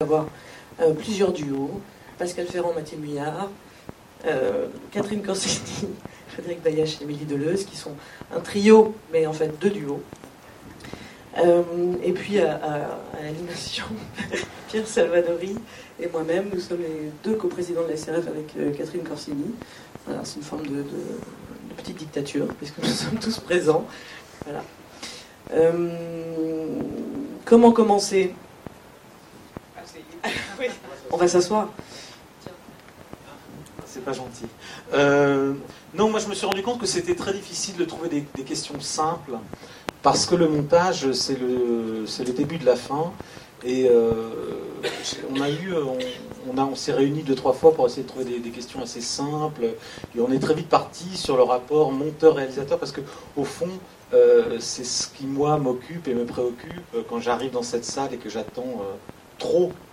avoir euh, plusieurs duos, Pascal Ferrand, Mathilde Muyard, euh, Catherine Corsini, Frédéric Bayache et Émilie Deleuze, qui sont un trio, mais en fait deux duos. Euh, et puis à, l'animation, Pierre Salvadori et moi-même, nous sommes les deux coprésidents de la SRF avec Catherine Corsini. C'est une forme de, petite dictature, puisque nous sommes tous présents. Comment commencer? Va s'asseoir. C'est pas gentil. Euh, non, moi je me suis rendu compte que c'était très difficile de trouver des, questions simples parce que le montage c'est le, début de la fin et euh, on a eu, on, a, on s'est réunis deux trois fois pour essayer de trouver des, questions assez simples et on est très vite parti sur le rapport monteur-réalisateur parce que au fond euh, c'est ce qui moi m'occupe et me préoccupe quand j'arrive dans cette salle et que j'attends trop euh,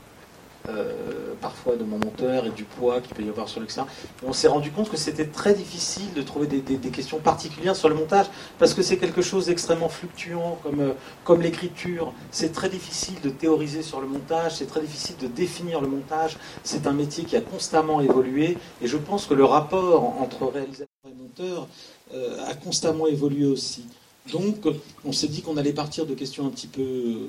parfois de mon monteur et du poids qu'il peut y avoir sur l'extérieur. On s'est rendu compte que c'était très difficile de trouver des, questions particulières sur le montage parce que c'est quelque chose d'extrêmement fluctuant comme, euh, comme l'écriture. C'est très difficile de théoriser sur le montage, c'est très difficile de définir le montage. C'est un métier qui a constamment évolué et je pense que le rapport entre réalisateur et monteur euh, a constamment évolué aussi. Donc on s'est dit qu'on allait partir de questions un petit peu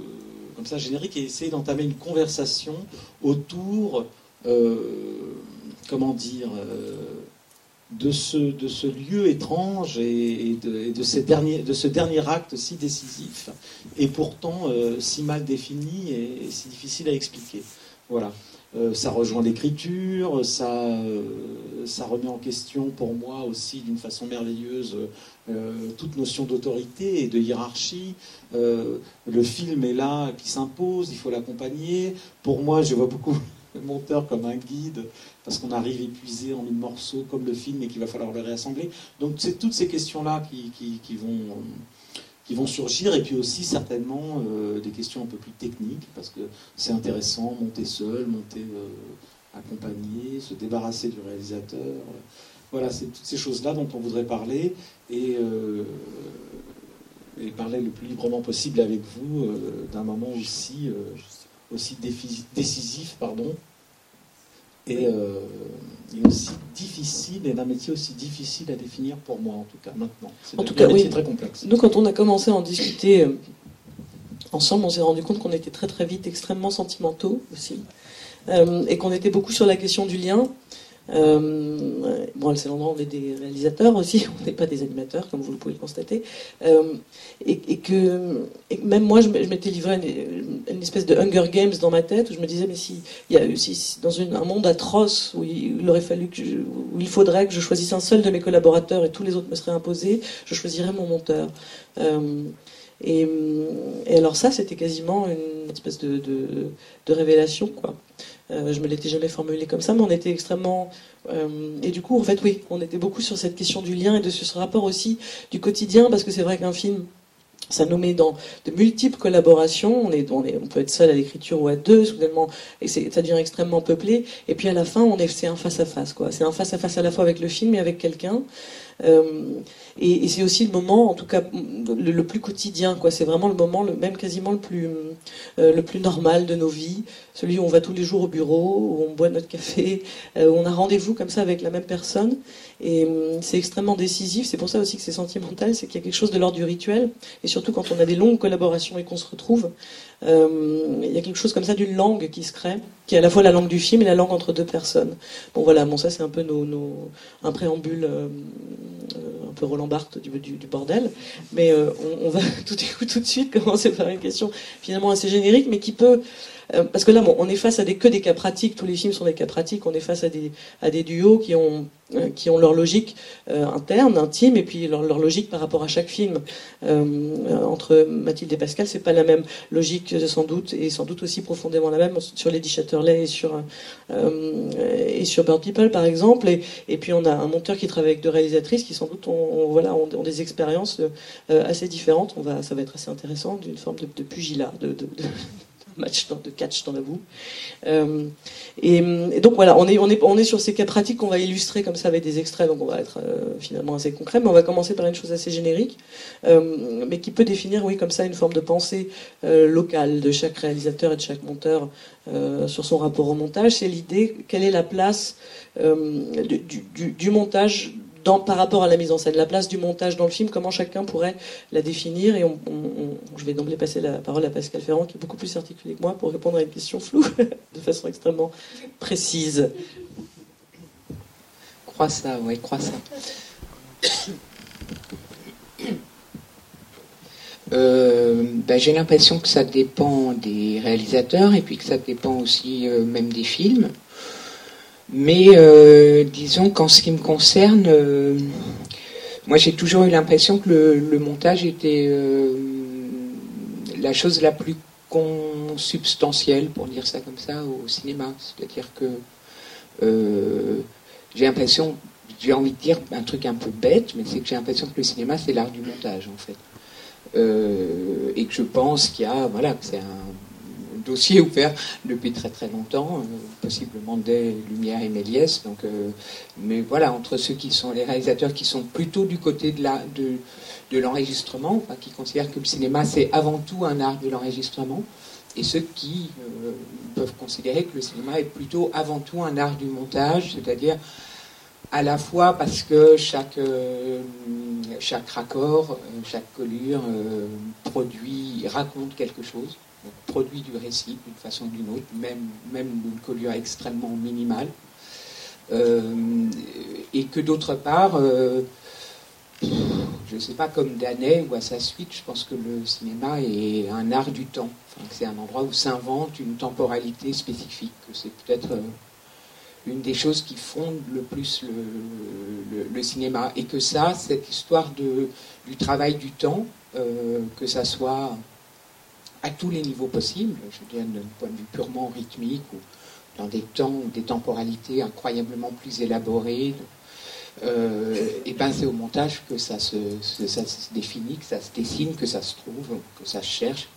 comme ça générique et essayer d'entamer une conversation autour, euh, comment dire, euh, de, ce, lieu étrange et, de, ce dernier acte si décisif et pourtant euh, si mal défini et, si difficile à expliquer. Voilà. Ça rejoint l'écriture, ça, ça remet en question pour moi aussi d'une façon merveilleuse euh, toute notion d'autorité et de hiérarchie. Euh, le film est là, qui s'impose, il faut l'accompagner. Pour moi, je vois beaucoup le monteur comme un guide, parce qu'on arrive épuisé en mille morceaux comme le film et qu'il va falloir le réassembler. Donc c'est toutes ces questions-là qui, vont qui vont surgir, et puis aussi certainement euh, des questions un peu plus techniques, parce que c'est intéressant, monter seul, monter accompagné, se débarrasser du réalisateur. Voilà, c'est toutes ces choses-là dont on voudrait parler et, euh, et, parler le plus librement possible avec vous euh, d'un moment aussi, euh, aussi décisif, pardon, et, aussi difficile, et d'un métier aussi difficile à définir pour moi en tout cas maintenant. C'est en tout cas, métier très complexe. Nous, quand on a commencé à en discuter ensemble, on s'est rendu compte qu'on était très très vite extrêmement sentimentaux aussi, et qu'on était beaucoup sur la question du lien. Euh, bon, c'est l'endroit on est des réalisateurs aussi, on n'est pas des animateurs, comme vous pouvez le constater. Euh, et, que même moi, je m'étais livré une, une, espèce de Hunger Games dans ma tête, où je me disais, mais si, y a, dans un monde atroce où il, aurait fallu où il faudrait que je choisisse un seul de mes collaborateurs et tous les autres me seraient imposés, je choisirais mon monteur. Euh, et, alors ça, c'était quasiment une espèce de, de révélation, quoi. Euh, je me l'étais jamais formulé comme ça, mais on était extrêmement. Euh, et du coup, en fait, oui, on était beaucoup sur cette question du lien et de ce rapport aussi du quotidien, parce que c'est vrai qu'un film, ça nous met dans de multiples collaborations. On, est, on, est, on peut être seul à l'écriture ou à deux, soudainement, et ça devient extrêmement peuplé. Et puis à la fin, on est, c'est un face à face, quoi. C'est un face à face à la fois avec le film et avec quelqu'un. Euh, et, c'est aussi le moment, en tout cas, le, plus quotidien. C'est vraiment le moment, même quasiment le plus, euh, le plus normal de nos vies, celui où on va tous les jours au bureau, où on boit notre café, euh, où on a rendez-vous comme ça avec la même personne. Et c'est extrêmement décisif. C'est pour ça aussi que c'est sentimental, c'est qu'il y a quelque chose de l'ordre du rituel. Et surtout quand on a des longues collaborations et qu'on se retrouve, il y a quelque chose comme ça d'une langue qui se crée, qui est à la fois la langue du film et la langue entre deux personnes. Bon voilà, bon ça c'est un peu nos, nos, un préambule peu Roland Barthes du, bordel, mais euh, on, va tout de suite commencer par une question finalement assez générique, mais qui peut euh, parce que là, on est face à des, que des cas pratiques. Tous les films sont des cas pratiques. On est face à des, à des duos qui ont, euh, qui ont leur logique euh, interne, intime, et puis leur, leur, logique par rapport à chaque film. entre Mathilde et Pascal, c'est pas la même logique sans doute, et sans doute aussi profondément la même sur Lady Chatterley et sur et sur Bird People par exemple. Et, puis on a un monteur qui travaille avec deux réalisatrices qui sans doute ont, voilà, ont, des expériences assez différentes. On va, ça va être assez intéressant d'une forme de, pugilat, de match de catch dans la boue. Euh, et, donc voilà, on est, on, est, on est sur ces cas pratiques qu'on va illustrer comme ça avec des extraits, donc on va être euh, finalement assez concret, mais on va commencer par une chose assez générique, euh, mais qui peut définir, oui, comme ça, une forme de pensée locale de chaque réalisateur et de chaque monteur sur son rapport au montage. C'est l'idée, quelle est la place du montage par rapport à la mise en scène, la place du montage dans le film, comment chacun pourrait la définir. Et je vais d'emblée passer la parole à Pascal Ferrand, qui est beaucoup plus articulé que moi pour répondre à une question floue de façon extrêmement précise. Crois ça, oui, crois ça. Euh, ben, j'ai l'impression que ça dépend des réalisateurs et puis que ça dépend aussi euh, même des films. Mais euh, disons qu'en ce qui me concerne, euh, moi j'ai toujours eu l'impression que le, montage était euh, la chose la plus consubstantielle, pour dire ça comme ça, au cinéma. C'est-à-dire que j'ai l'impression, j'ai envie de dire un truc un peu bête, mais c'est que j'ai l'impression que le cinéma c'est l'art du montage en fait. et que je pense qu'il y a, voilà, que c'est un dossier ouvert depuis très très longtemps, euh, possiblement dès Lumière et Méliès. Donc, euh, mais voilà, entre ceux qui sont les réalisateurs qui sont plutôt du côté de la, de, de l'enregistrement, qui considèrent que le cinéma c'est avant tout un art de l'enregistrement, et ceux qui euh, peuvent considérer que le cinéma est plutôt avant tout un art du montage, c'est-à-dire à la fois parce que chaque, chaque raccord, chaque collure produit, raconte quelque chose, produit du récit d'une façon ou d'une autre, même, même d'une collure extrêmement minimale. Euh, et que d'autre part, euh, je ne sais pas, comme Danet ou à sa suite, je pense que le cinéma est un art du temps. c'est un endroit où s'invente une temporalité spécifique. C'est peut-être euh, une des choses qui fondent le plus le, cinéma. Et que ça, cette histoire du travail du temps, que ça soit à tous les niveaux possibles, je dire d'un point de vue purement rythmique ou dans des temps, des temporalités incroyablement plus élaborées. Euh, et ben c'est au montage que ça se, définit, que ça se dessine, que ça se trouve, que ça se cherche,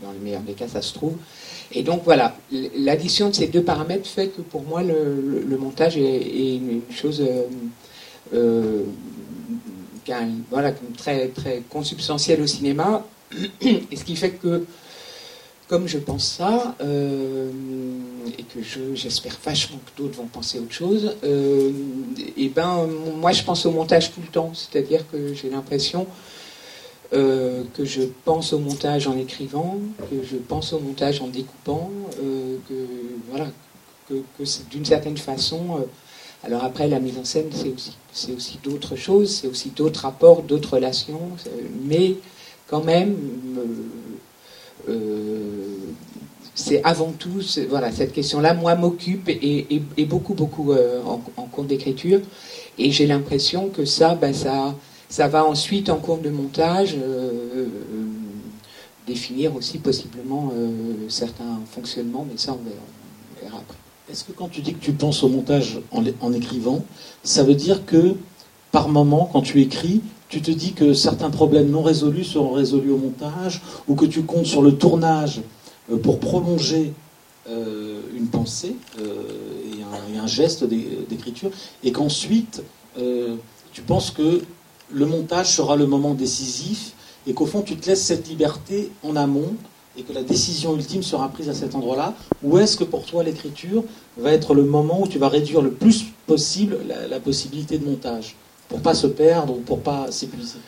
dans le meilleur des cas ça se trouve. Et donc voilà, l'addition de ces deux paramètres fait que pour moi le, montage est, une chose euh, euh, voilà, très, très consubstantielle au cinéma, et ce qui fait que comme je pense ça, euh, et que j'espère vachement que d'autres vont penser autre chose, euh, et ben moi je pense au montage tout le temps, c'est-à-dire que j'ai l'impression euh, que je pense au montage en écrivant, que je pense au montage en découpant, que voilà, que, d'une certaine façon. alors après la mise en scène c'est aussi c'est aussi d'autres choses, c'est aussi d'autres rapports, d'autres relations, mais quand même c'est avant tout, voilà, cette question-là, moi, m'occupe et, beaucoup, beaucoup euh, en, cours d'écriture. Et j'ai l'impression que ça, ben, ça, ça va ensuite, en cours de montage, euh, définir aussi possiblement certains fonctionnements, mais ça, on verra, après. Est-ce que quand tu dis que tu penses au montage en, en écrivant, ça veut dire que par moment, quand tu écris, tu te dis que certains problèmes non résolus seront résolus au montage, ou que tu comptes sur le tournage euh, pour prolonger euh, une pensée euh, et, un, geste d'écriture, et qu'ensuite tu penses que le montage sera le moment décisif, et qu'au fond tu te laisses cette liberté en amont, et que la décision ultime sera prise à cet endroit-là, ou est-ce que pour toi l'écriture va être le moment où tu vas réduire le plus possible la possibilité de montage? Pour pas se perdre ou pour pas s'épuiser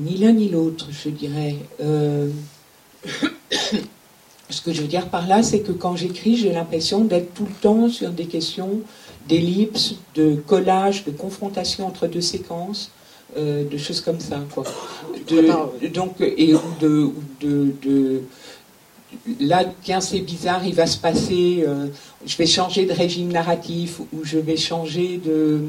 Ni l'un ni l'autre, je dirais. Euh, ce que je veux dire par là, c'est que quand j'écris, j'ai l'impression d'être tout le temps sur des questions d'ellipse, de collage, de confrontation entre deux séquences, euh, de choses comme ça. Quoi. donc, et de, de, de là, tiens, c'est bizarre, il va se passer, euh, je vais changer de régime narratif, ou je vais changer de,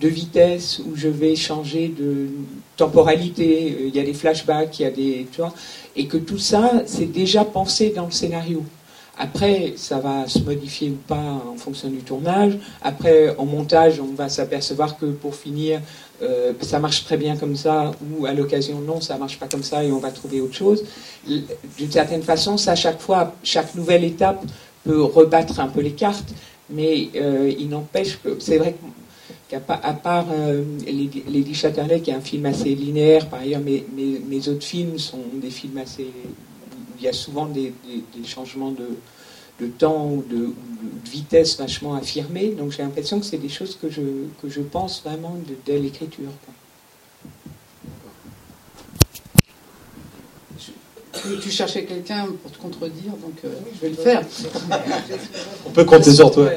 de vitesse, ou je vais changer de temporalité, il y a des flashbacks, il y a des. Tu vois, et que tout ça, c'est déjà pensé dans le scénario. Après, ça va se modifier ou pas en fonction du tournage. Après, en montage, on va s'apercevoir que pour finir, euh, ça marche très bien comme ça, ou à l'occasion, non, ça marche pas comme ça et on va trouver autre chose. D'une certaine façon, ça, chaque fois, chaque nouvelle étape peut rebattre un peu les cartes, mais euh, il n'empêche que c'est vrai qu'à part euh, Lady Chatterley, qui est un film assez linéaire, par ailleurs, mes, mes, autres films sont des films assez il y a souvent des, changements de, temps ou de, vitesse vachement affirmés. Donc j'ai l'impression que c'est des choses que je, que je pense vraiment dès l'écriture. Tu cherchais quelqu'un pour te contredire, donc euh, je vais le faire. On peut compter sur toi.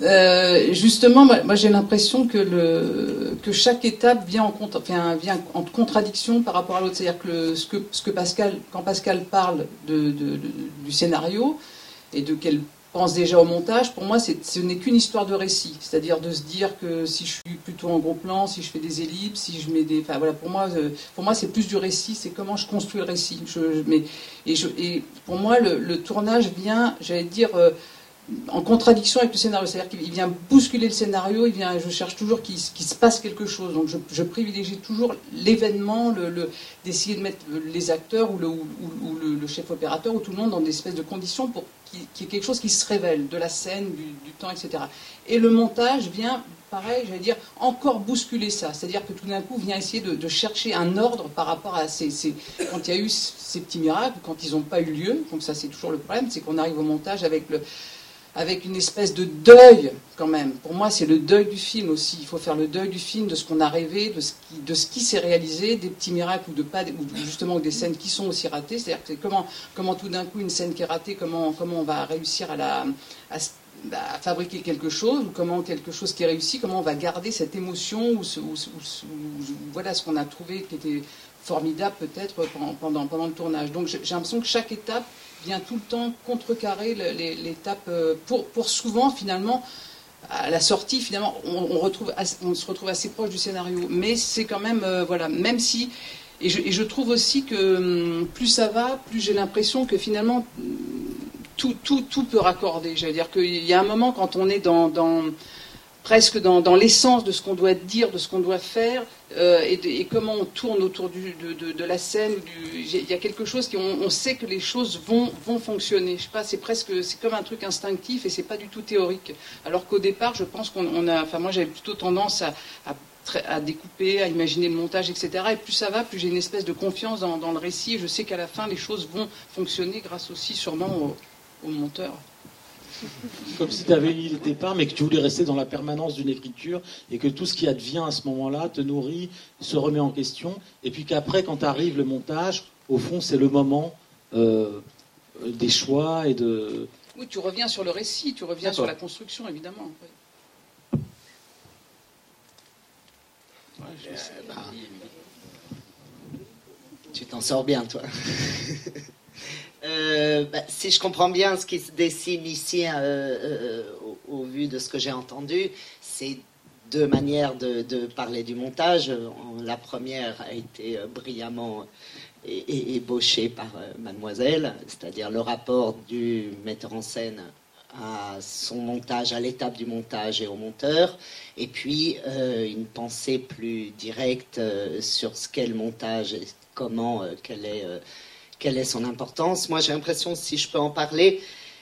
Euh, justement, moi, j'ai l'impression que, chaque étape vient en, contradiction par rapport à l'autre. C'est-à-dire que, ce que, Pascal, quand Pascal parle du scénario et de qu'elle pense déjà au montage, pour moi, ce n'est qu'une histoire de récit. C'est-à-dire de se dire que si je suis plutôt en gros plan, si je fais des ellipses, si je mets des. Voilà, pour moi, euh, pour moi c'est plus du récit, c'est comment je construis le récit. Et, pour moi, le, tournage vient, j'allais dire. Euh, en contradiction avec le scénario. C'est-à-dire qu'il vient bousculer le scénario, il vient, je cherche toujours qu'il se passe quelque chose. Donc je, privilégie toujours l'événement, d'essayer de mettre les acteurs ou, le, chef opérateur ou tout le monde dans des espèces de conditions pour qu'il y ait quelque chose qui se révèle, de la scène, du, temps, etc. Et le montage vient, pareil, j'allais dire, encore bousculer ça. C'est-à-dire que tout d'un coup vient essayer de, chercher un ordre par rapport à ces, quand il y a eu ces petits miracles, quand ils n'ont pas eu lieu. Donc ça c'est toujours le problème, c'est qu'on arrive au montage avec le avec une espèce de deuil quand même. Pour moi, c'est le deuil du film aussi. Il faut faire le deuil du film, de ce qu'on a rêvé, de ce qui, de ce qui s'est réalisé, des petits miracles ou de pas, ou justement des scènes qui sont aussi ratées. C'est-à-dire comment, comment tout d'un coup une scène qui est ratée, comment, comment on va réussir à la, à, fabriquer quelque chose, ou comment quelque chose qui est réussi, comment on va garder cette émotion ou, voilà ce qu'on a trouvé qui était formidable peut-être pendant le tournage. Donc j'ai l'impression que chaque étape vient tout le temps contrecarrer l'étape euh, pour, pour souvent finalement à la sortie finalement on, on se retrouve assez proche du scénario. Mais c'est quand même euh, voilà même si et je, je, trouve aussi que hum, plus ça va plus j'ai l'impression que finalement tout, tout, tout peut raccorder. J'allais dire qu'il y a un moment quand on est dans, dans presque dans, l'essence de ce qu'on doit dire, de ce qu'on doit faire, euh, et, comment on tourne autour de, la scène. il y a quelque chose qui, on, sait que les choses vont, vont fonctionner. Je sais pas, c'est presque, c'est comme un truc instinctif et c'est pas du tout théorique. Alors qu'au départ, je pense qu'on a, enfin moi j'avais plutôt tendance à, à, découper, à imaginer le montage, etc. Et plus ça va, plus j'ai une espèce de confiance dans, le récit. Je sais qu'à la fin, les choses vont fonctionner grâce aussi sûrement au monteur. Comme si tu avais mis le départ, mais que tu voulais rester dans la permanence d'une écriture et que tout ce qui advient à ce moment-là te nourrit, se remet en question. Et puis qu'après, quand arrive le montage, au fond, c'est le moment euh, des choix et de. Oui, tu reviens sur le récit, tu reviens sur la construction, évidemment. Tu t'en sors bien, toi. Euh, bah, si je comprends bien ce qui se dessine ici, euh, euh, au, vu de ce que j'ai entendu, c'est deux manières de, parler du montage. La première a été brillamment ébauchée par mademoiselle, c'est-à-dire le rapport du metteur en scène à son montage, à l'étape du montage et au monteur, et puis une pensée plus directe sur ce qu'est le montage et comment, quelle est quelle est son importance. Moi, j'ai l'impression, si je peux en parler,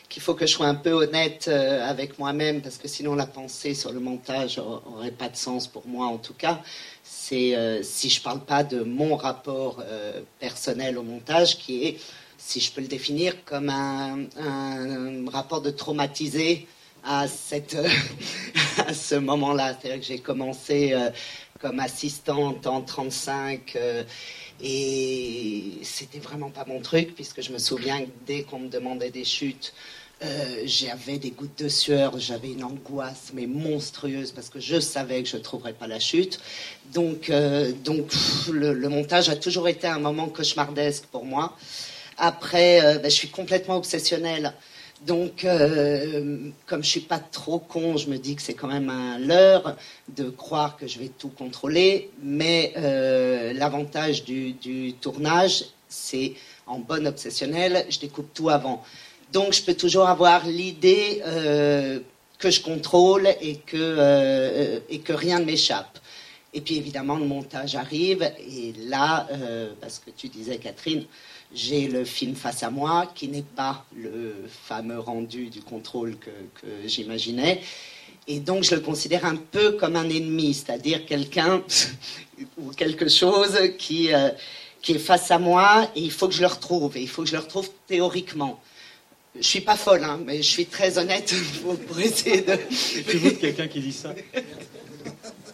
qu'il faut que je sois un peu honnête euh, avec moi-même, parce que sinon la pensée sur le montage n'aurait pas de sens pour moi, en tout cas. C'est euh, si je ne parle pas de mon rapport euh, personnel au montage, qui est, si je peux le définir, comme un, rapport de traumatisé à, cette, à ce moment-là. C'est-à-dire que j'ai commencé comme assistante en 35 et c'était vraiment pas mon truc, puisque je me souviens que dès qu'on me demandait des chutes, euh, j'avais des gouttes de sueur, j'avais une angoisse mais monstrueuse parce que je savais que je ne trouverais pas la chute. Donc, euh, donc le, montage a toujours été un moment cauchemardesque pour moi. Après, euh, ben, je suis complètement obsessionnelle donc, euh, comme je suis pas trop con, je me dis que c'est quand même un leurre de croire que je vais tout contrôler. Mais euh, l'avantage du, tournage, c'est en bonne obsessionnelle, je découpe tout avant. Donc je peux toujours avoir l'idée euh, que je contrôle et que, et que rien ne m'échappe. Et puis évidemment, le montage arrive. Et là, parce que tu disais, Catherine, j'ai le film face à moi, qui n'est pas le fameux rendu du contrôle que, que j'imaginais. Et donc, je le considère un peu comme un ennemi, c'est-à-dire quelqu'un ou quelque chose qui, euh, qui est face à moi et il faut que je le retrouve. Et il faut que je le retrouve théoriquement. Je suis pas folle, hein, mais je suis très honnête pour, pour essayer de. Tu quelqu'un qui dit ça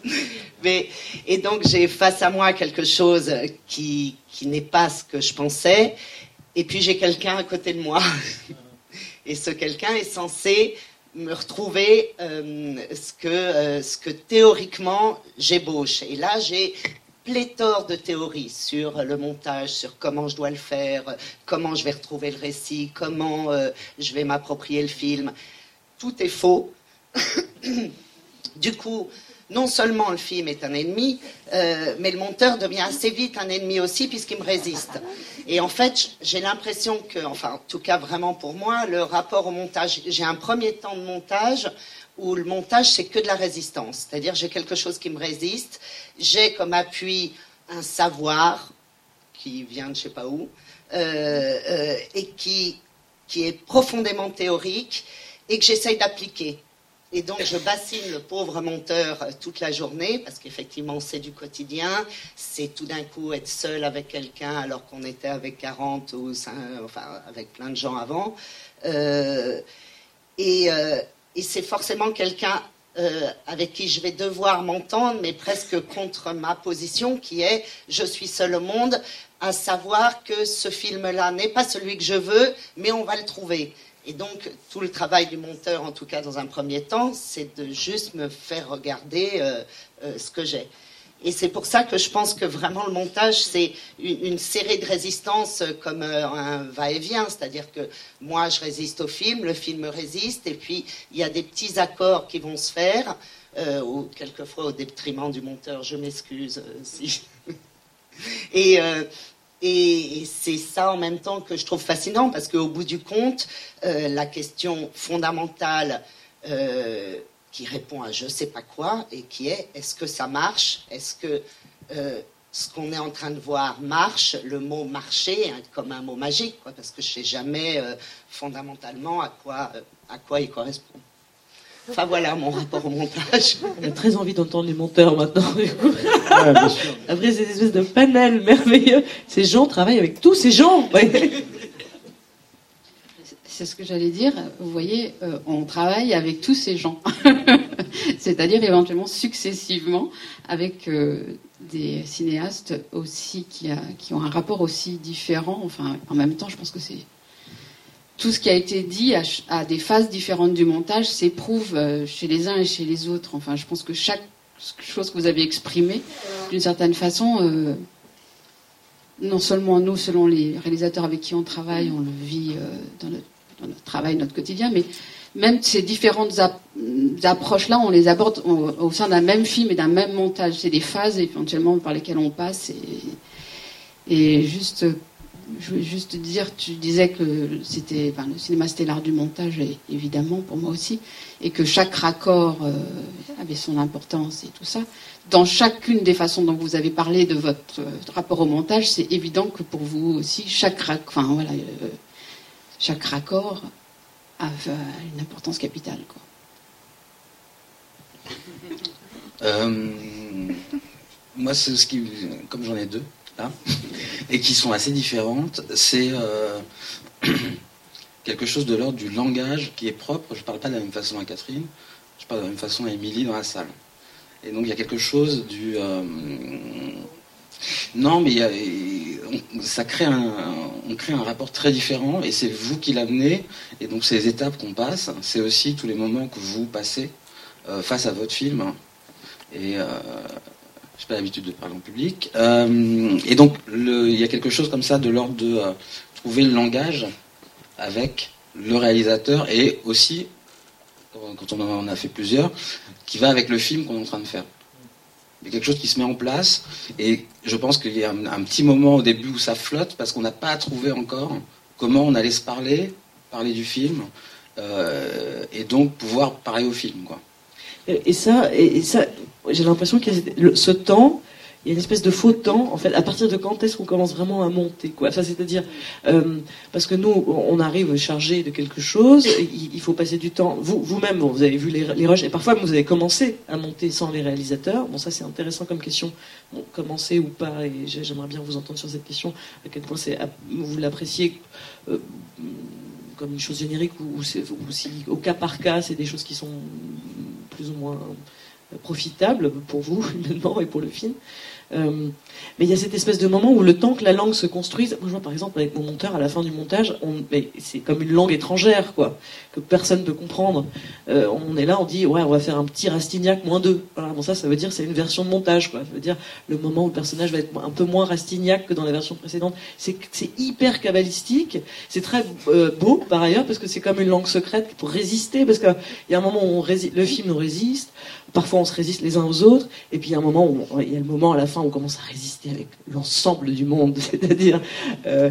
mais, et donc j'ai face à moi quelque chose qui, qui n'est pas ce que je pensais, et puis j'ai quelqu'un à côté de moi. Et ce quelqu'un est censé me retrouver euh, ce, que, euh, ce que théoriquement j'ébauche. Et là, j'ai pléthore de théories sur le montage, sur comment je dois le faire, comment je vais retrouver le récit, comment euh, je vais m'approprier le film. Tout est faux. du coup, non seulement le film est un ennemi, euh, mais le monteur devient assez vite un ennemi aussi puisqu'il me résiste. Et en fait, j'ai l'impression que, enfin, en tout cas vraiment pour moi, le rapport au montage, j'ai un premier temps de montage où le montage c'est que de la résistance, c'est-à-dire j'ai quelque chose qui me résiste, j'ai comme appui un savoir qui vient de je sais pas où euh, euh, et qui qui est profondément théorique et que j'essaye d'appliquer. Et donc, je bassine le pauvre monteur euh, toute la journée, parce qu'effectivement, c'est du quotidien. C'est tout d'un coup être seul avec quelqu'un alors qu'on était avec 40 ou 5, enfin, avec plein de gens avant. Euh, et, euh, et c'est forcément quelqu'un avec qui je vais devoir m'entendre, mais presque contre ma position, qui est je suis seul au monde, à savoir que ce film-là n'est pas celui que je veux, mais on va le trouver. Et donc, tout le travail du monteur, en tout cas dans un premier temps, c'est de juste me faire regarder euh, euh, ce que j'ai. Et c'est pour ça que je pense que vraiment le montage, c'est une, série de résistances comme euh, un va-et-vient. C'est-à-dire que moi, je résiste au film, le film résiste, et puis il y a des petits accords qui vont se faire, ou quelquefois au détriment du monteur, je m'excuse et, c'est ça en même temps que je trouve fascinant, parce qu'au bout du compte, euh, la question fondamentale euh, qui répond à je ne sais pas quoi, et qui est est-ce que ça marche? Est-ce que euh, ce qu'on est en train de voir marche? Le mot marcher hein, comme un mot magique, quoi, parce que je ne sais jamais fondamentalement à quoi, à quoi il correspond. Enfin voilà mon rapport au montage. On a très envie d'entendre les monteurs maintenant. Après ces espèces de panel merveilleux, ces gens travaillent avec tous ces gens. C'est ce que j'allais dire. Vous voyez, euh, on travaille avec tous ces gens. C'est-à-dire éventuellement successivement avec euh, des cinéastes aussi qui, a, qui ont un rapport aussi différent. Enfin, en même temps, je pense que c'est tout ce qui a été dit à, des phases différentes du montage s'éprouve euh, chez les uns et chez les autres. Enfin, je pense que chaque chose que vous avez exprimée, d'une certaine façon, euh, non seulement nous, selon les réalisateurs avec qui on travaille, on le vit euh, dans, notre, travail, notre quotidien, mais même ces différentes approches-là, on les aborde au, sein d'un même film et d'un même montage. C'est des phases éventuellement par lesquelles on passe. Et, et juste je voulais juste dire, tu disais que c'était, le cinéma c'était l'art du montage, évidemment pour moi aussi, et que chaque raccord euh, avait son importance et tout ça. Dans chacune des façons dont vous avez parlé de votre euh, rapport au montage, c'est évident que pour vous aussi, chaque, enfin, voilà, euh, chaque raccord a une importance capitale. moi, c'est ce qui, comme j'en ai deux, et qui sont assez différentes. C'est euh, quelque chose de l'ordre du langage qui est propre. Je ne parle pas de la même façon à Catherine, je parle de la même façon à Émilie dans la salle. Et donc il y a quelque chose du... Euh, non, mais ça crée un, on crée un rapport très différent et c'est vous qui l'amenez. Et donc ces étapes qu'on passe, c'est aussi tous les moments que vous passez euh, face à votre film. Et n'ai pas l'habitude de parler en public. Euh, et donc, il y a quelque chose comme ça de l'ordre de euh, trouver le langage avec le réalisateur et aussi, quand on en a fait plusieurs, qui va avec le film qu'on est en train de faire. Il y a quelque chose qui se met en place et je pense qu'il y a un, petit moment au début où ça flotte parce qu'on n'a pas trouvé encore comment on allait se parler parler du film euh, et donc pouvoir parler au film. Quoi. Et, ça, et ça j'ai l'impression que ce temps, il y a une espèce de faux temps, en fait, à partir de quand est-ce qu'on commence vraiment à monter, quoi. C'est-à-dire, euh, parce que nous, on arrive chargé de quelque chose, il, faut passer du temps. Vous, vous-même, vous avez vu les, les rushs, et parfois vous avez commencé à monter sans les réalisateurs. Bon, ça c'est intéressant comme question. Commencer ou pas, et j'aimerais bien vous entendre sur cette question, à quel point vous l'appréciez. Euh, comme une chose générique ou si au cas par cas c'est des choses qui sont plus ou moins profitable pour vous, humainement, et pour le film. Mais il y a cette espèce de moment où le temps que la langue se construise, moi je vois par exemple avec mon monteur à la fin du montage, c'est comme une langue étrangère, quoi, que personne ne peut comprendre. Euh, on est là, on dit, ouais, on va faire un petit Rastignac moins deux. Voilà, bon ça, ça veut dire c'est une version de montage. Ça veut dire le moment où le personnage va être un peu moins Rastignac que dans la version précédente. C'est hyper cabalistique, c'est très euh, beau par ailleurs, parce que c'est comme une langue secrète pour résister, parce qu'il y a un moment où on le film nous résiste, parfois on se résiste les uns aux autres, et puis il y a un moment il y a le moment à la fin où on commence à résister avec l'ensemble du monde, c'est-à-dire euh,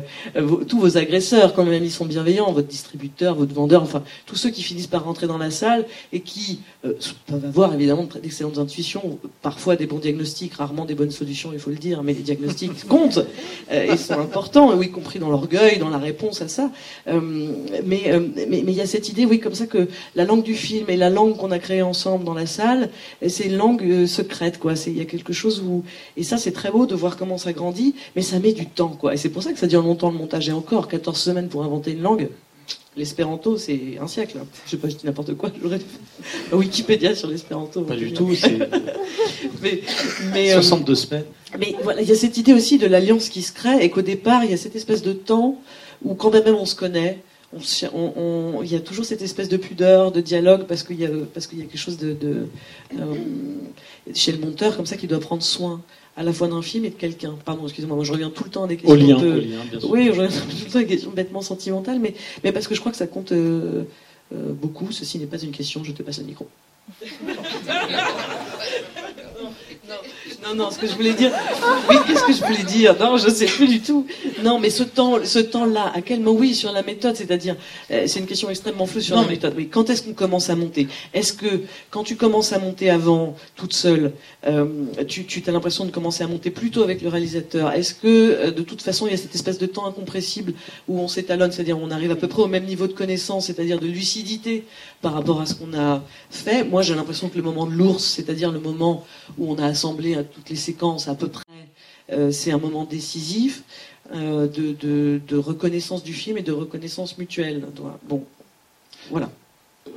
tous vos agresseurs, quand même ils sont bienveillants, votre distributeur, votre vendeur, enfin tous ceux qui finissent par rentrer dans la salle et qui euh, peuvent avoir évidemment d'excellentes intuitions, parfois des bons diagnostics, rarement des bonnes solutions, il faut le dire, mais les diagnostics comptent euh, et sont importants, y compris dans l'orgueil, dans la réponse à ça. Mais mais il y a cette idée, oui, comme ça que la langue du film et la langue qu'on a créée ensemble dans la salle, c'est une langue secrète, quoi. Il y a quelque chose où et ça c'est très beau de voir comment ça grandit, mais ça met du temps, quoi. Et c'est pour ça que ça dure longtemps le montage et encore 14 semaines pour inventer une langue. L'espéranto, c'est un siècle. Hein. Je sais pas, je dis n'importe quoi. J'aurais Wikipédia sur l'espéranto. Pas du tout. Mais, mais, 62 euh, semaines. Mais voilà, il y a cette idée aussi de l'alliance qui se crée et qu'au départ, il y a cette espèce de temps où quand même on se connaît, on, on, on, il y a toujours cette espèce de pudeur, de dialogue, parce qu'il y a, parce qu'il y a quelque chose de, de euh, chez le monteur comme ça qui doit prendre soin à la fois d'un film et de quelqu'un. Pardon, excusez-moi, moi je reviens tout le temps à des questions au lien, de... au lien, bien sûr. Oui, je reviens tout le temps à des questions bêtement sentimentales, mais, mais parce que je crois que ça compte euh, euh, beaucoup. Ceci n'est pas une question, je te passe le micro. Non, non, ce que je voulais dire. Oui, qu'est-ce que je voulais dire? Non, je sais plus du tout. Non, mais ce temps, ce temps-là, à quel moment? Oui, sur la méthode, c'est-à-dire, euh, c'est une question extrêmement floue sur Non, la méthode. Oui, quand est-ce qu'on commence à monter? Est-ce que quand tu commences à monter avant, toute seule, euh, tu, tu as l'impression de commencer à monter plutôt avec le réalisateur? Est-ce que euh, de toute façon, il y a cette espèce de temps incompressible où on s'étalonne, c'est-à-dire on arrive à peu près au même niveau de connaissance, c'est-à-dire de lucidité par rapport à ce qu'on a fait Moi, j'ai l'impression que le moment de l'ours, c'est-à-dire le moment où on a assemblé à toutes les séquences à peu près, euh, c'est un moment décisif euh, de, de, de reconnaissance du film et de reconnaissance mutuelle. Bon, voilà.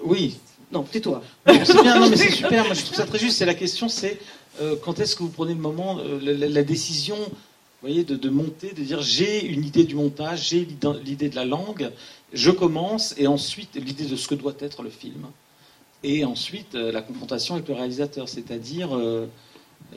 Oui, Non, tais-toi. C'est bien, non, mais c'est super. Moi, je trouve ça très juste. C'est la question, c'est euh, quand est-ce que vous prenez le moment, euh, la, la- la décision, vous voyez, de, de monter, de dire j'ai une idée du montage, j'ai l'idée de la langue, je commence, et ensuite l'idée de ce que doit être le film, et ensuite euh, la confrontation avec le réalisateur, c'est-à-dire euh,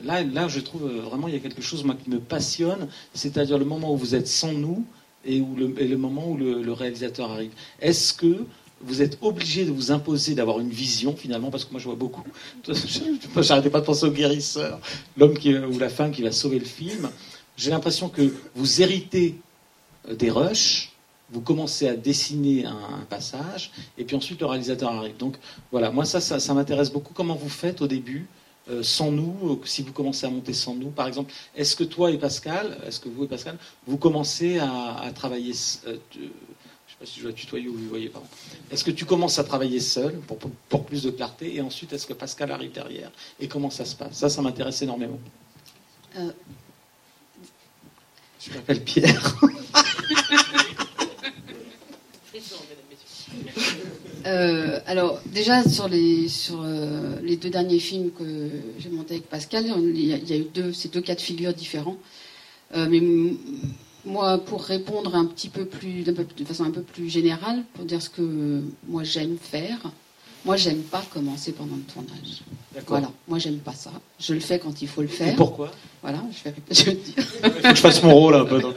là, là, je trouve euh, vraiment il y a quelque chose qui me passionne, c'est-à-dire le moment où vous êtes sans nous et, où le, moment où le, réalisateur arrive. Est-ce que vous êtes obligé de vous imposer d'avoir une vision finalement, parce que moi je vois beaucoup. J'arrêtais pas de penser au guérisseur, l'homme ou la femme qui va sauver le film. J'ai l'impression que vous héritez des rushs, vous commencez à dessiner un, un passage, et puis ensuite le réalisateur arrive. Donc voilà, moi ça, ça, ça m'intéresse beaucoup. Comment vous faites au début euh, sans nous, euh, si vous commencez à monter sans nous, par exemple, est-ce que toi et Pascal, est-ce que vous et Pascal, vous commencez à, à travailler, euh, tu- je sais pas si je dois tutoyer ou vous voyez, pardon. Est-ce que tu commences à travailler seul pour, pour- pour plus de clarté et ensuite est-ce que Pascal arrive derrière? Et comment ça se passe? Ça, ça m'intéresse énormément. Euh. Je m'appelle Pierre. Euh, alors déjà sur les sur euh, les deux derniers films que j'ai montés avec Pascal, il y, a, il y a eu deux ces deux cas de figure différents. Euh, mais moi, pour répondre un petit peu plus peu- de façon un peu plus générale, pour dire ce que moi j'aime faire, moi j'aime pas commencer pendant le tournage. Voilà, moi j'aime pas ça. Je le fais quand il faut le Et faire. pourquoi? Voilà, je vais, je vais dire. Il faut que je fasse mon rôle un peu. Donc.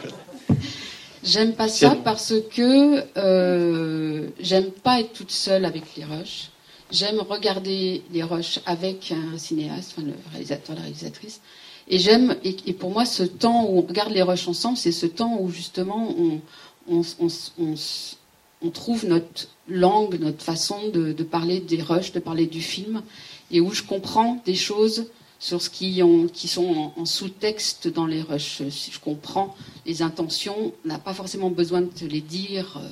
J'aime pas ça parce que euh, j'aime pas être toute seule avec les rushs. J'aime regarder les rushs avec un cinéaste, enfin le réalisateur, la réalisatrice. Et j'aime, et, et pour moi, ce temps où on regarde les rushs ensemble, c'est ce temps où justement on, on, on, s- on s- on trouve notre langue, notre façon de, parler des rushs, de parler du film, et où je comprends des choses sur ce qui, ont, qui sont en, sous-texte dans les rushs. Si je comprends les intentions, on n'a pas forcément besoin de te les dire euh,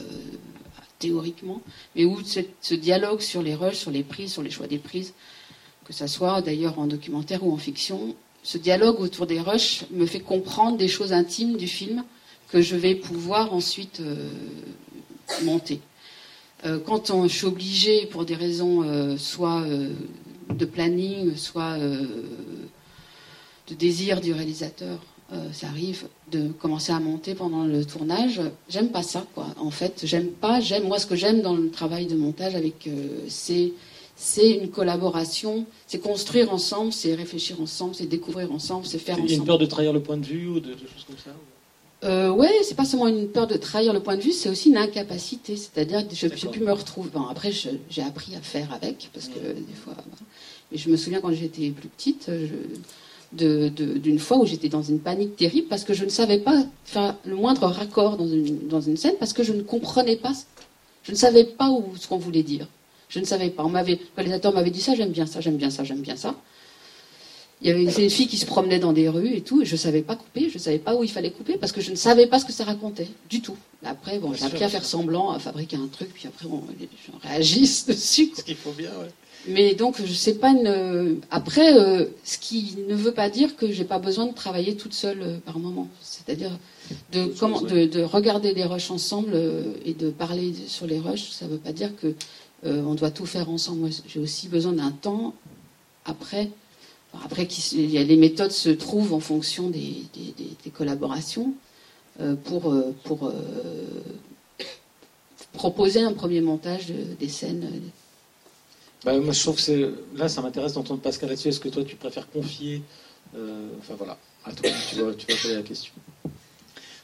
théoriquement, mais où ce, dialogue sur les rushs, sur les prises, sur les choix des prises, que ce soit d'ailleurs en documentaire ou en fiction, ce dialogue autour des rushs me fait comprendre des choses intimes du film que je vais pouvoir ensuite euh, monter. Euh, quand on, je suis obligée, pour des raisons soit de planning, soit de désir du réalisateur, ça arrive de commencer à monter pendant le tournage. J'aime pas ça, quoi. En fait, j'aime pas. J'aime moi ce que j'aime dans le travail de montage avec c'est c'est une collaboration, c'est construire ensemble, c'est réfléchir ensemble, c'est découvrir ensemble, c'est faire ensemble. Il y a une peur de trahir le point de vue ou de, de choses comme ça euh, ouais, c'est pas seulement une peur de trahir le point de vue, c'est aussi une incapacité. C'est-à-dire que je n'ai pu me retrouver. Bon, après, j'ai appris à faire avec, parce que des fois. Mais je me souviens quand j'étais plus petite, d'une fois où j'étais dans une panique terrible parce que je ne savais pas faire le moindre raccord dans une, dans une scène parce que je ne comprenais pas. Je ne savais pas où, ce qu'on voulait dire. Je ne savais pas. On m'avait, le réalisateur m'avait dit ça, j'aime bien ça, j'aime bien ça, j'aime bien ça. Il y avait une, fille qui se promenait dans des rues et tout, et je ne savais pas couper, je ne savais pas où il fallait couper, parce que je ne savais pas ce que ça racontait, du tout. Après, bon, j'ai appris à faire semblant, à fabriquer un truc, puis après, bon, les gens réagissent dessus. Ce qu'il faut bien, ouais. Mais donc, je sais pas une. Après, euh, ce qui ne veut pas dire que j'ai pas besoin de travailler toute seule euh, par moment. C'est-à-dire de, comment, de, regarder les rushs ensemble euh, et de parler sur les rushs. Ça ne veut pas dire que on doit tout faire ensemble. J'ai aussi besoin d'un temps après après, il y a des méthodes se trouvent en fonction des, collaborations euh, pour, euh, pour euh, proposer un premier montage des scènes. Bah, moi, je trouve que là, ça m'intéresse d'entendre Pascal là-dessus. Est-ce que toi, tu préfères confier Enfin voilà, à toi, tu vas, tu vas poser la question.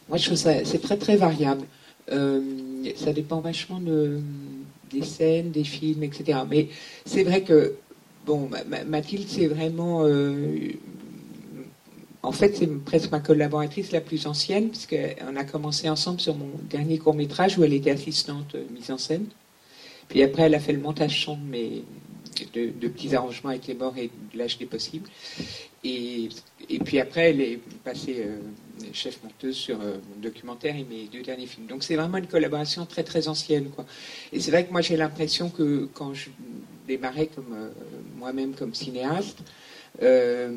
Moi, je trouve ça c'est très très variable. ça dépend vachement de, des scènes, des films, etc. Mais c'est vrai que bon, Mathilde, c'est vraiment. Euh, en fait, c'est presque ma collaboratrice la plus ancienne, puisqu'on a commencé ensemble sur mon dernier court métrage où elle était assistante euh, mise en scène. Puis après, elle a fait le montage chant de, petits arrangements avec les morts et de l'âge des possibles. Et, puis après, elle est passée euh, chef monteuse sur mon documentaire et mes deux derniers films. Donc c'est vraiment une collaboration très très ancienne. Quoi. Et c'est vrai que moi j'ai l'impression que quand je démarrais comme euh, moi-même comme cinéaste, euh,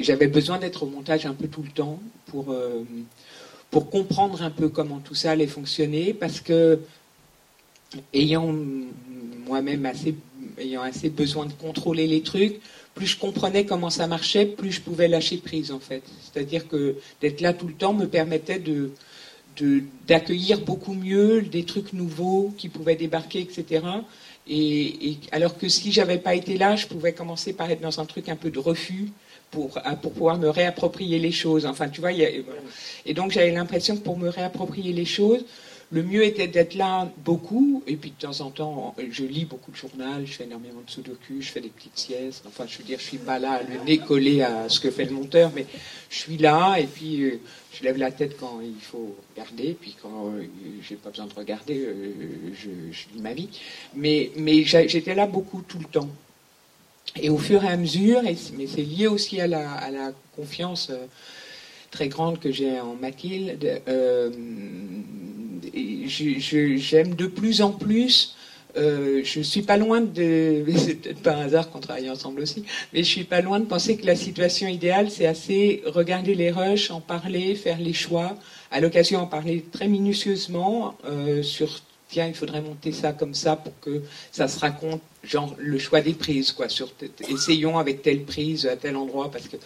j'avais besoin d'être au montage un peu tout le temps pour, euh, pour comprendre un peu comment tout ça allait fonctionner, parce que ayant moi-même assez, ayant assez besoin de contrôler les trucs, plus je comprenais comment ça marchait, plus je pouvais lâcher prise en fait. C'est-à-dire que d'être là tout le temps me permettait de d'accueillir beaucoup mieux des trucs nouveaux qui pouvaient débarquer, etc. Et, alors que si j'avais pas été là, je pouvais commencer par être dans un truc un peu de refus pour, pour pouvoir me réapproprier les choses. Enfin, tu vois, et donc j'avais l'impression que pour me réapproprier les choses, le mieux était d'être là beaucoup, et puis de temps en temps, je lis beaucoup de journal, je fais énormément de sudoku, je fais des petites siestes. Enfin, je veux dire, je suis pas là, le nez collé à ce que fait le monteur, mais je suis là, et puis euh, je lève la tête quand il faut regarder, puis quand euh, j'ai pas besoin de regarder, euh, je, lis ma vie. Mais, j'étais là beaucoup tout le temps. Et au fur et à mesure, mais c'est lié aussi à la confiance très grande que j'ai en Mathilde, j'aime de plus en plus. Euh, je suis pas loin de, c'est peut-être pas un hasard qu'on travaille ensemble aussi, mais je suis pas loin de penser que la situation idéale, c'est assez regarder les rushs, en parler, faire les choix, à l'occasion en parler très minutieusement euh, sur tiens, il faudrait monter ça comme ça pour que ça se raconte, genre le choix des prises, quoi. Essayons avec telle prise à tel endroit, parce que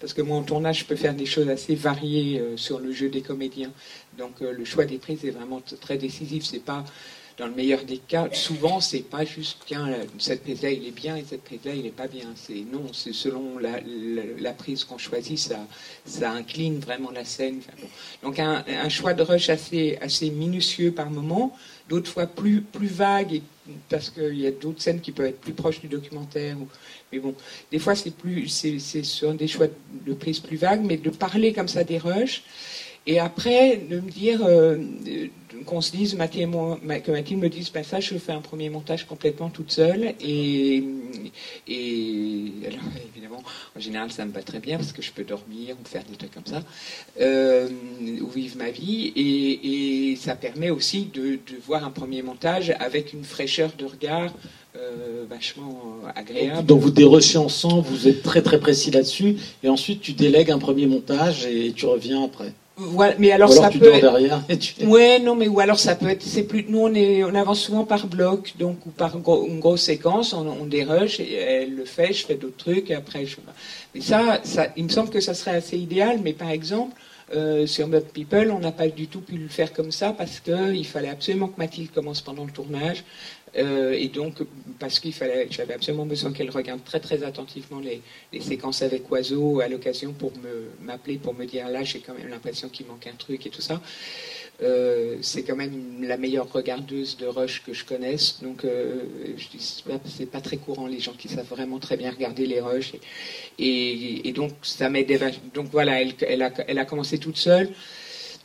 parce que moi en tournage je peux faire des choses assez variées euh, sur le jeu des comédiens. Donc euh, le choix des prises est vraiment très décisif. C'est pas dans le meilleur des cas, souvent c'est pas juste tiens cette prise là il est bien et cette prise là il est pas bien. C'est non, c'est selon la, prise qu'on choisit, ça incline vraiment la scène. Donc un, choix de rush assez minutieux par moment, d'autres fois plus plus vague parce qu'il y a d'autres scènes qui peuvent être plus proches du documentaire. mais bon, des fois c'est plus c'est sur des choix de prise plus vagues, mais de parler comme ça des rushs Et après, de me dire, euh, qu'on se dise, que Mathilde me dise, ben ça, je fais un premier montage complètement toute seule. Et, et alors, évidemment, en général, ça me va très bien parce que je peux dormir ou faire des trucs comme ça, euh, ou vivre ma vie. Et, ça permet aussi de, voir un premier montage avec une fraîcheur de regard. Euh, vachement agréable. Donc vous dérochez ensemble, vous êtes très très précis là-dessus, et ensuite tu délègues un premier montage et tu reviens après mais alors, ça tu peut. Dors derrière Ouais, non, mais ou alors ça peut être. C'est plus. Nous, on est, on avance souvent par bloc, donc ou par une grosse séquence. On, on dérush et elle le fait. Je fais d'autres trucs. Et après, je. Mais ça, ça, il me semble que ça serait assez idéal. Mais par exemple, euh, sur Mud People, on n'a pas du tout pu le faire comme ça parce qu'il fallait absolument que Mathilde commence pendant le tournage. Euh, et donc, parce qu'il fallait, j'avais absolument besoin qu'elle regarde très très attentivement les, séquences avec oiseaux à l'occasion pour m'appeler pour me dire là j'ai quand même l'impression qu'il manque un truc et tout ça. Euh, c'est quand même la meilleure regardeuse de rush que je connaisse, donc euh, c'est pas, très courant les gens qui savent vraiment très bien regarder les rushs et, donc ça m'aide. Donc voilà, elle a commencé toute seule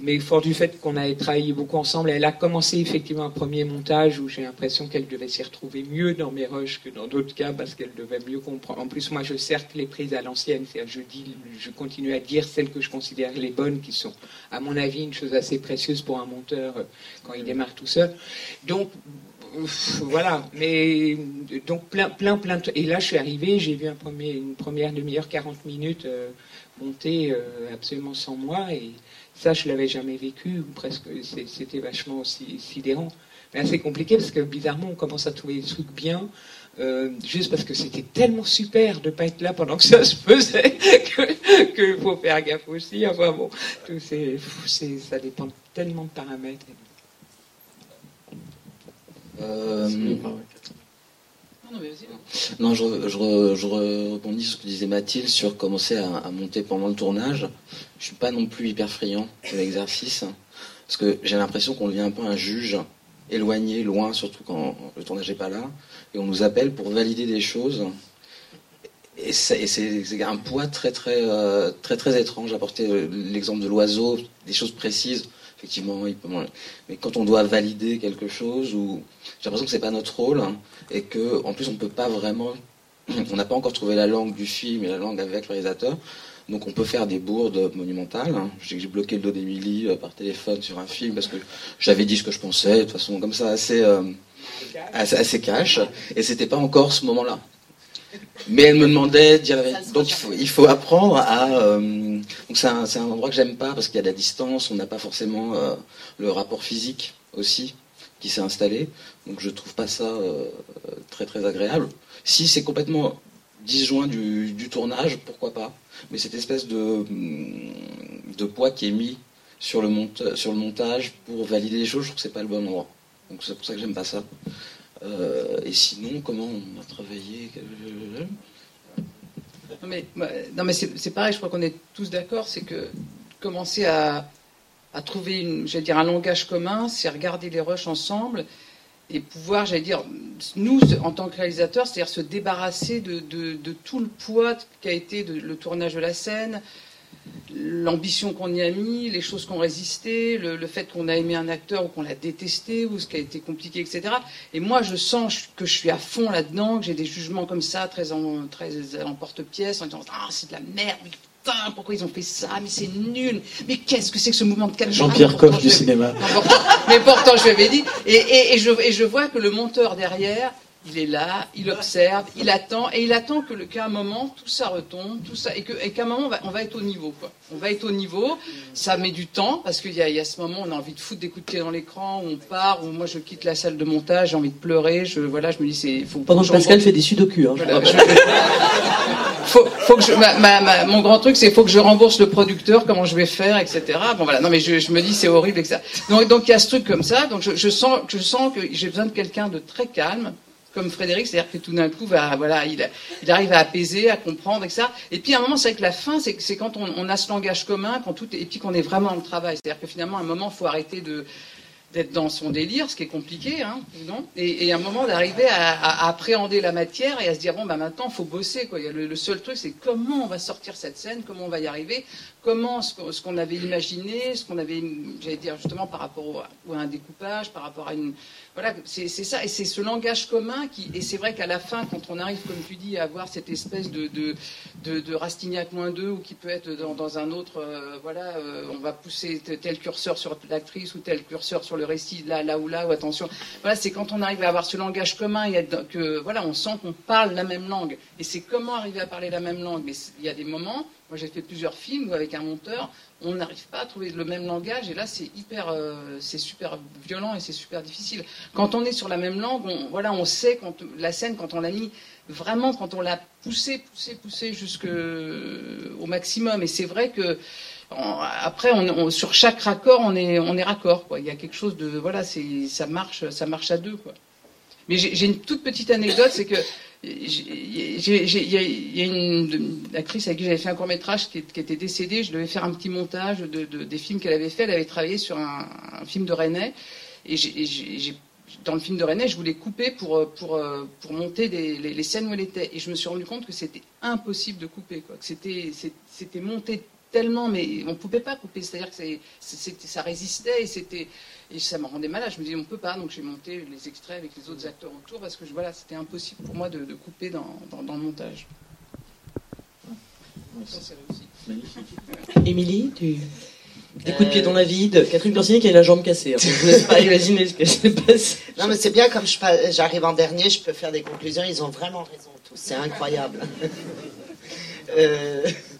mais fort du fait qu'on avait travaillé beaucoup ensemble, elle a commencé effectivement un premier montage où j'ai l'impression qu'elle devait s'y retrouver mieux dans mes rushs que dans d'autres cas parce qu'elle devait mieux comprendre. En plus, moi, je cercle les prises à l'ancienne, c'est-à-dire je dis, je continue à dire celles que je considère les bonnes, qui sont, à mon avis, une chose assez précieuse pour un monteur euh, quand il démarre tout seul. Donc voilà, mais donc plein, plein, plein. Et là, je suis arrivé, j'ai vu une première demi-heure, 40 minutes euh, monter euh, absolument sans moi et ça, je l'avais jamais vécu, ou presque, c'était vachement aussi sidérant. Mais assez compliqué parce que bizarrement, on commence à trouver des trucs bien, euh, juste parce que c'était tellement super de ne pas être là pendant que ça se faisait qu'il faut faire gaffe aussi. Enfin bon, tout c'est, ça dépend tellement de paramètres. Euh, non, je, je, rebondis sur ce que disait Mathilde sur commencer à, monter pendant le tournage. Je suis pas non plus hyper friand de l'exercice, parce que j'ai l'impression qu'on devient un peu un juge, éloigné, loin, surtout quand le tournage n'est pas là, et on nous appelle pour valider des choses. Et c'est un poids très très, euh, très très étrange. Apporter l'exemple de l'oiseau, des choses précises effectivement, mais quand on doit valider quelque chose, j'ai l'impression que c'est pas notre rôle, hein, et que en plus on peut pas vraiment, on n'a pas encore trouvé la langue du film et la langue avec le réalisateur, donc on peut faire des bourdes monumentales. Hein. J'ai bloqué le dos d'Émilie euh, par téléphone sur un film parce que j'avais dit ce que je pensais, de toute façon comme ça assez, euh, assez, assez cash, et c'était pas encore ce moment-là. Mais elle me demandait Donc il faut, apprendre à. Euh, donc c'est un, endroit que j'aime pas parce qu'il y a de la distance, on n'a pas forcément euh, le rapport physique aussi qui s'est installé. Donc je trouve pas ça très très agréable. Si c'est complètement disjoint du, tournage, pourquoi pas? Mais cette espèce de, de poids qui est mis sur le, sur le montage pour valider les choses, je trouve que c'est pas le bon endroit. Donc c'est pour ça que j'aime pas ça. Euh, et sinon, comment on a travaillé Non mais, non mais c'est pareil, je crois qu'on est tous d'accord, c'est que commencer à, à trouver une, dire, un langage commun, c'est regarder les rushs ensemble et pouvoir, j'allais dire, nous, en tant que réalisateurs, c'est-à-dire se débarrasser de, tout le poids qu'a été le tournage de la scène, l'ambition qu'on y a mis, les choses qu'on résisté, le, le, fait qu'on a aimé un acteur ou qu'on l'a détesté, ou ce qui a été compliqué, etc. Et moi, je sens que je suis à fond là-dedans, que j'ai des jugements comme ça, très en, très en porte-pièce, en disant Ah, c'est de la merde, putain, pourquoi ils ont fait ça Mais c'est nul Mais qu'est-ce que c'est que ce mouvement de caméra Jean-Pierre Coff du cinéma. mais pourtant, je lui avais dit. Et, et, et, je, et je vois que le monteur derrière, il est là, il observe, il attend, et il attend que qu'à un moment tout ça retombe, tout ça, et qu'à un moment on va, être au niveau, quoi. On va être au niveau. Ça met du temps parce qu'il y, y, a ce moment, on a envie de foutre des coups de pied dans l'écran, où on part, où moi je quitte la salle de montage, j'ai envie de pleurer. Je voilà, je me dis c'est. Faut Pendant que Pascal fait des sudoku. Hein, faut, faut que je, mon grand truc, c'est faut que je rembourse le producteur, comment je vais faire, etc. Bon voilà, non mais je, je me dis c'est horrible, etc. Donc donc il y a ce truc comme ça. Donc je, je sens, je sens que j'ai besoin de quelqu'un de très calme comme Frédéric, c'est-à-dire que tout d'un coup, voilà, il, il, arrive à apaiser, à comprendre, etc. Et puis à un moment, c'est que la fin, c'est quand on, a ce langage commun, quand tout, et puis qu'on est vraiment dans le travail. C'est-à-dire que finalement, à un moment, il faut arrêter de d'être dans son délire, ce qui est compliqué, hein, et, à un moment d'arriver à, appréhender la matière et à se dire bon bah maintenant faut bosser quoi. Le, seul truc c'est comment on va sortir cette scène, comment on va y arriver, comment ce qu'on avait imaginé, ce qu'on avait, j'allais dire justement par rapport au, à un découpage, par rapport à une, voilà, c'est ça et c'est ce langage commun qui et c'est vrai qu'à la fin quand on arrive comme tu dis à avoir cette espèce de de, de, de Rastignac moins 2 ou qui peut être dans, dans un autre, euh, voilà, euh, on va pousser tel curseur sur l'actrice ou tel curseur sur le récit, là, là ou là, ou attention. Voilà, c'est quand on arrive à avoir ce langage commun, et que, voilà, on sent qu'on parle la même langue. Et c'est comment arriver à parler la même langue. Mais il y a des moments, moi j'ai fait plusieurs films avec un monteur, on n'arrive pas à trouver le même langage, et là c'est hyper, euh, c'est super violent et c'est super difficile. Quand on est sur la même langue, on, voilà, on sait quand la scène, quand on l'a mis vraiment, quand on l'a poussé, poussé, poussé jusqu'au maximum. Et c'est vrai que après, sur chaque raccord, on est, raccord. Il y a quelque chose de, voilà, ça marche, ça marche à deux. Mais j'ai, une toute petite anecdote, c'est que il y, a une, actrice avec qui j'avais fait un court métrage qui, était décédée. Je devais faire un petit montage de, de, des films qu'elle avait fait. Elle avait travaillé sur un, film de René. Et dans le film de René, je voulais couper pour, monter les, scènes où elle était. Et je me suis rendu compte que c'était impossible de couper. Que c'était monté tellement, mais on ne pouvait pas couper. C'est-à-dire que ça résistait et, c'était, et ça me rendait malade. Je me disais, on ne peut pas. Donc j'ai monté les extraits avec les autres acteurs autour parce que voilà, c'était impossible pour moi de, de couper dans, dans, dans, le montage. Émilie, tu... Des coups de pied dans la vide, Catherine Corsini qui a la jambe cassée. je ne laisse pas imaginer ce que s'est passé. Non, mais c'est bien, comme j'arrive en dernier, je peux faire des conclusions. Ils ont vraiment raison, tous. C'est incroyable. euh,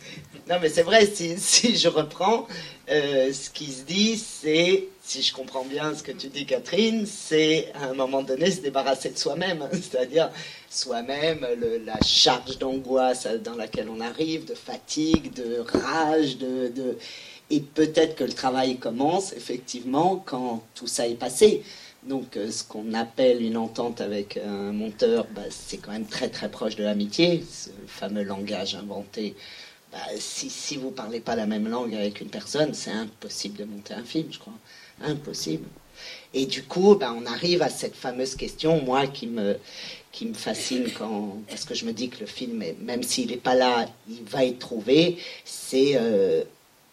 non, mais c'est vrai, si, je reprends, euh, ce qui se dit, c'est, si je comprends bien ce que tu dis, Catherine, c'est à un moment donné se débarrasser de soi-même, c'est-à-dire soi-même, la charge d'angoisse dans laquelle on arrive, de fatigue, de rage, de... et peut-être que le travail commence effectivement quand tout ça est passé. Donc, euh, ce qu'on appelle une entente avec un monteur, bah, c'est quand même très très proche de l'amitié, ce fameux langage inventé bah, si, vous ne parlez pas la même langue avec une personne, c'est impossible de monter un film, je crois. Impossible. Et du coup, bah, on arrive à cette fameuse question, moi, qui me, qui me fascine quand, parce que je me dis que le film, même s'il n'est pas là, il va être trouvé, c'est euh,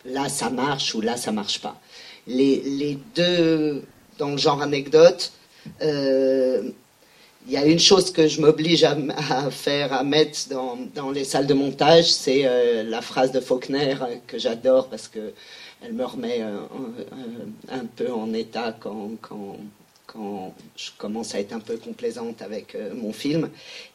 là ça marche ou là ça marche pas. Les, les deux, dans le genre anecdote, euh, il y a une chose que je m'oblige à, faire, à mettre dans, les salles de montage, c'est euh, la phrase de Faulkner euh, que j'adore parce que elle me remet euh, un, peu en état quand, je commence à être un peu complaisante avec mon film.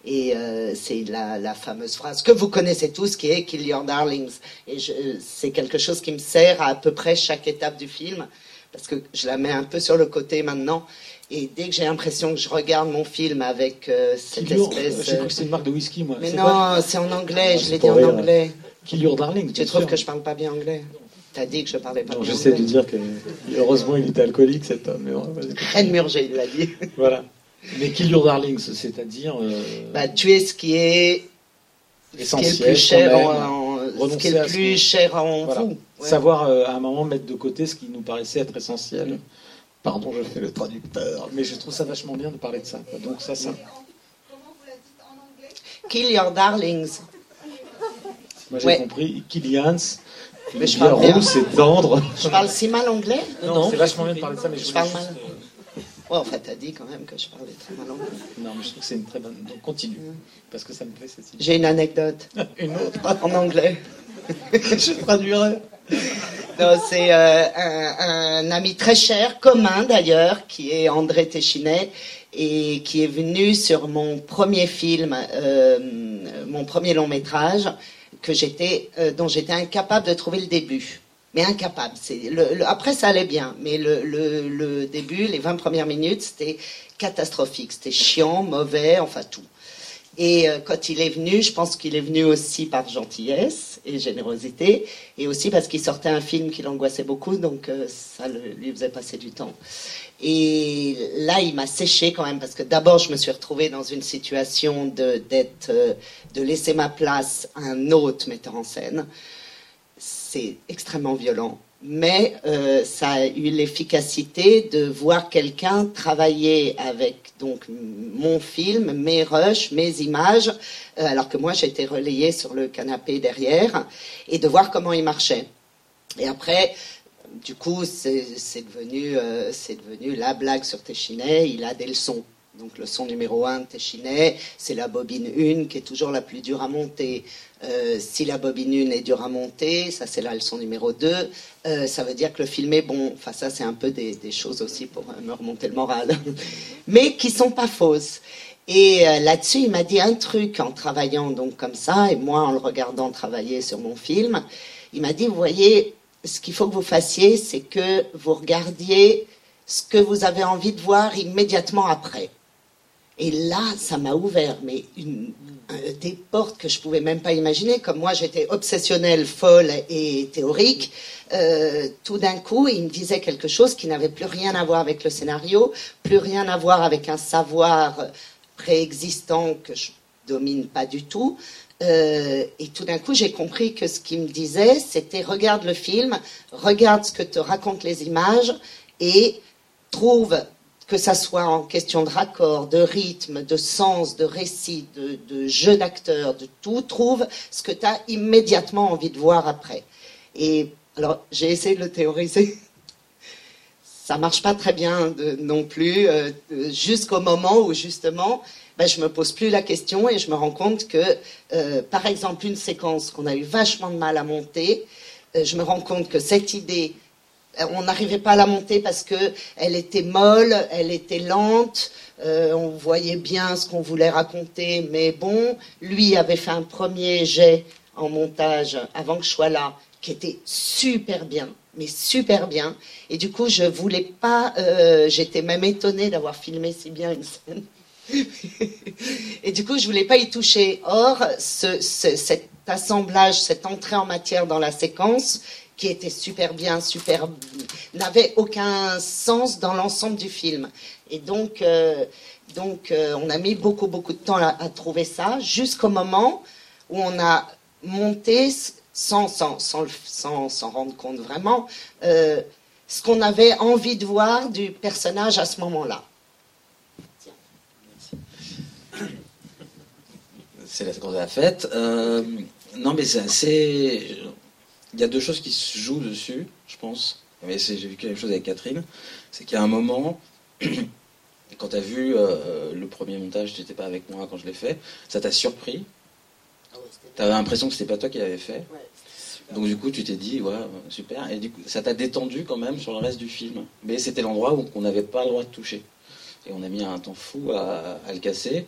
Et c'est la, fameuse phrase que vous connaissez tous qui est Kill Your Darlings. Et c'est quelque chose qui me sert à peu près chaque étape du film parce que je la mets un peu sur le côté maintenant. Et dès que j'ai l'impression que je regarde mon film avec euh, cette espèce. J'ai cru que c'est une marque de whisky, moi. Mais non, c'est en anglais, je l'ai dit en anglais. Kill Your Darling. Tu trouves que je parle pas bien anglais T'as dit que je parlais pas non, bien J'essaie de dire que, heureusement, il était alcoolique, cet homme. Ed Murger, il l'a dit. voilà. Mais Kill Your Darlings, c'est-à-dire. Euh... Bah, tuer ce qui est. Essentiel, ce qui est le plus cher en, en ce qui est le plus cher en voilà. vous. Ouais. Savoir euh, à un moment mettre de côté ce qui nous paraissait être essentiel. Mmh. Pardon, je fais le traducteur, mais je trouve ça vachement bien de parler de ça. Donc ça, ça. Comment vous la dites en anglais? Kill your darlings. Moi j'ai ouais. compris Killians. Mais je parle bien. c'est tendre. Je parle si mal anglais? Non, non c'est vachement bien de parler de ça, mais je, je parle mal. Ouais, en fait, t'as dit quand même que je parlais très mal anglais. Non, mais je trouve que c'est une très bonne. Donc continue, mmh. parce que ça me plaît ceci. J'ai une anecdote. une autre En anglais. je traduirai. c'est euh, un, ami très cher, commun d'ailleurs, qui est André Téchinet, et qui est venu sur mon premier film, euh, mon premier long métrage, que euh, dont j'étais incapable de trouver le début. Mais incapable. Le, le, après, ça allait bien, mais le, le début, les 20 premières minutes, c'était catastrophique. C'était chiant, mauvais, enfin tout. Et quand il est venu, je pense qu'il est venu aussi par gentillesse et générosité, et aussi parce qu'il sortait un film qui l'angoissait beaucoup, donc euh, ça lui faisait passer du temps. Et là, il m'a séché quand même, parce que d'abord, je me suis retrouvée dans une situation de, d'être, euh, de laisser ma place à un autre metteur en scène. C'est extrêmement violent. Mais euh, ça a eu l'efficacité de voir quelqu'un travailler avec donc mon film, mes rushs, mes images, euh, alors que moi j'étais relayée sur le canapé derrière, et de voir comment il marchait. Et après, du coup, c'est devenu, euh, devenu la blague sur Téchinet, il a des leçons. Donc le son numéro 1 de Téchinet, c'est la bobine 1 qui est toujours la plus dure à monter. Euh, si la bobine 1 est dure à monter, ça c'est la leçon numéro 2, euh, ça veut dire que le film est bon. Enfin ça c'est un peu des, choses aussi pour me remonter le moral. Mais qui sont pas fausses. Et là-dessus, il m'a dit un truc en travaillant donc comme ça, et moi en le regardant travailler sur mon film. Il m'a dit, vous voyez, ce qu'il faut que vous fassiez, c'est que vous regardiez ce que vous avez envie de voir immédiatement après. Et là, ça m'a ouvert mais une, des portes que je pouvais même pas imaginer. Comme moi, j'étais obsessionnelle, folle et théorique. Euh, tout d'un coup, il me disait quelque chose qui n'avait plus rien à voir avec le scénario, plus rien à voir avec un savoir préexistant que je domine pas du tout. Euh, et tout d'un coup, j'ai compris que ce qu'il me disait, c'était regarde le film, regarde ce que te racontent les images et trouve que ça soit en question de raccord, de rythme, de sens, de récit, de, jeu d'acteur, de tout, trouve ce que tu as immédiatement envie de voir après. Et alors, j'ai essayé de le théoriser. Ça marche pas très bien non plus, euh, jusqu'au moment où justement ben, je me pose plus la question et je me rends compte que, euh, par exemple, une séquence qu'on a eu vachement de mal à monter, euh, je me rends compte que cette idée, on n'arrivait pas à la monter parce que elle était molle, elle était lente, on voyait bien ce qu'on voulait raconter, mais bon, lui avait fait un premier jet en montage avant que je sois là, qui était super bien, mais super bien. Et du coup, je voulais pas, j'étais même étonnée d'avoir filmé si bien une scène. et du coup, je voulais pas y toucher. Or, cet assemblage, cette entrée en matière dans la séquence, qui était super bien, super, n'avait aucun sens dans l'ensemble du film. Et donc, euh, donc euh, on a mis beaucoup, beaucoup de temps à, trouver ça, jusqu'au moment où on a monté, sans s'en sans, sans, rendre compte vraiment, euh, ce qu'on avait envie de voir du personnage à ce moment-là. c'est la séquence de la fête. Non, mais c'est. Il y a deux choses qui se jouent dessus, je pense. Mais j'ai vu quelque chose avec Catherine. C'est qu'il y a un moment, quand tu as vu euh, le premier montage, tu n'étais pas avec moi quand je l'ai fait, ça t'a surpris. Ah tu avais l'impression que c'était pas toi qui l'avais fait. Donc du coup, tu t'es dit, ouais, super. Et du coup, ça t'a détendu quand même sur le reste du film. Mais c'était l'endroit où on n'avait pas le droit de toucher. Et on a mis un temps fou à, à le casser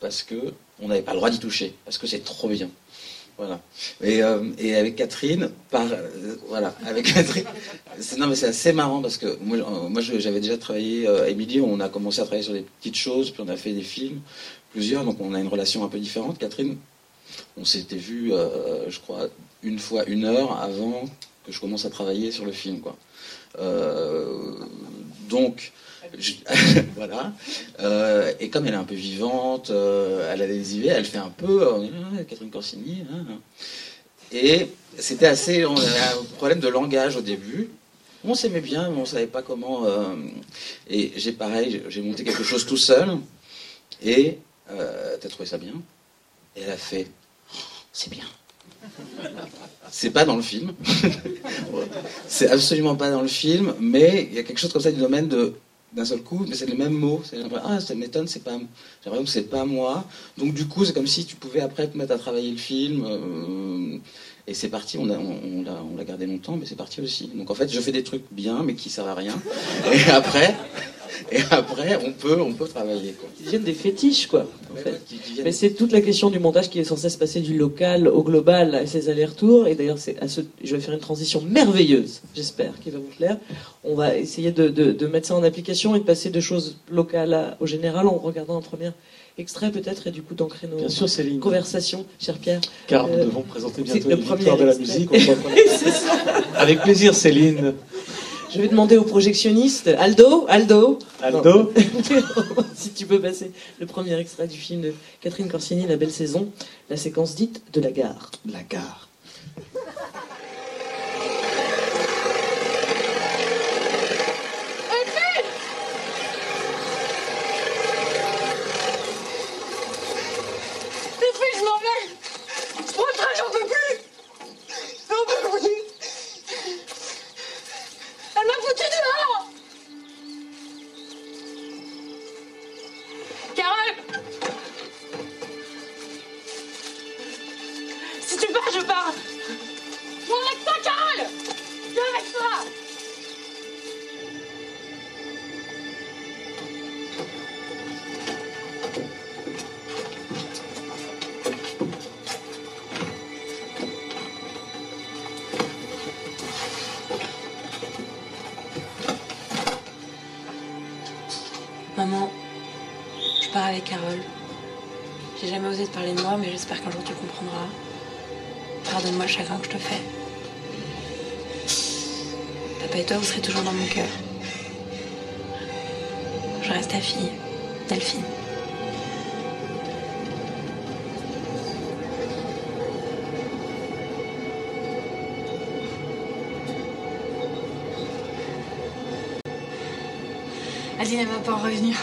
parce que on n'avait pas le droit d'y toucher, parce que c'est trop bien. Voilà. Et, euh, avec Catherine, euh, voilà, avec Catherine, non mais c'est assez marrant parce que moi, euh, j'avais déjà travaillé, Émilie, on a commencé à travailler sur des petites choses, puis on a fait des films, plusieurs, donc on a une relation un peu différente. Catherine, on s'était vu, je crois, une fois une heure avant que je commence à travailler sur le film, donc, voilà. Euh, et comme elle est un peu vivante, euh, elle a des idées, elle fait un peu euh, Catherine Corsini. Hein, hein. Et c'était assez. On avait un problème de langage au début. On s'aimait bien, mais on savait pas comment. et j'ai pareil, j'ai monté quelque chose tout seul. Et t'as trouvé ça bien? Et elle a fait c'est bien. C'est pas dans le film. c'est absolument pas dans le film, mais il y a quelque chose comme ça du domaine de d'un seul coup, mais c'est les mêmes mots. Ah, ça m'étonne, c'est pas, j'ai l'impression que c'est pas moi. Donc du coup, c'est comme si tu pouvais après te mettre à travailler le film. Euh, et c'est parti, on l'a on, on, gardé longtemps, mais c'est parti aussi. Donc en fait, je fais des trucs bien, mais qui servent à rien. Et après, et après, on peut, on peut travailler. Quoi. Ils deviennent des fétiches, quoi. Mais c'est toute la question du montage qui est censé se passer du local au global à ces allers-retours. Et d'ailleurs, c'est à ce... je vais faire une transition merveilleuse, j'espère, qui va vous plaire. On va essayer de, de, mettre ça en application et de passer de choses locales au général en regardant un premier extrait peut-être et du coup d'ancrer nos conversations, cher Pierre. Car nous euh, devons présenter bientôt le de la musique. Avec plaisir, Céline. Je vais demander au projectionniste, Aldo, Aldo. Aldo. si tu peux passer le premier extrait du film de Catherine Corsini, La Belle Saison, la séquence dite de la gare. La gare. Maman, je pars avec Carole. J'ai jamais osé te parler de moi, mais j'espère qu'un jour tu comprendras. Pardonne-moi le chagrin que je te fais. Papa et toi, vous serez toujours dans mon cœur. Je reste ta fille, Delphine. Aline, elle va pas en revenir.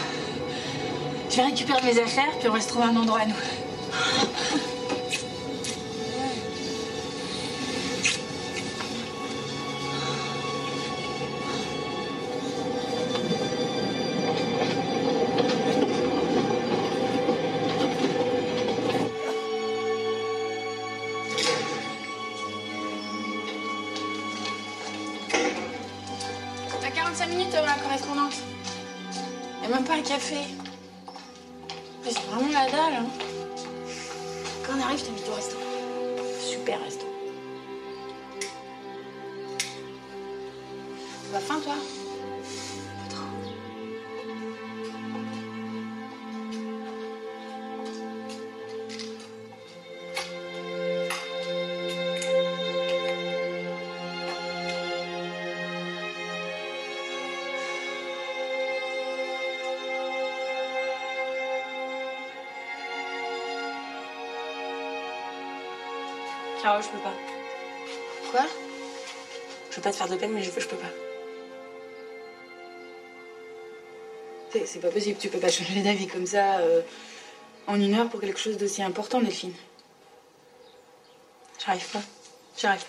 Je vais récupérer mes affaires, puis on va se trouver un endroit à nous. Je peux pas. Quoi? Je veux pas te faire de peine, mais je, je peux pas. C'est- C'est pas possible, tu peux pas changer d'avis comme ça euh, en une heure pour quelque chose d'aussi important, Delphine. J'arrive pas. J'arrive.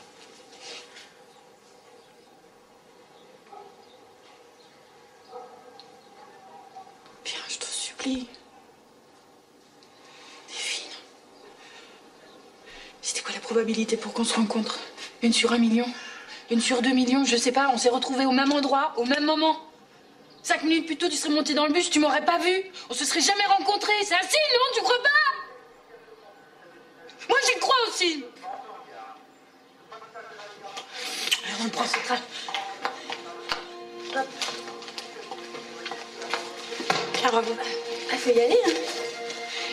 Bien, je te supplie. Delphine. Pour qu'on se rencontre Une sur un million Une sur deux millions Je sais pas, on s'est retrouvés au même endroit, au même moment. Cinq minutes plus tôt, tu serais monté dans le bus, tu m'aurais pas vu. On se serait jamais rencontrés. C'est un signe, non Tu crois pas? Moi, j'y crois aussi. Alors, on prend ce train. Hop. Il faut y aller. Hein.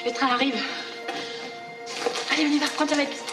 Le train arrive. Allez, on y va, prends ta valise.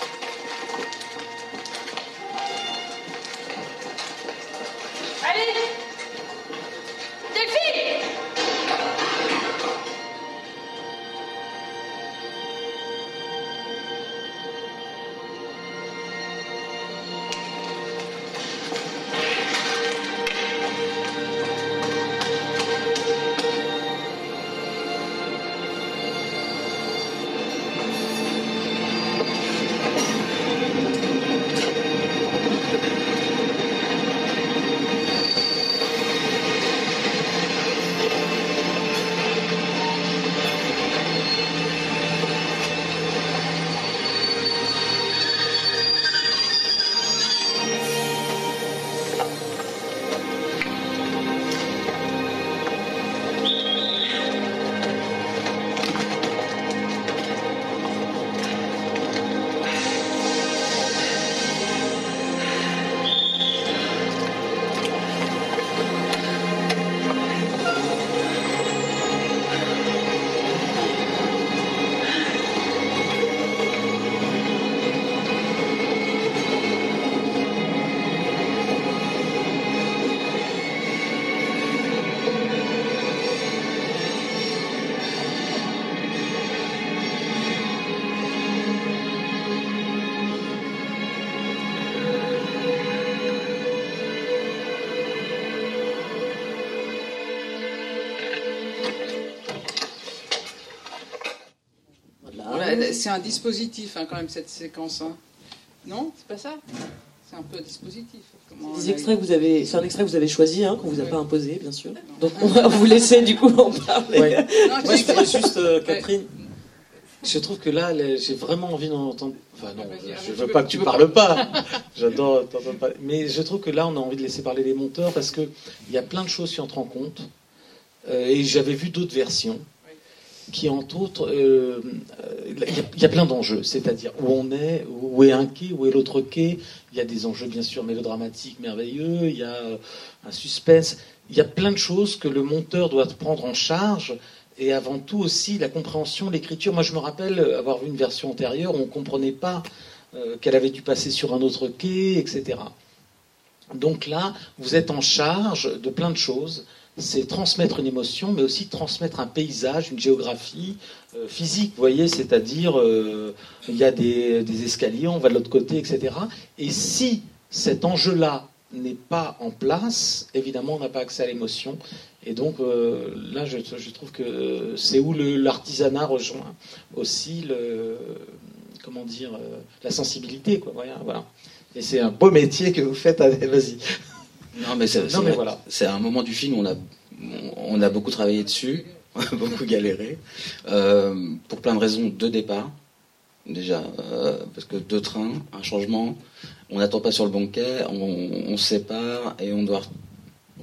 C'est un dispositif hein, quand même cette séquence. hein. Non, c'est pas ça C'est un peu un dispositif. A- extraits que vous avez, c'est un extrait que vous avez choisi, hein, qu'on vous a pas imposé, bien sûr. Donc on va vous laisser du coup en parler. Ouais. Moi, je voudrais juste, euh, Catherine, Je trouve que là, les- j'ai vraiment envie d'en entendre. Enfin, non, je veux pas que tu parles pas. J'adore t'entendre parler. Mais je trouve que là, on a envie de laisser parler les monteurs parce qu'il y a plein de choses qui entrent en compte. Euh, et j'avais vu d'autres versions qui, entre autres, euh, euh, il y a- plein d'enjeux. C'est-à-dire où on est, où est un quai, où est l'autre quai. Il y a des enjeux, bien sûr, mélodramatiques, merveilleux. Il y a euh, un suspense. Il y a plein de choses que le monteur doit prendre en charge et avant tout aussi la compréhension, l'écriture. Moi, je me rappelle avoir vu une version antérieure où on ne comprenait pas qu'elle avait dû passer sur un autre quai, etc. Donc là, vous êtes en charge de plein de choses. C'est transmettre une émotion, mais aussi transmettre un paysage, une géographie euh, physique, vous voyez, c'est-à-dire euh, il y a des, escaliers, on va de l'autre côté, etc. Et si cet enjeu-là n'est pas en place, évidemment, on n'a pas accès à l'émotion. Et donc euh, là, je, trouve que c'est où l'artisanat rejoint aussi le, comment dire, la sensibilité, quoi. Voilà. voilà. Et c'est un beau métier que vous faites. Allez, Vas-y. Non, mais c'est Non, c'est mais vrai, voilà. c'est un moment du film où on a, on a beaucoup travaillé dessus, on a beaucoup galéré, euh, pour plein de raisons de départ. Déjà, euh, parce que deux trains, un changement, on n'attend pas sur le bon quai, on, on se sépare et on doit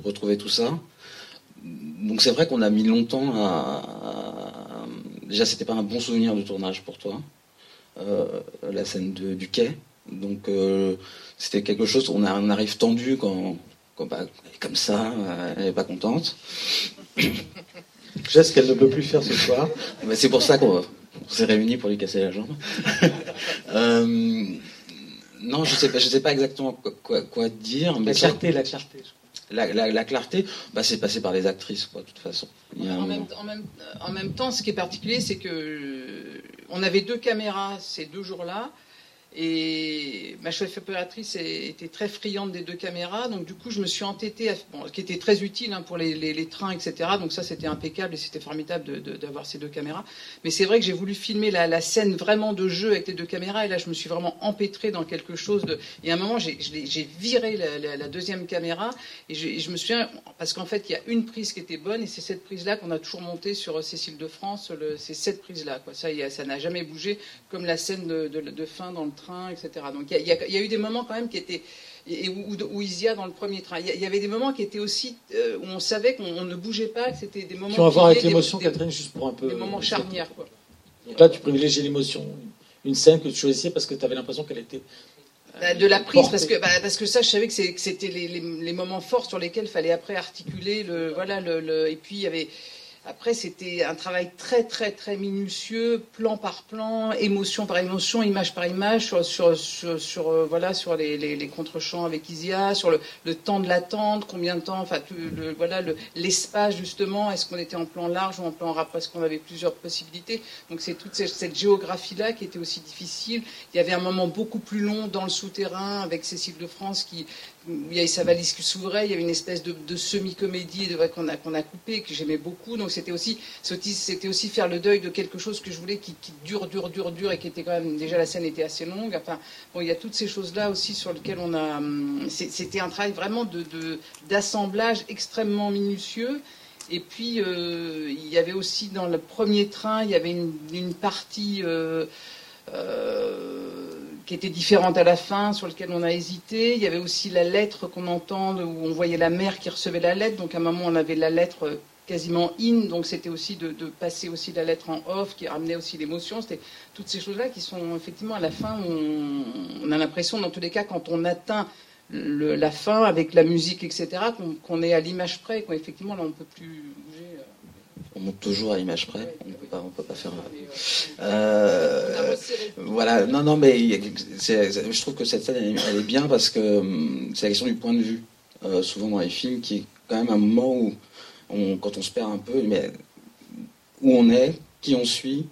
retrouver tout ça. Donc c'est vrai qu'on a mis longtemps à. à- Déjà, c'était pas un bon souvenir de tournage pour toi, euh, la scène de- du quai. Donc euh, c'était quelque chose, on, a- on arrive tendu quand, quand bah, elle est comme ça, euh, elle n'est pas contente. Geste qu'elle ne peut plus faire ce soir. Bah, c'est pour ça qu'on on s'est réunis pour lui casser la jambe. Euh, non, je sais pas, je sais pas exactement quoi, quoi, quoi dire. Mais La ça- clarté, la clarté. la, la- la clarté, bah, c'est passé par les actrices, quoi, de toute façon. Il y a un En moment. même, en, même, en même temps, ce qui est particulier, c'est que euh, on avait deux caméras ces deux jours-là. Et ma chef opératrice était très friande des deux caméras, donc du coup je me suis entêtée, ce qui était très utile hein, pour les, trains, etc. Donc ça c'était impeccable et c'était formidable d'avoir ces deux caméras. Mais c'est vrai que j'ai voulu filmer la, scène vraiment de jeu avec les deux caméras et là je me suis vraiment empêtrée dans quelque chose de. Et à un moment j'ai viré la, deuxième caméra et je, et je me souviens parce qu'en fait il y a une prise qui était bonne et c'est cette prise-là qu'on a toujours montée sur euh, Cécile de France. C'est cette prise-là. Ça, n'a jamais bougé, comme la scène de fin dans le train, etc. Donc il y, a, y y eu des moments quand même qui étaient et où, où- où Isia dans le premier train. Il y, avait des moments qui étaient aussi euh, où on savait qu'on on ne bougeait pas, que c'était des moments Qui ont à voir avec l'émotion, Catherine, juste pour un peu. Des moments charnières, quoi. Donc là, tu privilégiais l'émotion. Une scène que tu choisissais parce que tu avais l'impression qu'elle était. Bah, de la prise parce que bah, parce que ça je savais que c'était les, les- les moments forts sur lesquels il fallait après articuler le voilà le, le- et puis il y avait après c'était un travail très très très minutieux plan par plan émotion par émotion image par image sur euh, voilà sur les, les, contre-champs avec Isia sur le, temps de l'attente combien de temps enfin voilà le- l'espace justement est-ce qu'on était en plan large ou en plan rap parce qu'on avait plusieurs possibilités. Donc c'est toute cette, cette géographie là qui était aussi difficile. Il y avait un moment beaucoup plus long dans le souterrain avec Cécile de France qui il y avait sa valise qui s'ouvrait, il y avait une espèce de, semi-comédie qu'on a, qu'on a coupé, que j'aimais beaucoup. Donc c'était aussi, aussi faire le deuil de quelque chose que je voulais qui, dure, dure, dure, dure et qui était quand même, déjà la scène était assez longue. Enfin, bon, il y a toutes ces choses-là aussi sur lesquelles on a. hum, C'était un travail vraiment de- de- d'assemblage extrêmement minutieux. Et puis, euh, il y avait aussi dans le premier train, il y avait une, une partie euh, euh, qui était différente à la fin, sur lequel on a hésité. Il y avait aussi la lettre qu'on entend, où on voyait la mère qui recevait la lettre. Donc à un moment, on avait la lettre euh, quasiment in, donc c'était aussi de, passer aussi la lettre en off, qui ramenait aussi l'émotion. C'était toutes ces choses-là qui sont effectivement à la fin, on, on a l'impression, dans tous les cas, quand on atteint la fin avec la musique, etc., qu'on est à l'image près, qu'effectivement là on peut plus bouger. Euh. On monte toujours à l'image près, on ne peut pas, on peut pas faire. Euh, voilà, non, non, mais je trouve que cette scène, elle, est bien parce que hum, c'est la question du point de vue, euh, souvent dans les films, qui est quand même un moment où, quand on se perd un peu, mais où on est, qui on suit.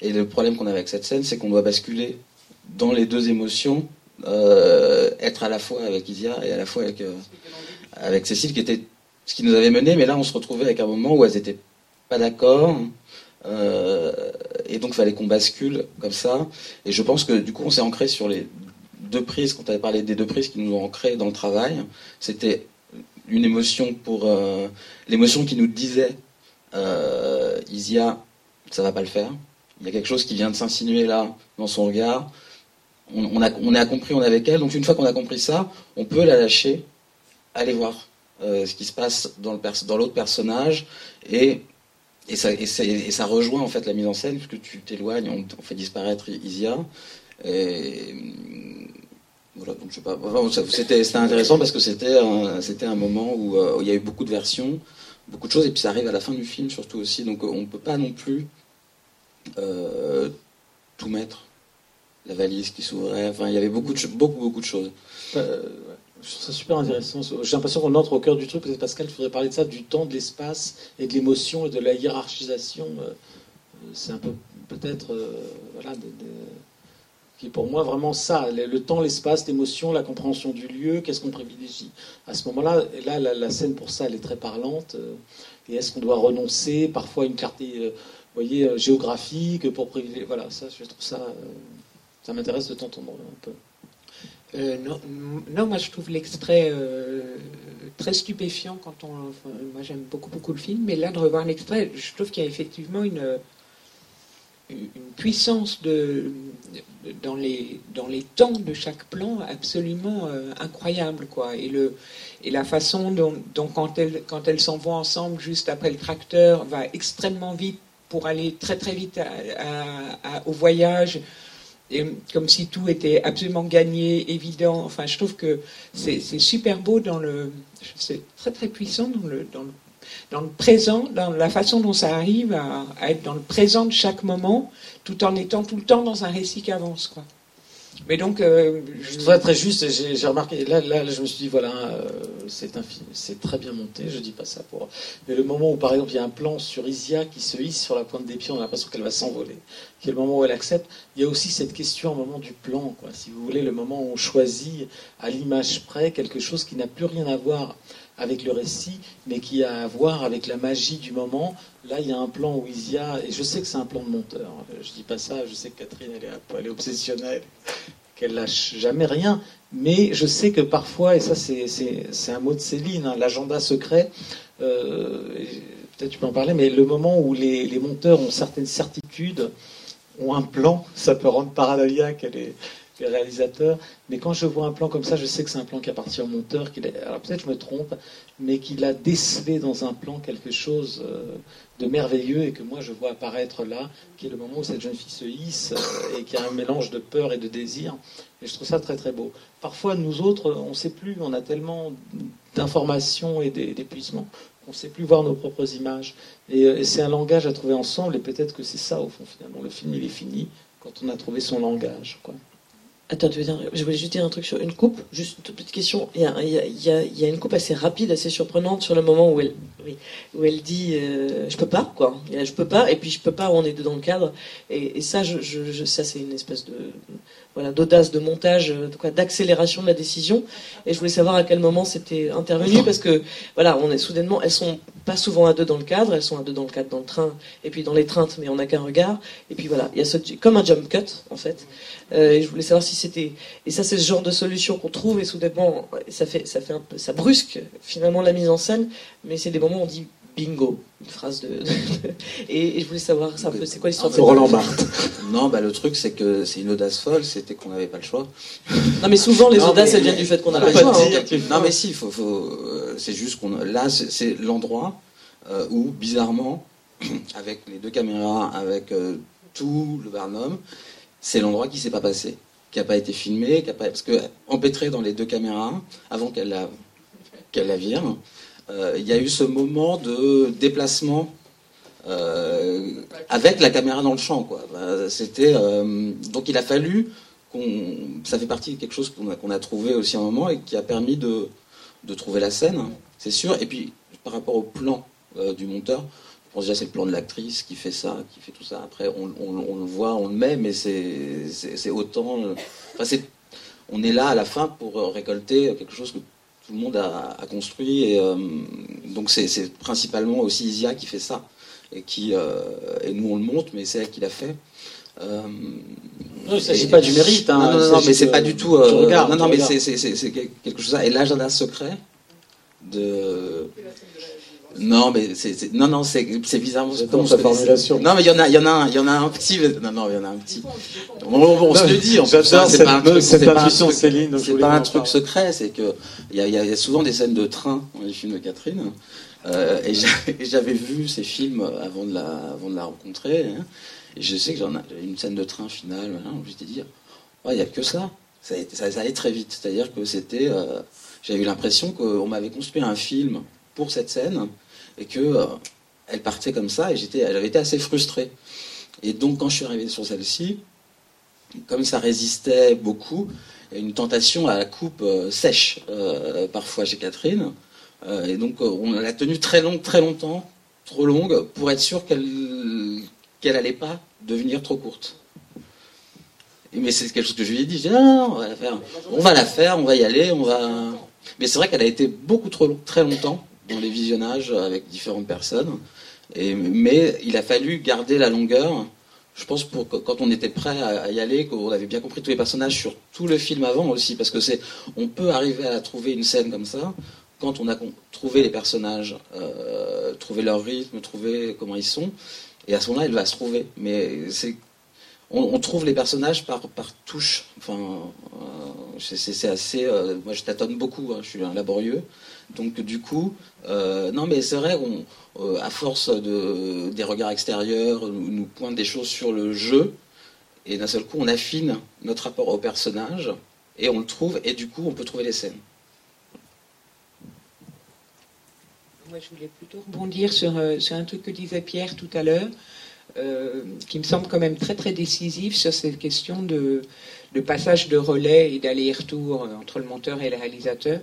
Et le problème qu'on a avec cette scène, c'est qu'on doit basculer dans les deux émotions, euh, être à la fois avec Isia et à la fois avec, euh, avec Cécile, qui était ce qui nous avait mené, mais là on se retrouvait avec un moment où elles étaient pas d'accord. euh, et donc, il fallait qu'on bascule comme ça. Et je pense que du coup, on s'est ancré sur les deux prises, quand tu avais parlé des deux prises qui nous ont ancrés dans le travail. C'était une émotion pour. euh, L'émotion qui nous disait euh, Isia, ça va pas le faire. il y a quelque chose qui vient de s'insinuer là, dans son regard. On, a, on compris, on est avec elle. Donc une fois qu'on a compris ça, on peut la lâcher, aller voir ce qui se passe dans l'autre personnage et et ça, et, ça, rejoint en fait la mise en scène, puisque tu t'éloignes, on, fait disparaître Isia. Et, voilà, donc je sais pas. c'était, c'était intéressant parce que c'était un, c'était un moment où, euh, il y a eu beaucoup de versions, beaucoup de choses, et puis ça arrive à la fin du film surtout aussi. Donc on ne peut pas non plus euh, tout mettre. La valise qui s'ouvrait, enfin il y avait beaucoup de, beaucoup, beaucoup de choses. Euh, je trouve ça super intéressant. J'ai l'impression qu'on entre au cœur du truc. Pascal, tu voudrais parler de ça, du temps, de l'espace et de l'émotion et de la hiérarchisation. Euh, c'est un peu peut-être euh, voilà, qui est pour moi vraiment ça. Le, temps, l'espace, l'émotion, la compréhension du lieu. Qu'est-ce qu'on privilégie à ce moment-là là, la, scène pour ça, elle est très parlante. Euh, et est-ce qu'on doit renoncer parfois à une clarté, voyez, géographique pour privilégier Voilà, ça, je trouve ça. ça m'intéresse de t'entendre un peu. Euh, non, moi je trouve l'extrait euh, très stupéfiant quand on. moi j'aime beaucoup beaucoup le film, mais là de revoir l'extrait, je trouve qu'il y a effectivement une, une puissance de, dans, les, dans les temps de chaque plan absolument euh, incroyable. Quoi. Et, le, et la façon dont, quand elles quand elles s'en vont ensemble juste après le tracteur va extrêmement vite pour aller très très vite au voyage comme si tout était absolument gagné, évident. Enfin, je trouve que c'est super beau dans le, c'est très très puissant dans le, dans le, dans le présent, dans la façon dont ça arrive à, à, être dans le présent de chaque moment, tout en étant tout le temps dans un récit qui avance, quoi. Mais donc, euh, je trouve très juste. J'ai remarqué. Là, là, je me suis dit, voilà, euh, c'est c'est très bien monté. Je dis pas ça pour. Mais le moment où, par exemple, il y a un plan sur Isia qui se hisse sur la pointe des pieds, on a l'impression qu'elle va s'envoler. Qui est le moment où elle accepte. Il y a aussi cette question, au moment du plan, quoi. Si vous voulez, le moment où on choisit à l'image près quelque chose qui n'a plus rien à voir avec le récit, mais qui a à voir avec la magie du moment. Là, il y a un plan où Isia, et je sais que c'est un plan de monteur, je dis pas ça, je sais que Catherine, elle est, elle obsessionnelle, qu'elle lâche jamais rien, mais je sais que parfois, et ça c'est un mot de Céline, hein, l'agenda secret, euh, peut-être tu peux en parler, mais le moment où les, les, monteurs ont certaines certitudes, ont un plan, ça peut rendre paranoïaque réalisateurs, mais quand je vois un plan comme ça, je sais que c'est un plan qui appartient au monteur, alors peut-être je me trompe, mais qu'il a décelé dans un plan quelque chose euh, de merveilleux et que moi je vois apparaître là, qui est le moment où cette jeune fille se hisse euh, et qui a un mélange de peur et de désir. Et je trouve ça très très beau. Parfois, nous autres, on ne sait plus, on a tellement d'informations et d'épuisement qu'on ne sait plus voir nos propres images. Et, euh, et c'est un langage à trouver ensemble, et peut-être que c'est ça au fond finalement. Le film il est fini quand on a trouvé son langage. Attends, je voulais juste dire un truc sur une coupe, juste une petite question. Il y, a, une coupe assez rapide, assez surprenante sur le moment où elle, où elle dit euh, je peux pas, quoi. Je peux pas, et puis je peux pas, on est deux dans le cadre. Et, ça, je, ça c'est une espèce de voilà d'audace de montage, d'accélération de la décision. Et je voulais savoir à quel moment c'était intervenu, parce que voilà, on est soudainement, elles sont pas souvent à deux dans le cadre, elles sont à deux dans le cadre dans le train, et puis dans trains, mais on n'a qu'un regard. Et puis voilà, il y a ce, comme un jump cut en fait. Euh, et je voulais savoir si c'était. Et ça, c'est ce genre de solution qu'on trouve, et soudainement, ça fait, ça fait un peu, ça brusque finalement la mise en scène, mais c'est des moments où on dit bingo, une phrase de. et, je voulais savoir, c'est quoi l'histoire de Roland Barthes Non, bah, le truc, c'est que c'est une audace folle, c'était qu'on n'avait pas le choix. Non, mais souvent, les audaces, elles viennent du fait qu'on n'a pas le choix. Hein. Non, mais si, faut, faut, euh, c'est juste qu'on. Là, c'est l'endroit euh, où, bizarrement, avec les deux caméras, avec tout le Barnum, c'est l'endroit qui s'est pas passé, qui n'a pas été filmé, qui a pas, parce que empêtré dans les deux caméras, avant qu'elle la, qu'elle la vire, euh, il y a eu ce moment de déplacement euh, avec la caméra dans le champ. Quoi. Bah, euh, donc il a fallu qu'on. Ça fait partie de quelque chose qu'on a, trouvé aussi à un moment et qui a permis de, de trouver la scène, c'est sûr. Et puis par rapport au plan du monteur, je pense déjà c'est le plan de l'actrice qui fait ça, qui fait tout ça. Après, on, le voit, on le met, mais c'est autant. On est là à la fin pour récolter quelque chose que tout le monde a, construit. Et, euh, donc c'est principalement aussi Isia qui fait ça. Et, qui, euh, et nous on le montre, mais c'est elle qui l'a fait. Euh, non, il ne s'agit pas du mérite. Hein, non, non, mais c'est pas du tout. non, non, mais c'est quelque chose. Et l'agenda secret de Non, mais c'est non non c'est c'est bizarrement. Sa formulation Non, mais il y en a il y en a il y en a un petit. Non non il y en a un petit. On, on se le dit. En J'adore c'est cette- pas un truc. c'est pas un truc- Céline, donc C'est pas un truc secret, c'est que il y a, y souvent des scènes de train dans les films de Catherine. Euh, et j'a- et j'avais vu ces films avant de la avant de la rencontrer. hein. et je sais que j'en ai une scène de train finale. Voilà, où j'étais dit il y a que ça, ça allait très vite. C'est-à-dire que c'était euh, j'avais eu l'impression qu'on m'avait construit un film pour cette scène et que euh, elle partait comme ça et j'avais été assez frustré. Et donc quand je suis arrivé sur celle-ci, comme ça résistait beaucoup, une tentation à la coupe euh, sèche euh, parfois chez Catherine. Et donc on l'a tenue très longue, très longtemps, trop longue, pour être sûr qu'elle qu'elle allait pas devenir trop courte. Mais c'est quelque chose que je lui ai dit. Dis non, non, non, on va la faire. On va la faire, on va y aller, on va. Mais c'est vrai qu'elle a été beaucoup trop long- très longtemps dans les visionnages avec différentes personnes. Mais il a fallu garder la longueur. Je pense pour quand on était prêt à, y aller, qu'on avait bien compris tous les personnages sur tout le film avant aussi, parce que c'est, on peut arriver à trouver une scène comme ça quand on a trouvé les personnages, euh, trouvé leur rythme, trouvé comment ils sont, et à ce moment-là, elle va se trouver. Mais on, trouve les personnages par, par touche. Enfin, euh, c'est assez. euh, moi, je tâtonne beaucoup. hein, je suis un laborieux. Donc, du coup, euh, non, mais c'est vrai, on, euh, à force de, des regards extérieurs, nous, nous pointe des choses sur le jeu, et d'un seul coup, on affine notre rapport au personnage, et on le trouve, et du coup, on peut trouver les scènes. Moi, je voulais plutôt rebondir sur, euh, un truc que disait Pierre tout à l'heure, qui me semble quand même très très décisif sur cette question de, de passage de relais et d'aller-retour entre le monteur et le réalisateur.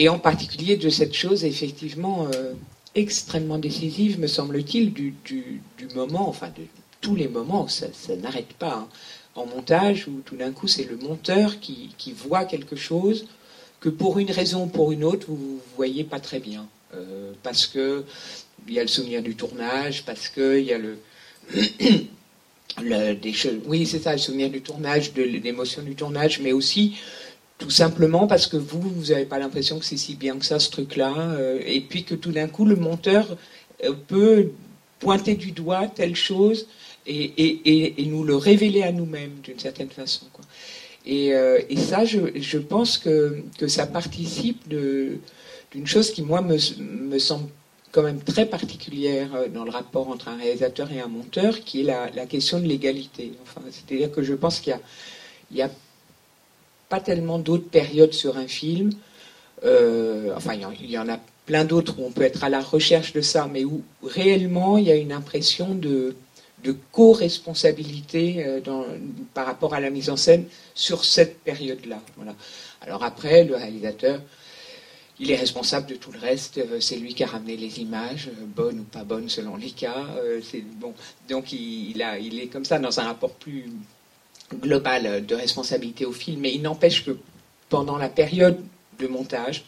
Et en particulier de cette chose effectivement euh, extrêmement décisive, me semble-t-il, du, du, moment, enfin de tous les moments, ça, ça n'arrête pas, hein, en montage, où tout d'un coup c'est le monteur qui, qui voit quelque chose que pour une raison ou pour une autre, vous ne voyez pas très bien. Euh, parce que il y a le souvenir du tournage, parce qu'il y a le, le- des choses, oui c'est ça, le souvenir du tournage, de l'émotion du tournage, mais aussi tout simplement parce que vous, vous n'avez pas l'impression que c'est si bien que ça ce truc-là, euh, et puis que tout d'un coup le monteur euh, peut pointer du doigt telle chose et, et- et- nous le révéler à nous-mêmes d'une certaine façon. quoi. Et, euh, ça, je, je pense que, que ça participe d'une chose qui, moi, me, me semble quand même très particulière dans le rapport entre un réalisateur et un monteur, qui est la, question de l'égalité. Enfin, c'est-à-dire que je pense qu'il y y a pas tellement d'autres périodes sur un film. euh, enfin, il y en- a plein d'autres où on peut être à la recherche de ça, mais où réellement il y a une impression de, de co-responsabilité euh, par rapport à la mise en scène sur cette période-là. Voilà. Alors après, le réalisateur, il est responsable de tout le reste. euh, C'est lui qui a ramené les images, bonnes ou pas bonnes selon les cas. c'est bon. Donc il est comme ça dans un rapport plus global euh, de responsabilité au film. Mais il n'empêche que pendant la période de montage,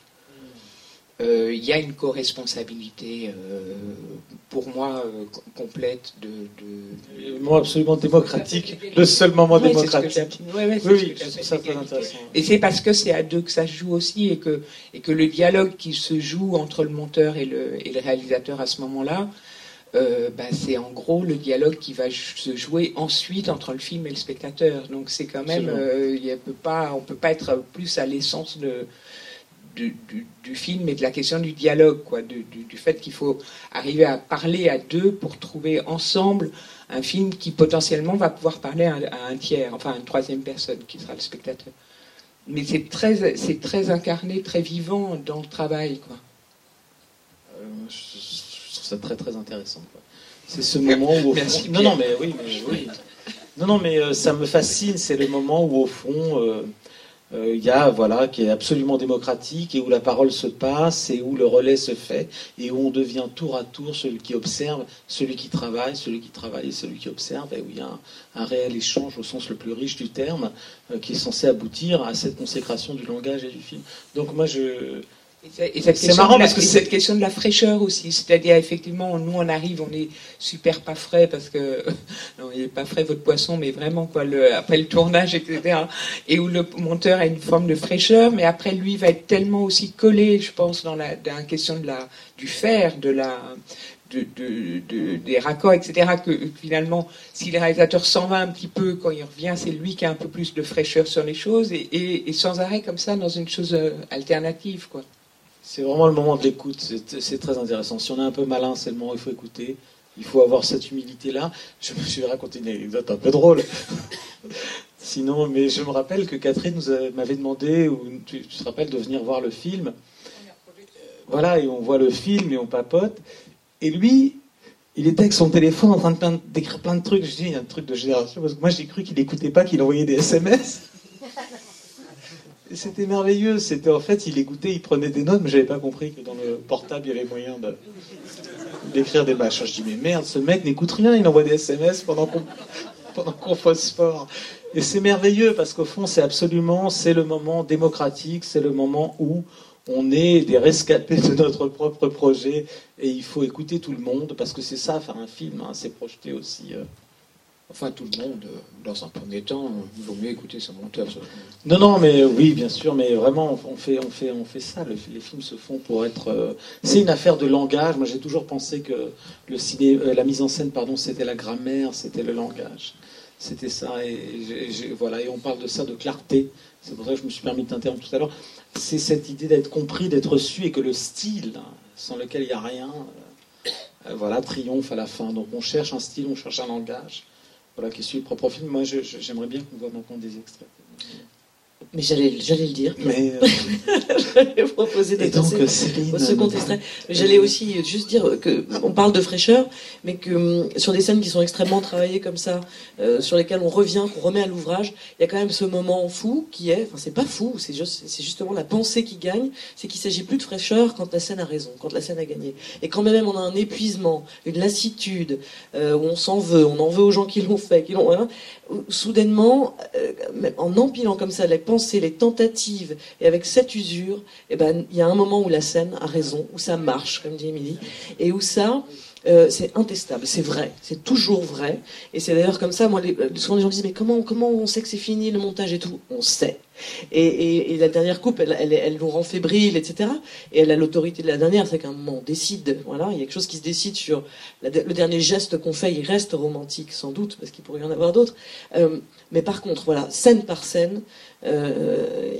euh, il y a une co-responsabilité euh, pour moi euh, com- complète de, de- Le moment absolument démocratique, le seul moment démocratique. ouais, ouais, Oui, ça très intéressant. Et c'est parce que c'est à deux que ça se joue aussi et que, et que le dialogue qui se joue entre le monteur et le, et le réalisateur à ce moment-là, euh, ben, c'est en gros le dialogue qui va se jouer ensuite entre le film et le spectateur. Donc c'est quand même, euh, y a- peut pas, on peut pas être plus à l'essence de, du, du- du film et de la question du dialogue, quoi, du, du- du fait qu'il faut arriver à parler à deux pour trouver ensemble un film qui potentiellement va pouvoir parler à, à un tiers, enfin à une troisième personne qui sera le spectateur. Mais c'est très, c'est très incarné, très vivant dans le travail, quoi. Euh, je, ça très très intéressant. C'est ce moment où au Merci, fond... Non, non, mais oui, mais oui. Non, non, mais euh, ça me fascine. C'est le moment où au fond euh, euh, il y a voilà qui est absolument démocratique et où la parole se passe et où le relais se fait et où on devient tour à tour celui qui observe, celui qui travaille, celui qui travaille et celui qui observe et où il y a un, un réel échange au sens le plus riche du terme qui est censé aboutir à cette consécration du langage et du film. Donc moi je C'est marrant parce que c'est cette question de la fraîcheur aussi, c'est-à-dire effectivement nous on arrive, on est super pas frais parce que non il est pas frais votre poisson, mais vraiment quoi le, après le tournage etc. Et où le monteur a une forme de fraîcheur, mais après lui va être tellement aussi collé, je pense dans la, dans la question de la du fer, de la de, de, des raccords, etc., que finalement, si le réalisateur s'en va un petit peu, quand il revient, c'est lui qui a un peu plus de fraîcheur sur les choses, et, et, et sans arrêt comme ça, dans une chose euh, alternative. quoi. C'est vraiment le moment de l'écoute, c'est très intéressant. Si on est un peu malin, c'est le moment où il faut écouter. Il faut avoir cette humilité-là. Je me suis raconté une anecdote un peu drôle. Sinon, mais je me rappelle que Catherine m'avait demandé, ou tu, te rappelles, de venir voir le film? Voilà, et on voit le film et on papote. Et lui, il était avec son téléphone en train d'écrire plein de trucs. Je dis, il y a un truc de génération, parce que moi j'ai cru qu'il n'écoutait pas, qu'il envoyait des SMS. C'était merveilleux. C'était en fait, il écoutait, il prenait des notes, mais j'avais pas compris que dans le portable, il y avait moyen d'écrire des machins. Je dis, mais merde, ce mec n'écoute rien, il envoie des SMS pendant qu'on pendant qu'on. Et c'est merveilleux parce qu'au fond, c'est absolument, c'est le moment démocratique, c'est le moment où on est des rescapés de notre propre projet et il faut écouter tout le monde parce que c'est ça, faire un film, hein, c'est projeter aussi. Euh, Enfin, tout le monde, dans un premier temps, il vaut mieux écouter son monteur. Non, non, mais oui, bien sûr, mais vraiment, on fait, on fait, on fait ça. les films se font pour être. Euh, c'est une affaire de langage. Moi, j'ai toujours pensé que le ciné, euh, la mise en scène, pardon, c'était la grammaire, c'était le langage. C'était ça. Et, voilà, et on parle de ça, de clarté. C'est pour ça que je me suis permis de t'interrompre tout à l'heure. C'est cette idée d'être compris, d'être su, et que le style, sans lequel il n'y a rien, euh, voilà, triomphe à la fin. Donc, on cherche un style, on cherche un langage voilà, qui suit le propre film. Moi, j'aimerais bien qu'on voit maintenant des extraits. Mais j'allais, j'allais le dire. Mais euh... j'allais proposer de donc, Céline, au second extrait. J'allais aussi juste dire que on parle de fraîcheur, mais que hum, sur des scènes qui sont extrêmement travaillées comme ça, euh, sur lesquelles on revient, qu'on remet à l'ouvrage, il y a quand même ce moment fou qui est, enfin c'est pas fou, c'est juste, c'est justement la pensée qui gagne, c'est qu'il s'agit plus de fraîcheur quand la scène a raison, quand la scène a gagné, et quand même on a un épuisement, une lassitude, euh, où on s'en veut, on en veut aux gens qui l'ont fait, qui l'ont, hein, soudainement, euh, en empilant comme ça les pensées, les tentatives, et avec cette usure, eh ben, il y a un moment où la scène a raison, où ça marche, comme dit Émilie, et où ça, euh, c'est intestable, c'est vrai, c'est toujours vrai. Et c'est d'ailleurs comme ça, moi, euh, souvent les gens disent, mais comment, comment on sait que c'est fini le montage et tout? On sait. Et, la dernière coupe, elle, elle, nous rend fébrile, etc. Et elle a l'autorité de la dernière, c'est qu'à un moment, on décide. Voilà, il y a quelque chose qui se décide sur le dernier geste qu'on fait. Il reste romantique, sans doute, parce qu'il pourrait y en avoir d'autres. Euh, mais par contre, voilà, scène par scène, euh,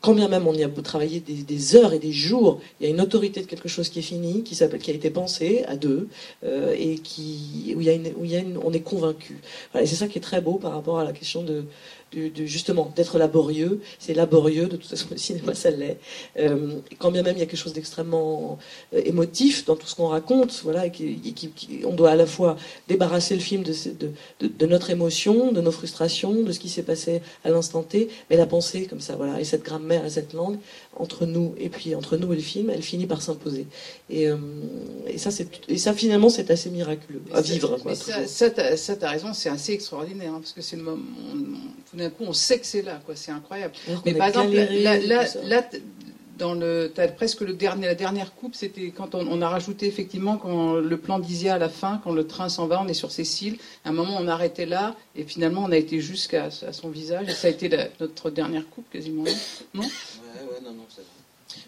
quand bien même on y a travaillé des, des, heures et des jours, il y a une autorité de quelque chose qui est fini, qui s'appelle, qui a été pensé à deux, euh, et qui où il y a une, où il y a une, on est convaincu. Voilà, c'est ça qui est très beau par rapport à la question de de, justement d'être laborieux. C'est laborieux, de toute façon le cinéma ça l'est. Euh, quand bien même il y a quelque chose d'extrêmement euh, émotif dans tout ce qu'on raconte, voilà, et qui, on doit à la fois débarrasser le film de, de, de, notre émotion, de nos frustrations, de ce qui s'est passé à l'instant T, mais la pensée comme ça, voilà, et cette grammaire et cette langue entre nous et puis entre nous et le film, elle finit par s'imposer. Et, euh, et, ça, c'est et ça finalement c'est assez miraculeux à vivre. Quoi, ça, ça, t'as, raison, c'est assez extraordinaire hein, parce que c'est le moment d'un coup, on sait que c'est là, quoi. C'est incroyable. Mais par exemple, là, là, dans le, as presque le dernier, la dernière coupe, c'était quand on, a rajouté effectivement quand le plan d'Isia à la fin, quand le train s'en va, on est sur Cécile. À un moment, on a arrêté là, et finalement, on a été jusqu'à son visage, et ça a été notre dernière coupe quasiment. Non? Non, non, c'est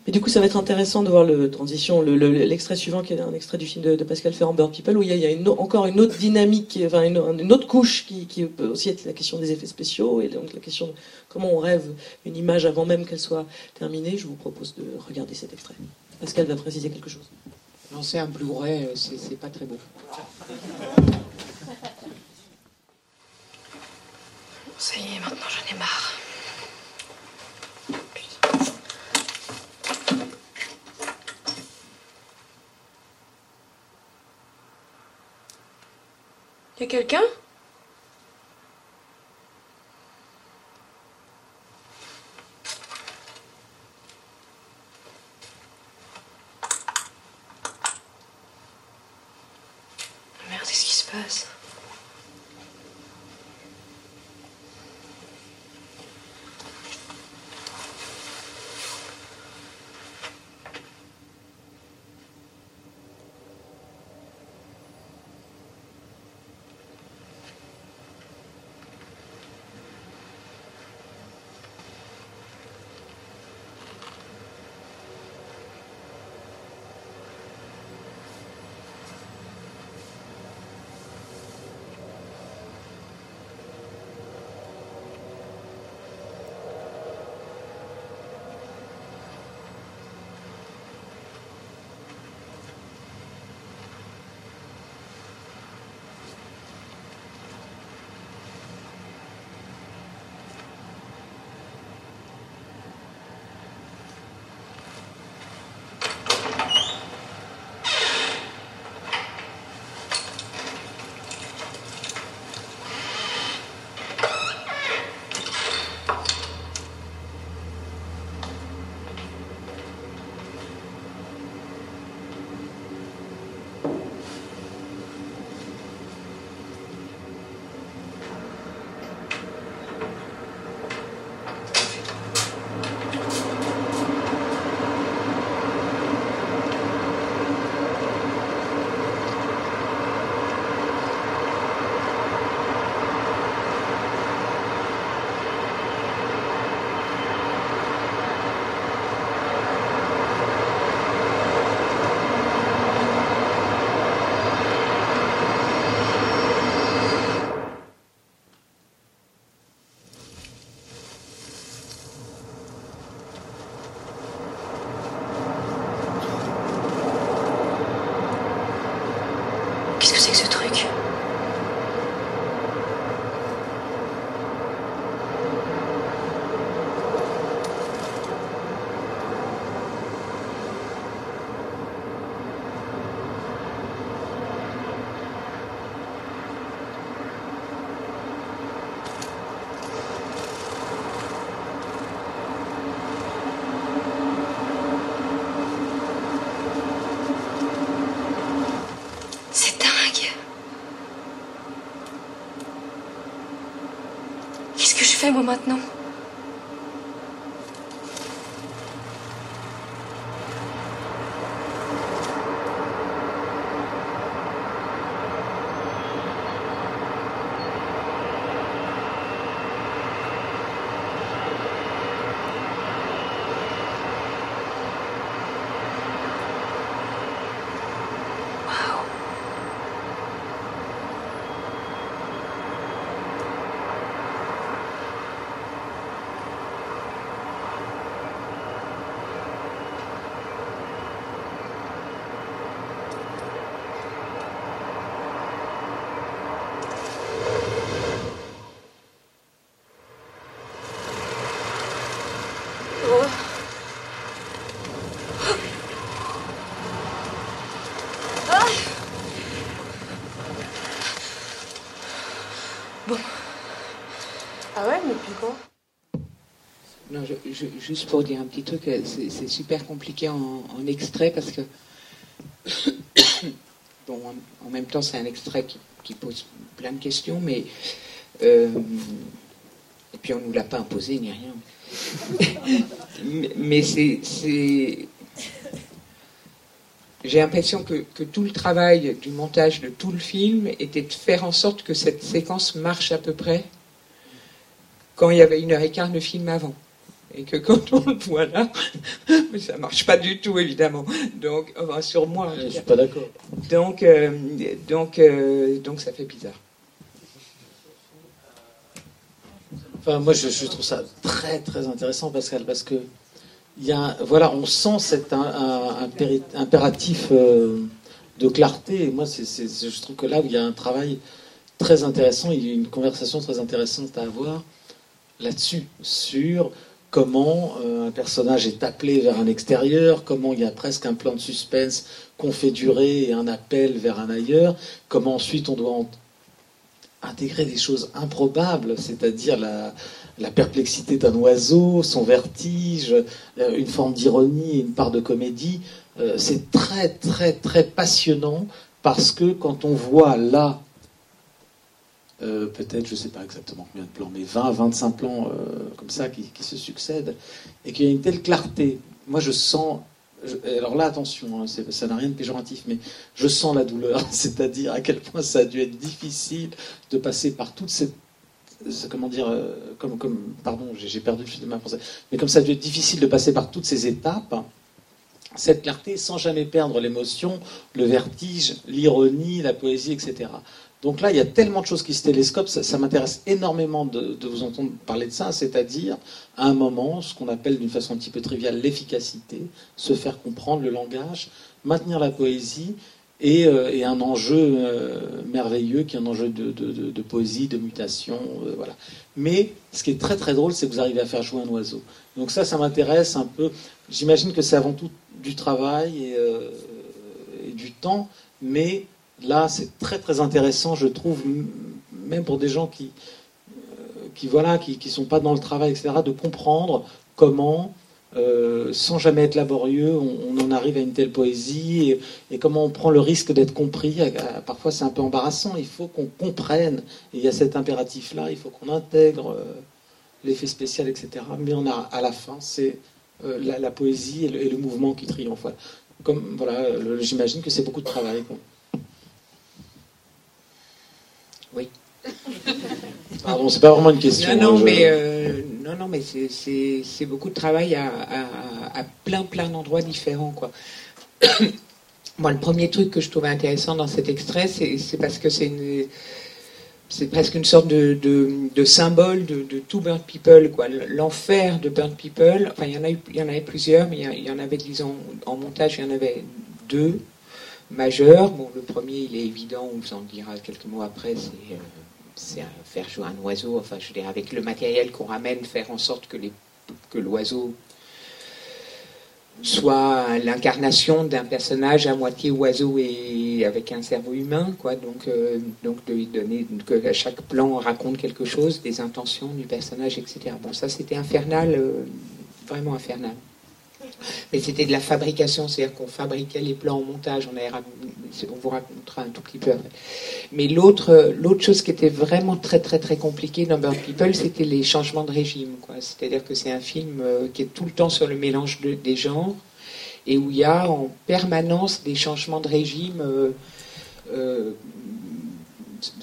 mais du coup, ça va être intéressant de voir le transition, l'extrait suivant qui est un extrait du film de, Pascal Ferrand, Bird People, où il y a, une, encore une autre dynamique, enfin une, autre couche qui, peut aussi être la question des effets spéciaux et donc la question de comment on rêve une image avant même qu'elle soit terminée. Je vous propose de regarder cet extrait. Pascal va préciser quelque chose. Lancer un Blu-ray, euh, c'est pas très beau. Ça y est, maintenant j'en ai marre. Y a quelqu'un? Fais moi maintenant Oh. Ah. Bon. Ah ouais, mais puis quoi Non, juste pour dire un petit truc, euh, c'est super compliqué en, extrait parce que, bon, en, même temps, c'est un extrait qui, pose plein de questions, mais euh, et puis on nous l'a pas imposé ni rien. mais c'est- j'ai l'impression que, que tout le travail du montage de tout le film était de faire en sorte que cette séquence marche à peu près quand il y avait une heure et quart de film avant. Et que quand on le voit là, ça marche pas du tout évidemment. Donc, enfin, sur moi. Je suis pas d'accord. Donc, euh, donc, euh, donc ça fait bizarre. Enfin, moi, je, je trouve ça très, très intéressant, Pascal, parce que il y a, voilà, on sent cet un- un- impéri- impératif euh, de clarté. Et moi, c'est, c'est- c'est- je trouve que là, il y a un travail très intéressant, il y a une conversation très intéressante à avoir là-dessus, sur comment euh, un personnage est appelé vers un extérieur, comment il y a presque un plan de suspense qu'on fait durer et un appel vers un ailleurs, comment ensuite on doit intégrer des choses improbables, c'est-à-dire la, la perplexité d'un oiseau, son vertige, euh, une forme d'ironie, une part de comédie. Euh, c'est très très très passionnant parce que quand on voit là, euh, peut-être, je ne sais pas exactement combien de plans, mais 20, 25 plans euh, comme ça qui, se succèdent, et qu'il y a une telle clarté, moi je sens, alors là attention, hein, ça n'a rien de péjoratif, mais je sens la douleur, c'est-à-dire à quel point ça a dû être difficile de passer par toute cette comment dire, euh, comme, pardon, j'ai perdu le fil de ma pensée, mais comme ça a dû être difficile de passer par toutes ces étapes, cette clarté sans jamais perdre l'émotion, le vertige, l'ironie, la poésie, etc. Donc là, il y a tellement de choses qui se télescopent, ça, m'intéresse énormément de, vous entendre parler de ça, c'est-à-dire à un moment, ce qu'on appelle d'une façon un petit peu triviale l'efficacité, se faire comprendre le langage, maintenir la poésie et, euh, un enjeu euh, merveilleux qui est un enjeu de, poésie, de mutation, euh, voilà. Mais ce qui est très très drôle, c'est que vous arrivez à faire jouer un oiseau. Donc ça, ça m'intéresse un peu. J'imagine que c'est avant tout du travail et du temps, mais là, c'est très très intéressant, je trouve, même pour des gens qui, euh, qui voilà, qui, qui sont pas dans le travail, etc., de comprendre comment, euh, sans jamais être laborieux, on, en arrive à une telle poésie et, comment on prend le risque d'être compris. Parfois, c'est un peu embarrassant. Il faut qu'on comprenne. Il y a cet impératif-là. Il faut qu'on intègre euh, l'effet spécial, etc. Mais on a à la fin, c'est la, poésie et le, mouvement qui triomphe. Comme voilà, j'imagine que c'est beaucoup de travail. Oui. Pardon, c'est pas vraiment une question. Non, non, je- mais, euh, non, non, mais c'est- beaucoup de travail à, à- à plein, plein d'endroits différents, quoi. Moi, le premier truc que je trouvais intéressant dans cet extrait, c'est parce que c'est une- c'est presque une sorte de, de- de symbole de, de tout Burnt People, quoi. L'enfer de Burnt People. Enfin, il y en a eu, il y en avait plusieurs, mais il y en avait, disons, en montage, il y en avait deux majeurs. Bon, le premier, il est évident, on vous en dira quelques mots après, c'est euh, faire jouer un oiseau, enfin je avec le matériel qu'on ramène, faire en sorte que, les, que l'oiseau soit l'incarnation d'un personnage à moitié oiseau et avec un cerveau humain, quoi. Donc, euh, donc de lui donner que chaque plan raconte quelque chose, des intentions du personnage, etc. Bon, ça c'était infernal, euh, vraiment infernal. Mais c'était de la fabrication, c'est-à-dire qu'on fabriquait les plans en montage. On, vous racontera un tout petit peu après. Mais l'autre, l'autre chose qui était vraiment très très très compliquée dans Bird People, c'était les changements de régime. C'est-à-dire que c'est un film euh, qui est tout le temps sur le mélange des genres et où il y a en permanence des changements de régime. Euh, euh,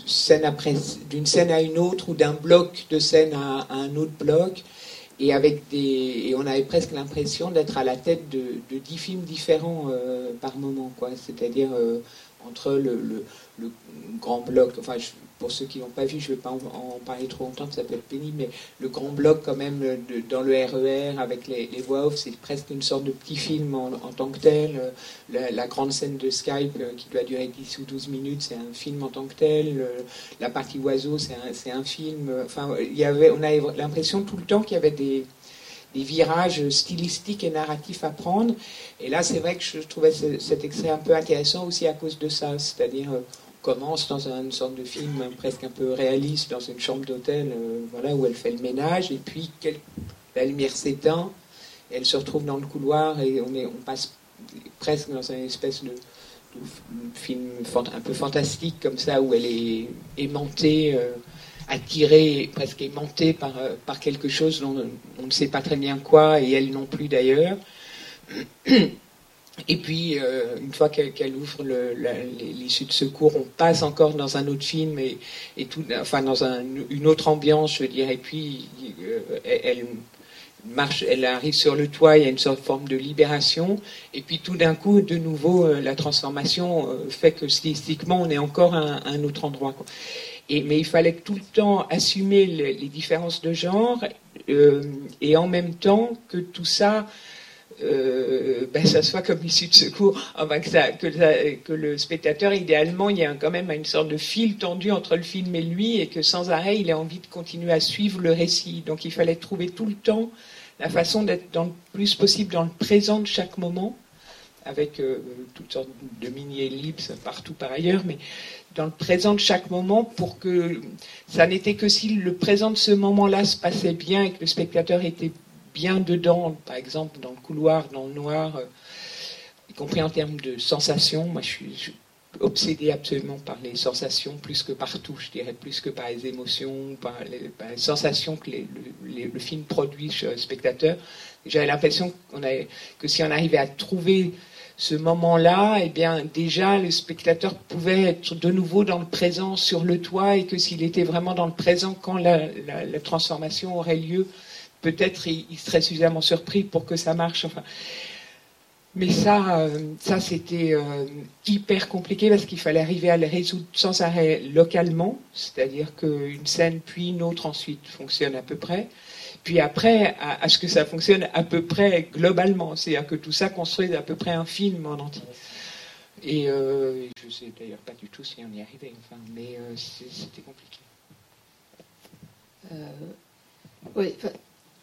scène après, d'une scène à une autre ou d'un bloc de scène à, un autre bloc et avec des et on avait presque l'impression d'être à la tête de, dix films différents euh, par moment quoi. C'est-à-dire entre le, le, grand bloc enfin je, pour ceux qui n'ont pas vu, je ne vais pas en, parler trop longtemps, ça peut être pénible, mais le grand bloc quand même dans le RER e avec les, voix off, c'est presque une sorte de petit film en, tant que tel. Euh, la, grande scène de Skype euh, qui doit durer 10 ou 12 minutes, c'est un film en tant que tel. la partie oiseau, c'est un, film. Enfin, y avait, on avait l'impression tout le temps qu'il y avait des, virages stylistiques et narratifs à prendre. Et là, c'est vrai que je trouvais cet extrait un peu intéressant aussi à cause de ça. C'est-à-dire, euh, commence dans une sorte de film presque un peu réaliste, dans une chambre d'hôtel, euh, voilà, où elle fait le ménage, et puis la lumière s'éteint, elle se retrouve dans le couloir, et on, est, on passe presque dans une espèce de, film un peu fantastique comme ça, où elle est aimantée, euh, attirée, presque aimantée par, euh, par quelque chose dont on ne sait pas très bien quoi, et elle non plus d'ailleurs. Et puis, euh, une fois qu'elle ouvre l'issue de secours, on passe encore dans un autre film, et, tout, enfin dans une autre ambiance, je veux dire. Et puis, euh, elle, marche, elle arrive sur le toit, il y a une sorte de forme de libération. Et puis, tout d'un coup, de nouveau, euh, la transformation fait que stylistiquement, on est encore à, un autre endroit. Et, mais il fallait tout le temps assumer les différences de genre, et en même temps que tout ça euh, ben, ça soit comme issue de secours, enfin, que, le spectateur, idéalement, il y a quand même une sorte de fil tendu entre le film et lui, et que sans arrêt, il a envie de continuer à suivre le récit. Donc il fallait trouver tout le temps la façon d'être le plus possible dans le présent de chaque moment, avec euh, toutes sortes de mini-ellipses partout par ailleurs, mais dans le présent de chaque moment pour que ça n'était que si le présent de ce moment-là se passait bien et que le spectateur était bien dedans, par exemple dans le couloir, dans le noir, euh, y compris en termes de sensations. Moi, je suis, obsédé absolument par les sensations, plus que partout, je dirais, plus que par les émotions, par les, sensations que le, film produit chez le spectateur. J'avais l'impression que si on arrivait à trouver ce moment-là, eh bien, déjà, le spectateur pouvait être de nouveau dans le présent sur le toit et que s'il était vraiment dans le présent quand la transformation aurait lieu, peut-être il, serait suffisamment surpris pour que ça marche. Enfin, mais ça, euh, ça c'était euh, hyper compliqué parce qu'il fallait arriver à le résoudre sans arrêt localement, c'est-à-dire qu'une scène puis une autre ensuite fonctionne à peu près, puis après à, ce que ça fonctionne à peu près globalement, c'est-à-dire que tout ça construise à peu près un film en entier. Et euh, je ne sais d'ailleurs pas du tout si on y arrivait, enfin, mais c'était compliqué. oui,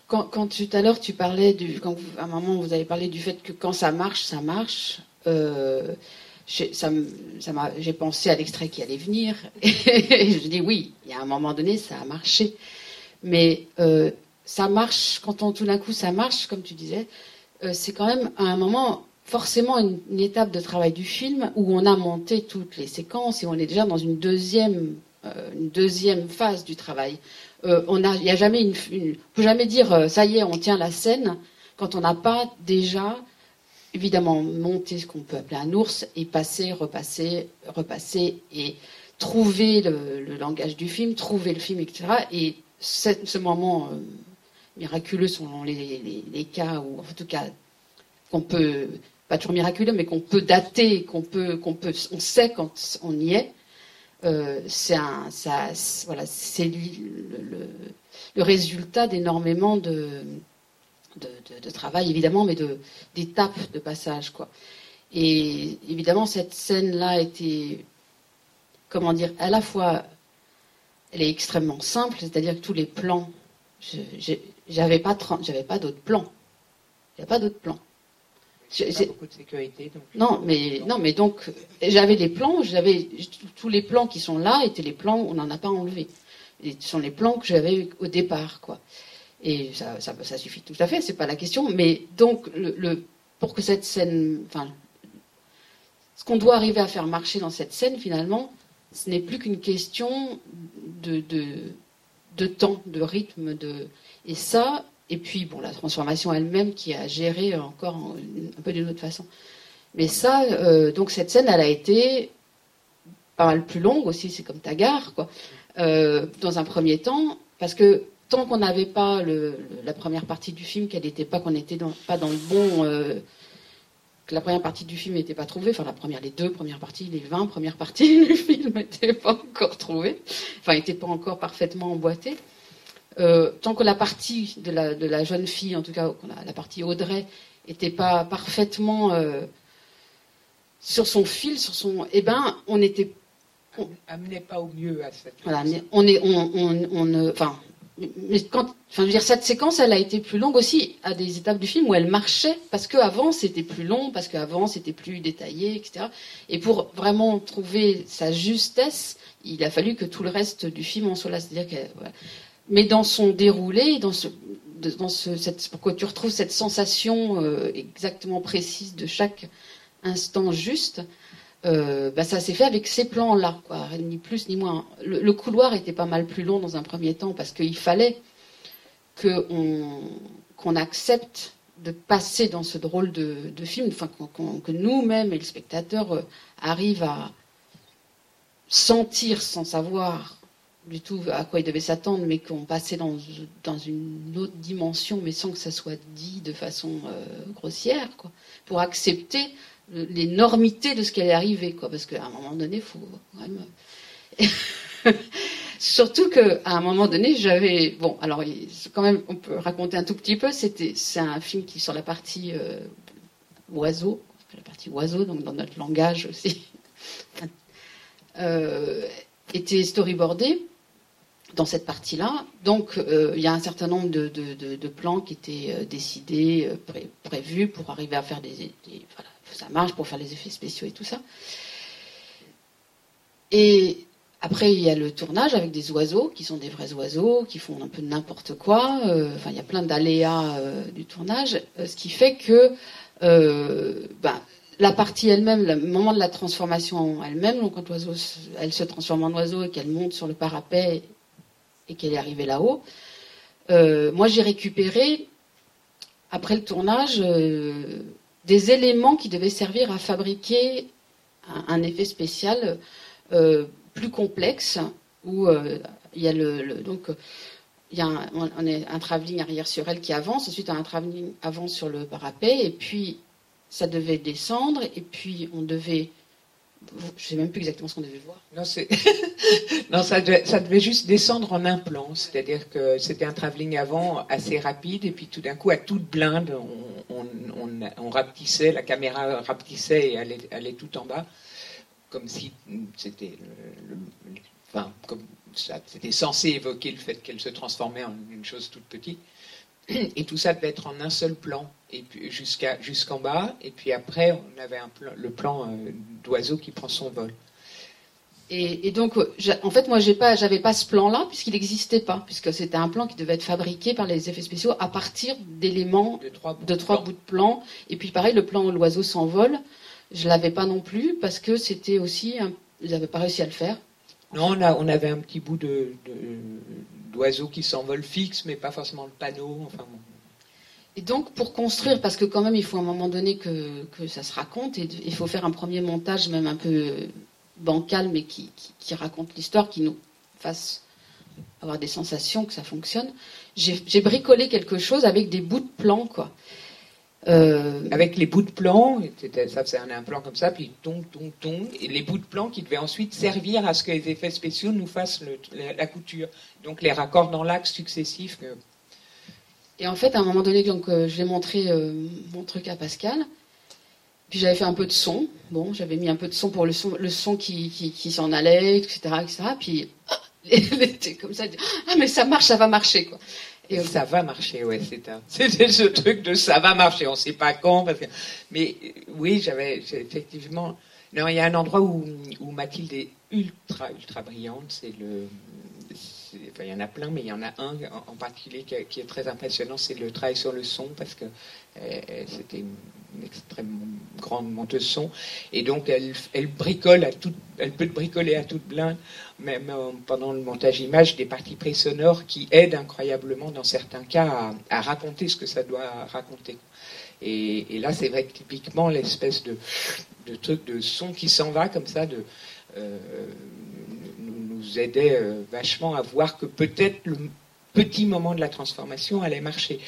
quand, tout à l'heure tu parlais du, à un moment vous avez parlé du fait que quand ça marche, ça marche. Euh, ça, j'ai pensé à l'extrait qui allait venir et je dis oui, il y a un moment donné ça a marché, mais euh, ça marche quand on tout d'un coup ça marche comme tu disais, euh, c'est quand même à un moment forcément une, une, étape de travail du film où on a monté toutes les séquences et on est déjà dans une deuxième une deuxième phase du travail. Euh, on a, a jamais une, peut jamais dire euh, ça y est, on tient la scène quand on n'a pas déjà évidemment monté ce qu'on peut appeler un ours et passer, repasser, repasser et trouver le, langage du film, trouver le film, etc. Et ce moment miraculeux sont les, les, cas où, en tout cas, qu'on peut, pas toujours miraculeux, mais qu'on peut dater, qu'on peut, qu'on peut, on sait quand on y est. Euh, c'est c'est le, résultat d'énormément de, travail, évidemment, mais d'étapes de passage, quoi. Et évidemment, cette scène-là était, comment dire, à la fois, elle est extrêmement simple, c'est-à-dire que tous les plans, j'avais pas, pas d'autres plans. Il n'y a pas d'autres plans. J'ai beaucoup de sécurité. non, mais non, mais donc j'avais des plans. J'avais tous les plans qui sont là étaient les plans. On n'en a pas enlevé. Ce sont les plans que j'avais au départ, quoi. Et ça, ça, ça suffit tout à fait, c'est pas la question. Mais donc, le, le- pour que cette scène, enfin, ce qu'on doit arriver à faire marcher dans cette scène, finalement, ce n'est plus qu'une question de, de, de temps, de rythme, de et ça, et puis bon, la transformation elle-même qui a géré encore en- un peu d'une autre façon. Mais ça, euh, donc cette scène, elle a été pas mal plus longue aussi, c'est comme ta gare, quoi. Euh, dans un premier temps, parce que tant qu'on n'avait pas la première partie du film, qu'elle n'était pas, qu'on n'était pas dans le bon, euh, que la première partie du film n'était pas trouvée, enfin la première, les deux premières parties, les 20 premières parties du film n'étaient pas encore trouvées, enfin n'étaient pas encore parfaitement emboîtées. Euh, tant que la partie de la, de la jeune fille, en tout cas la, la partie Audrey, n'était pas parfaitement euh, sur son fil, sur son, eh ben, on était Amenait pas au mieux à cette voilà, mais on est, on, on, on ne- enfin, mais quand, enfin, je veux dire, cette séquence, elle a été plus longue aussi à des étapes du film où elle marchait parce qu'avant c'était plus long, parce qu'avant c'était plus détaillé, etc. Et pour vraiment trouver sa justesse, il a fallu que tout le reste du film en soit là, c'est-à-dire que, voilà. Mais dans son déroulé, dans ce, dans ce, cette, pour que tu retrouves cette sensation euh, exactement précise de chaque instant juste. Euh, bah, ça s'est fait avec ces plans-là, quoi, ni plus ni moins. Le, couloir était pas mal plus long dans un premier temps parce qu'il fallait qu'on accepte de passer dans ce drôle de, film, enfin, que nous-mêmes et le spectateur euh, arrivent à sentir sans savoir du tout à quoi il devait s'attendre, mais qu'on passait dans, une autre dimension, mais sans que ça soit dit de façon euh, grossière, quoi, pour accepter l'énormité de ce qui allait arriver, quoi, parce qu'à un moment donné, il faut quand même. Surtout qu'à un moment donné, j'avais bon, alors quand même, on peut raconter un tout petit peu. C'était, c'est un film qui sur la partie euh, oiseau, la partie oiseau, donc dans notre langage aussi, euh, était storyboardé dans cette partie-là. Donc, euh, il y a un certain nombre de, plans qui étaient euh, décidés, euh, pré- prévus pour arriver à faire des, voilà, ça marche pour faire les effets spéciaux et tout ça. Et après, il y a le tournage avec des oiseaux qui sont des vrais oiseaux, qui font un peu n'importe quoi. il y a plein d'aléas du tournage, ce qui fait que ben, la partie elle-même, le moment de la transformation elle-même, donc quand l'oiseau, se- elle se transforme en oiseau et qu'elle monte sur le parapet et qu'elle est arrivée là-haut, euh, moi j'ai récupéré, après le tournage, euh, des éléments qui devaient servir à fabriquer un, effet spécial euh, plus complexe, où il y a le, donc il y a un, on- travelling arrière sur elle qui avance, ensuite un travelling avance sur le parapet, et puis ça devait descendre, et puis on devait, je sais même plus exactement ce qu'on devait voir. Non, ça, devait, juste descendre en un plan, c'est-à-dire que c'était un travelling avant assez rapide, et puis tout d'un coup, à toute blinde, on, on, rapetissait, la caméra rapetissait et allait, allait tout en bas, comme si c'était enfin, comme c'était censé évoquer le fait qu'elle se transformait en une chose toute petite. Et tout ça devait être en un seul plan, et puis jusqu'à jusqu'en bas, et puis après on avait un plan, le plan euh, d'oiseau qui prend son vol. Et, et donc, en fait, moi, j'ai pas, j'avais pas ce plan-là puisqu'il n'existait pas, puisque c'était un plan qui devait être fabriqué par les effets spéciaux à partir d'éléments De trois bouts de trois plan. bouts de plan. Et puis, pareil, le plan où l'oiseau s'envole, je l'avais pas non plus parce que c'était aussi, un... ils n'avaient pas réussi à le faire. Non, on, a, on avait un petit bout de, de- d'oiseau qui s'envole fixe, mais pas forcément le panneau. Enfin, bon. Et donc, pour construire, parce que quand même, il faut à un moment donné que, que ça se raconte, et il faut faire un premier montage, même un peu bancal, mais qui, qui, qui raconte l'histoire, qui nous fasse avoir des sensations que ça fonctionne. J'ai bricolé quelque chose avec des bouts de plan, quoi. Euh, Avec les bouts de plan, ça faisait un, un plan comme ça, puis tong, tong, tong, et les bouts de plan qui devaient ensuite servir à ce que les effets spéciaux nous fassent le- la, la couture. Donc les raccords dans l'axe successifs. que- Et en fait, à un moment donné, donc, euh, je l'ai montré euh, mon truc à Pascal. Puis j'avais fait un peu de son. Bon, j'avais mis un peu de son pour le son, le son qui, qui, qui s'en allait, etc., etc. Puis elle était comme ça. Ah, mais ça marche, ça va marcher, quoi. Et ça va marcher, ouais, c'était ce truc de ça va marcher, on ne sait pas quand. Parce que, mais euh, oui, j'avais effectivement. Non, il y a un endroit où, où Mathilde est ultra, ultra brillante, c'est le, enfin, il y en a plein, mais il y en a un en, particulier qui, est très impressionnant, c'est le travail sur le son, parce que euh, c'était une, extrêmement grande monteuse son, et donc elle, elle bricole à toute, elle peut bricoler à toute blinde, même euh, pendant le montage image, des parties pré-sonores qui aident incroyablement dans certains cas à, raconter ce que ça doit raconter. Et, là, c'est vrai que typiquement l'espèce de, truc de son qui s'en va comme ça, de euh, nous, aidait euh, vachement à voir que peut-être le petit moment de la transformation allait marcher.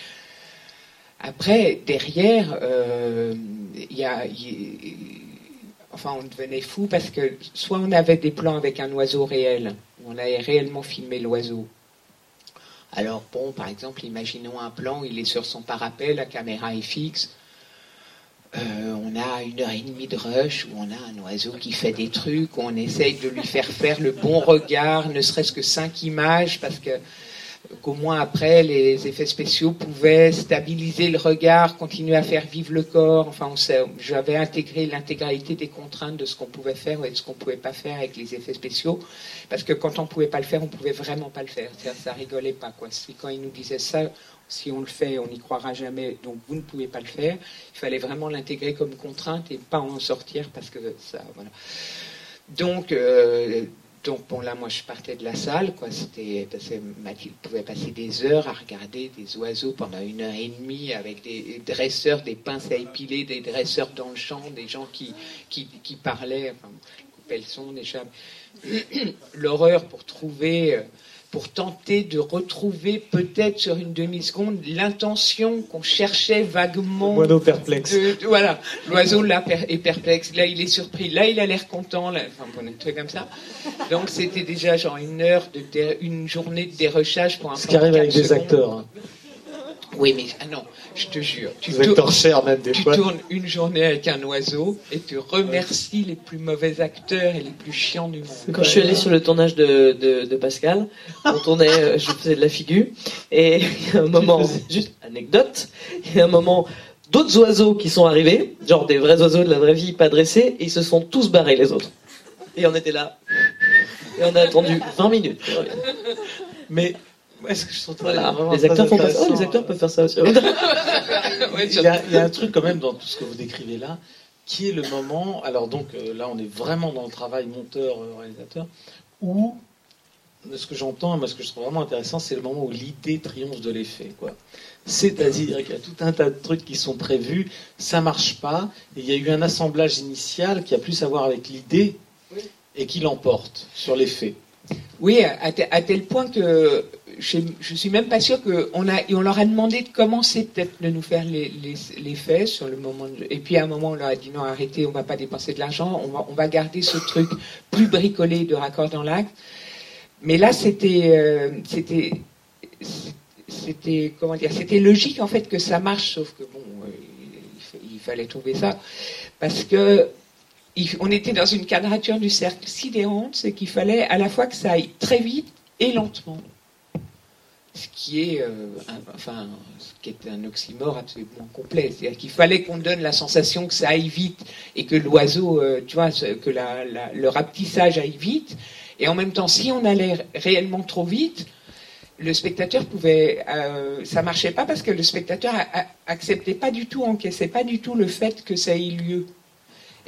Après, derrière, il y a, enfin, on devenait fou parce que soit on avait des plans avec un oiseau réel, où on avait réellement filmé l'oiseau. Alors bon, par exemple, imaginons un plan, il est sur son parapet, la caméra est fixe. Euh, on a une heure et demie de rush où on a un oiseau qui fait des trucs, où on essaye de lui faire faire le bon regard, ne serait-ce que cinq images, parce que qu'au moins après les effets spéciaux pouvaient stabiliser le regard, continuer à faire vivre le corps. Enfin, j'avais intégré l'intégralité des contraintes de ce qu'on pouvait faire et de ce qu'on pouvait pas faire avec les effets spéciaux, parce que quand on pouvait pas le faire, on pouvait vraiment pas le faire. Ça, rigolait pas quand ils nous disaient ça, si on le fait, on n'y croira jamais, donc vous ne pouvez pas le faire. Il fallait vraiment l'intégrer comme contrainte et pas en sortir parce que ça. Donc, euh, donc bon là, moi je partais de la salle, quoi. C'était Mathilde pouvait passer des heures à regarder des oiseaux pendant une heure et demie avec des dresseurs, des pinces à épiler, des dresseurs dans le champ, des gens qui qui, qui parlaient, enfin, coupaient le son, des. L'horreur pour trouver. Euh, pour tenter de retrouver peut-être sur une demi-seconde l'intention qu'on cherchait vaguement. Moineau perplexe. de- de- voilà, l'oiseau là est perplexe, là il est surpris, là il a l'air content, là, enfin bon, un truc comme ça. Donc c'était déjà genre une heure, de dé- une journée de dérochage pour un Ce qui arrive avec des acteurs. hein. Oui, mais ah non, je te jure. Tu, acteurs tournes- même des tu fois. tournes une journée avec un oiseau et tu remercies les plus mauvais acteurs et les plus chiants du monde. Quand je suis allée sur le tournage de, de, de Pascal, on tournait, euh, je faisais de la figure, et il y a un moment, juste anecdote, il y a un moment, d'autres oiseaux qui sont arrivés, genre des vrais oiseaux de la vraie vie, pas dressés, et ils se sont tous barrés les autres. Et on était là, et on a attendu 20 minutes. Mais est-ce que je trouve Voilà, vraiment les très acteurs font pas ça. Oh, les intéressant. acteurs peuvent faire ça aussi. Ouais, Il y, a, il y a un truc quand même dans tout ce que vous décrivez là, qui est le moment, alors donc euh, là on est vraiment dans le travail monteur-réalisateur, où ce que j'entends, moi ce que je trouve vraiment intéressant, c'est le moment où l'idée triomphe de l'effet. quoi. C'est-à-dire qu'il y a tout un tas de trucs qui sont prévus, ça marche pas, et il y a eu un assemblage initial qui a plus à voir avec l'idée et qui l'emporte sur l'effet. Oui, à tel point que je, je suis même pas sûr qu'on on leur a demandé de commencer peut-être de nous faire les, faits sur le moment. et puis à un moment, on leur a dit non, arrêtez, on va pas dépenser de l'argent, on va, garder ce truc plus bricolé de raccord dans l'acte. Mais là, c'était, euh, comment dire, c'était logique en fait que ça marche, sauf que bon, euh, il, fa- il fallait trouver ça parce que on était dans une quadrature du cercle sidérante, c'est qu'il fallait à la fois que ça aille très vite et lentement. Ce qui est, euh, un, enfin, ce qui est un oxymore absolument complet. C'est-à-dire qu'il fallait qu'on donne la sensation que ça aille vite et que l'oiseau, euh, tu vois, que la- la- le rapetissage aille vite. Et en même temps, si on allait réellement trop vite, le spectateur pouvait, euh, ça marchait pas parce que le spectateur a- a- acceptait pas du tout, encaissait pas du tout le fait que ça ait lieu.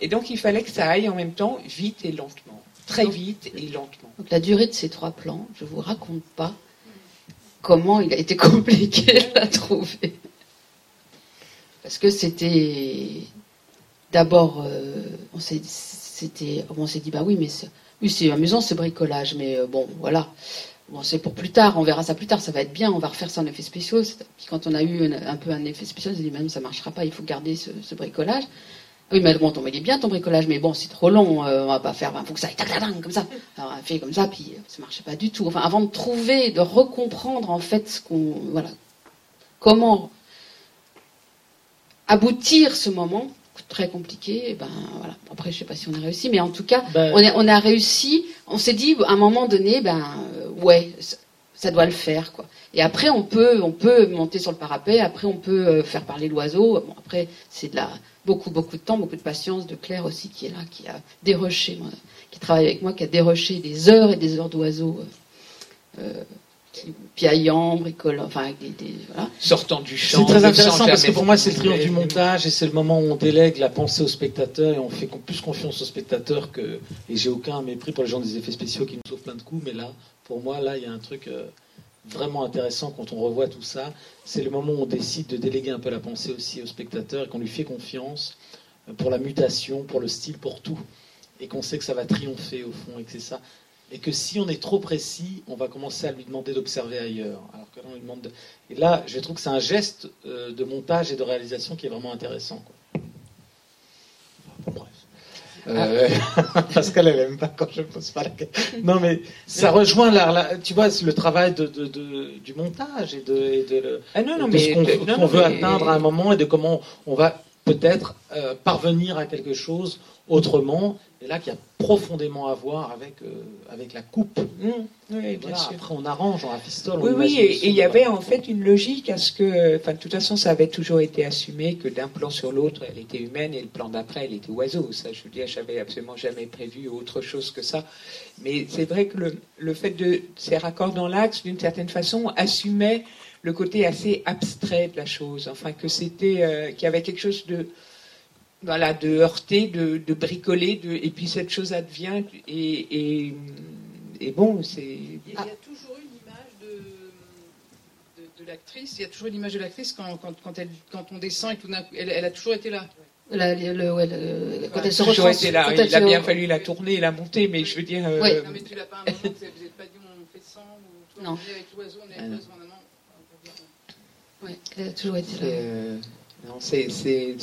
Et donc il fallait que ça aille en même temps vite et lentement, très vite et lentement. Donc la durée de ces trois plans, je vous raconte pas comment il a été compliqué à trouver. Parce que c'était d'abord, euh, on s'est, dit bah oui mais c'est, oui c'est amusant ce bricolage, mais euh, bon voilà, bon c'est pour plus tard, on verra ça plus tard, ça va être bien, on va refaire ça en effet spéciaux. Puis quand on a eu un, peu un effet spécial, on s'est dit même ça marchera pas, il faut garder ce bricolage. Oui, mais bon, ton, il est bien ton bricolage, mais bon, c'est trop long, euh, on va pas faire, il faut que ça aille tac, tac, tac, comme ça. Alors, on a fait comme ça, puis euh, ça marchait pas du tout. Enfin, avant de trouver, de recomprendre, en fait, ce qu'on, voilà, comment aboutir ce moment, très compliqué, et ben, voilà. Après, je sais pas si on a réussi, mais en tout cas, Ben, on, a, on a réussi, on s'est dit, à un moment donné, ben, euh, ouais, ça, doit le faire, quoi. Et après, on peut, on peut monter sur le parapet, après, on peut faire parler l'oiseau. Bon, après, c'est de la, beaucoup, beaucoup de temps, beaucoup de patience, de Claire aussi, qui est là, qui a déroché, moi, qui travaille avec moi, qui a déroché des heures et des heures d'oiseaux euh, euh, qui, piaillant, bricolant, enfin, avec des, des- voilà. Sortant du champ. C'est très intéressant parce que pour moi c'est le triomphe du montage et c'est le moment où on délègue la pensée au spectateur et on fait plus confiance au spectateur que et j'ai aucun mépris pour les gens des effets spéciaux qui nous sauvent plein de coups mais là pour moi là il y a un truc euh, vraiment intéressant quand on revoit tout ça c'est le moment où on décide de déléguer un peu la pensée aussi au spectateur et qu'on lui fait confiance pour la mutation pour le style pour tout et qu'on sait que ça va triompher au fond et que c'est ça et que si on est trop précis, on va commencer à lui demander d'observer ailleurs. Alors que là, on lui demande de- Et là, je trouve que c'est un geste euh, de montage et de réalisation qui est vraiment intéressant. quoi. Euh, Pascal, elle aime pas quand je pose pas la question. Non, mais ça rejoint, la, la- tu vois, le travail de, de- de- du montage et de, et de le- Ah non, non, mais ce qu'on veut mais- atteindre à un moment et de comment on va peut-être euh, parvenir à quelque chose autrement. Et là, qui a profondément à voir avec, euh, avec la coupe. Mmh, oui, bien Voilà, sûr. après, on arrange, on rafistole. on Oui, oui, et il y avait en fait une logique à ce que, enfin, de toute façon, ça avait toujours été assumé que d'un plan sur l'autre, elle était humaine et le plan d'après, elle était oiseau. Ça, je veux dire, j'avais absolument jamais prévu autre chose que ça. Mais c'est vrai que le, le fait de ces raccords dans l'axe, d'une certaine façon, assumait le côté assez abstrait de la chose. Enfin, que c'était, euh, qu'il y avait quelque chose de, voilà, de heurter, de, de bricoler, de, et puis cette chose advient. Et, et, et bon, c'est. Il y a toujours une image de, de, de l'actrice. Il y a toujours une image de l'actrice quand, quand, quand, elle, quand on descend et tout d'un coup, elle, elle a toujours été là. La- le- ouais, le- quand elle se toujours retrans- été là. Il elle a bien fallu la tourner et la monter, mais je veux dire. euh, Oui. Non, mais tu l'as pas inventé, vous n'êtes pas dit on fait 100 ou tout Non. avec l'oiseau, on est avec l'oiseau, ouais, elle a toujours été là. euh, c'est,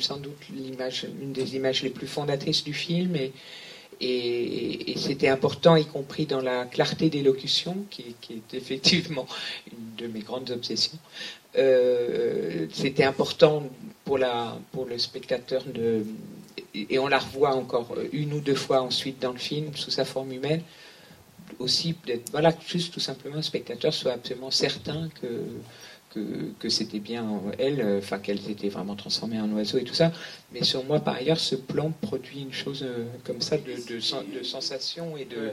sans doute l'image, une des images les plus fondatrices du film et, c'était important, y compris dans la clarté d'élocution, qui, qui est effectivement une de mes grandes obsessions. Euh, c'était important pour, la, pour le spectateur de, et on la revoit encore une ou deux fois ensuite dans le film sous sa forme humaine, aussi d'être, voilà, juste tout simplement un spectateur soit absolument certain que, que, c'était bien elle, euh, enfin qu'elle s'était vraiment transformée en oiseau et tout ça. Mais sur moi, par ailleurs, ce plan produit une chose euh, comme ça de, de, sen- de sensation et de,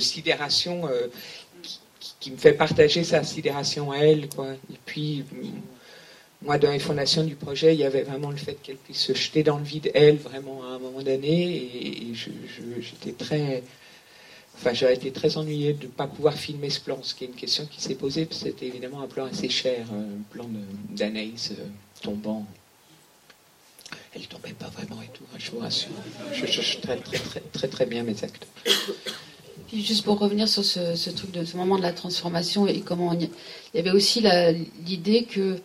sidération euh, qui, me fait partager sa sidération à elle. Quoi. Et puis, mm, moi, dans les fondations du projet, il y avait vraiment le fait qu'elle puisse se jeter dans le vide, elle, vraiment, à un moment donné. Et, j'étais très. Enfin, j'aurais été très ennuyé de ne pas pouvoir filmer ce plan, ce qui est une question qui s'est posée, parce que c'était évidemment un plan assez cher, euh, un plan d'Anaïs euh, tombant. Elle tombait pas vraiment et tout, hein, je vous rassure. Je cherche très, très, très, très, très bien mes acteurs. Juste pour revenir sur ce, truc de ce moment de la transformation et comment il y avait aussi l'idée que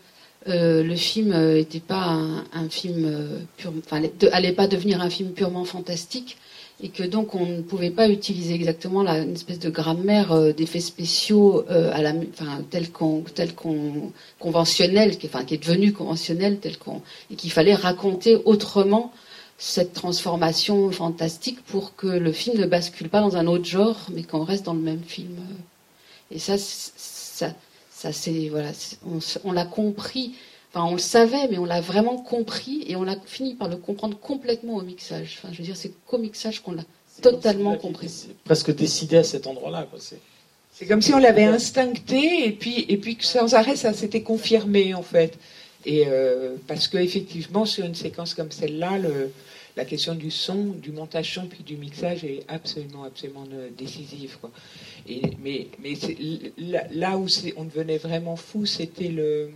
euh, le film n'était pas un, film pur, enfin, allait pas devenir un film purement fantastique et que donc on ne pouvait pas utiliser exactement une espèce de grammaire euh, d'effets spéciaux euh, enfin, tel qu'on, tel conventionnel, qui, enfin, qui est devenu conventionnel, tel qu'on, et qu'il fallait raconter autrement cette transformation fantastique pour que le film ne bascule pas dans un autre genre, mais qu'on reste dans le même film. Et ça, ça, ça c'est voilà, on, on l'a compris. Enfin, on le savait, mais on l'a vraiment compris et on a fini par le comprendre complètement au mixage. Enfin, je veux dire, c'est qu'au mixage qu'on l'a totalement compris. C'est presque décidé à cet endroit-là. quoi. C'est- C'est comme si on l'avait instincté et puis, et puis que sans arrêt ça s'était confirmé en fait. Et euh, parce que effectivement sur une séquence comme celle-là, le- la question du son, du montage son puis du mixage est absolument absolument euh, décisive. Quoi. Et, mais mais là, là où on devenait vraiment fou, c'était le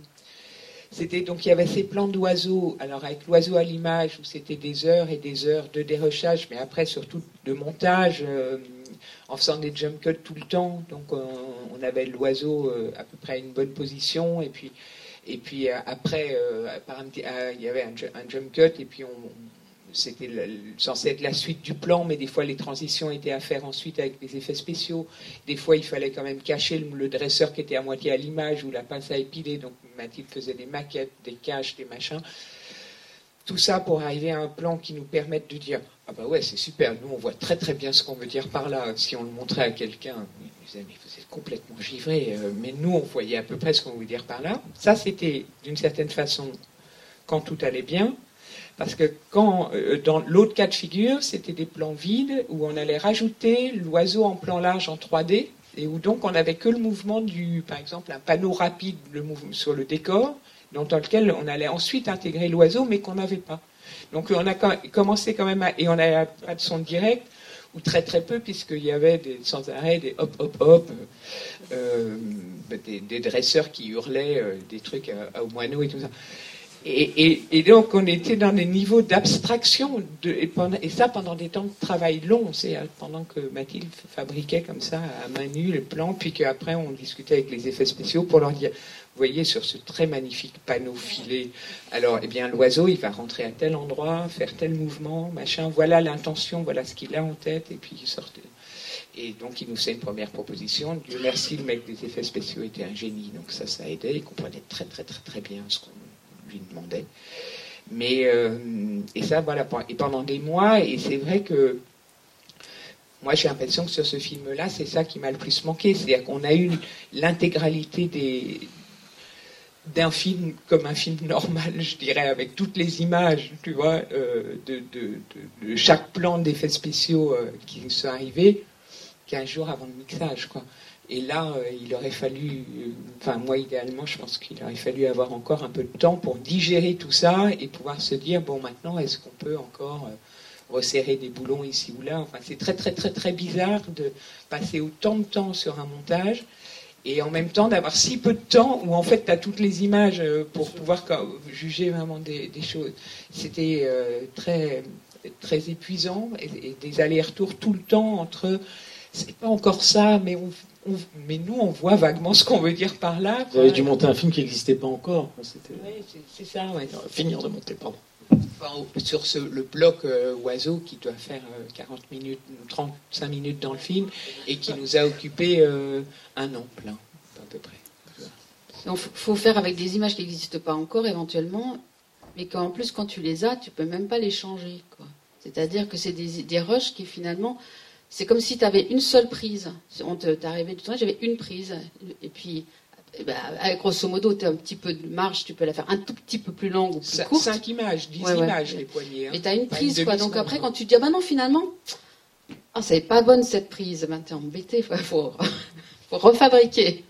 c'était donc il y avait ces plans d'oiseaux, alors avec l'oiseau à l'image où c'était des heures et des heures de dérochage, mais après surtout de montage euh, en faisant des jump cuts tout le temps. Donc on, avait l'oiseau euh, à peu près à une bonne position et puis et puis euh, après il y avait un jump cut et puis on, c'était censé être la suite du plan, mais des fois les transitions étaient à faire ensuite avec des effets spéciaux. Des fois il fallait quand même cacher le, dresseur qui était à moitié à l'image ou la pince à épiler. Donc Mathilde faisait des maquettes, des caches, des machins. Tout ça pour arriver à un plan qui nous permette de dire Ah bah ouais, c'est super, nous on voit très très bien ce qu'on veut dire par là. Si on le montrait à quelqu'un, il disait Mais vous êtes complètement givré. Euh, Mais nous on voyait à peu près ce qu'on veut dire par là. Ça c'était d'une certaine façon quand tout allait bien. Parce que quand, euh, dans l'autre cas de figure, c'était des plans vides où on allait rajouter l'oiseau en plan large en 3D et où donc on n'avait que le mouvement du, par exemple, un panneau rapide sur le décor, dans lequel on allait ensuite intégrer l'oiseau, mais qu'on n'avait pas. Donc on a commencé quand même à, et on n'avait pas de son direct ou très très peu puisqu'il y avait des, sans arrêt des hop hop hop, euh, euh, des, dresseurs qui hurlaient euh, des trucs au moineau et tout ça. Et, donc, on était dans des niveaux d'abstraction, et, ça pendant des temps de travail longs, c'est pendant que Mathilde fabriquait comme ça à main nue le plan, puis qu'après on discutait avec les effets spéciaux pour leur dire, vous voyez sur ce très magnifique panneau filé, alors eh bien l'oiseau il va rentrer à tel endroit, faire tel mouvement, machin, voilà l'intention, voilà ce qu'il a en tête, et puis il sort. Et donc il nous fait une première proposition. Dieu merci, le mec des effets spéciaux était un génie, donc ça, ça aidait. Il comprenait très très très très bien ce qu'on demandait. Mais, euh, et ça, voilà, et pendant des mois, et c'est vrai que moi j'ai l'impression que sur ce film-là, c'est ça qui m'a le plus manqué. C'est-à-dire qu'on a eu l'intégralité des, d'un film comme un film normal, je dirais, avec toutes les images, tu vois, euh, de, chaque plan d'effets spéciaux euh, qui nous sont arrivés, 15 jours avant le mixage, quoi. Et là, euh, il aurait fallu, euh, enfin moi idéalement, je pense qu'il aurait fallu avoir encore un peu de temps pour digérer tout ça et pouvoir se dire, bon maintenant, est-ce qu'on peut encore euh, resserrer des boulons ici ou là? Enfin, c'est très très très très bizarre de passer autant de temps sur un montage et en même temps d'avoir si peu de temps où en fait tu as toutes les images pour pouvoir juger vraiment des, choses. C'était très très épuisant et, et des allers-retours tout le temps entre c'est pas encore ça, mais on, mais nous, on voit vaguement ce qu'on veut dire par là. Vous avez dû monter un film qui n'existait pas encore. Oui, c'est ça. Ouais. Finir de monter, pardon. sur le bloc euh, oiseau qui doit faire 40 euh, minutes, 35 minutes dans le film et qui nous a occupé euh, un an plein, à peu près. Il faut faire avec des images qui n'existent pas encore éventuellement, mais qu'en plus, quand tu les as, tu peux même pas les changer. C'est-à-dire que c'est des, des rushs qui finalement c'est comme si tu avais une seule prise. On t'arrivait du temps, j'avais une prise. Et puis, eh ben, grosso modo, tu as un petit peu de marge, tu peux la faire un tout petit peu plus longue ou plus courte. Cinq images, dix images, les poignées. Hein. Mais tu as une prise, quoi. Donc après, quand tu te dis, ah ben non, finalement, ah, ça n'est pas bonne cette prise, ben, tu es embêté, il faut, refabriquer.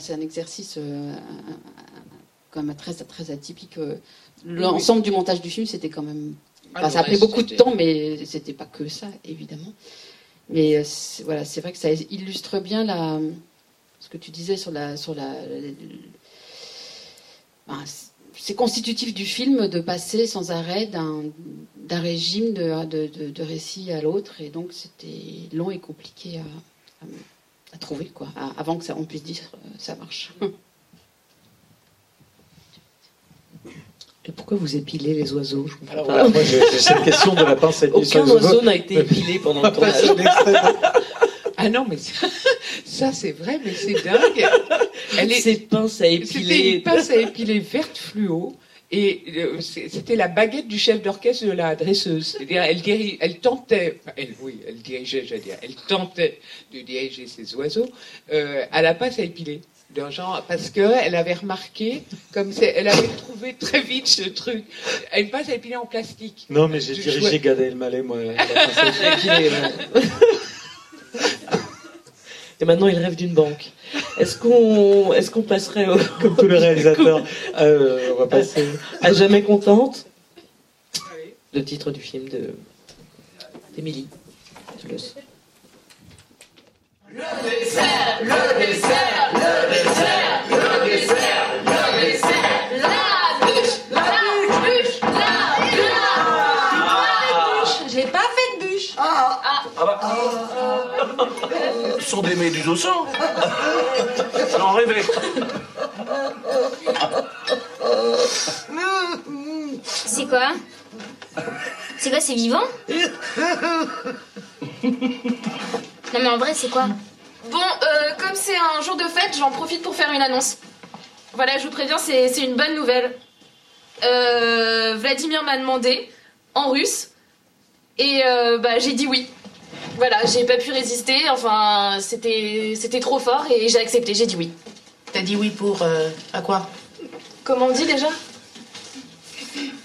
c'est un exercice euh, quand même très, très atypique. L'ensemble du montage du film, c'était quand même ah, ça a pris beaucoup de temps, mais c'était pas que ça, évidemment. Mais euh, voilà, c'est vrai que ça illustre bien la, ce que tu disais sur la, sur la. c'est constitutif du film de passer sans arrêt d'un régime de, de, de, récit à l'autre, et donc c'était long et compliqué à, à, trouver, quoi, avant que ça, on puisse dire euh, ça marche. Et pourquoi vous épilez les oiseaux Alors voilà, moi c'est une question de la pince Aucun oiseau n'a été épilé pendant le tournage. ah non, mais ça, c'est vrai, mais c'est dingue. Elle est, Cette pince à épiler. C'était une pince à épiler verte fluo. Et euh, c'était la baguette du chef d'orchestre de la dresseuse. C'est-à-dire, elle, elle tentait, elle, oui, elle dirigeait, j'allais dire, elle tentait de diriger ses oiseaux euh, à la pince à épiler parce qu'elle avait remarqué, comme elle avait trouvé très vite ce truc. Elle passe à épiler en plastique. Non, mais j'ai dirigé Gad Elmaleh, moi. Et maintenant, il rêve d'une banque. Est-ce qu'on est qu'on passerait au... Comme tous les réalisateurs, euh, on va passer... À, Jamais contente Le titre du film de d'Émilie. Le dessert, le dessert, sont des méduses au sang. J'en rêvais. C'est quoi? C'est quoi, c'est vivant? Non mais en vrai, c'est quoi? Bon, euh, comme c'est un jour de fête, j'en profite pour faire une annonce. Voilà, je vous préviens, c'est une bonne nouvelle. Euh, Vladimir m'a demandé, en russe, et euh, bah, j'ai dit oui. Voilà, j'ai pas pu résister, enfin, c'était trop fort, et j'ai accepté, j'ai dit oui. T'as dit oui pour... à quoi Comment on dit déjà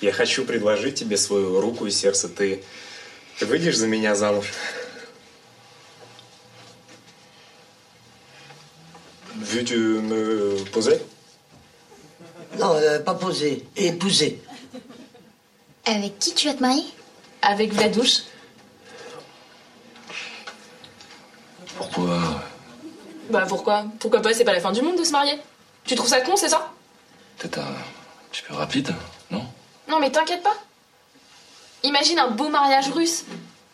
Я хочу предложить тебе свою руку и сердце. Ты, ты выйдешь за меня замуж? Veux-tu me poser? Non, euh, pas poser, épouser. Avec qui tu vas te marier? Avec Vladouche. Pourquoi? Bah pourquoi? Pourquoi pas C'est pas la fin du monde de se marier. Tu trouves ça con, c'est ça? Peut-être un petit peu rapide, non? Non mais t'inquiète pas. Imagine un beau mariage russe.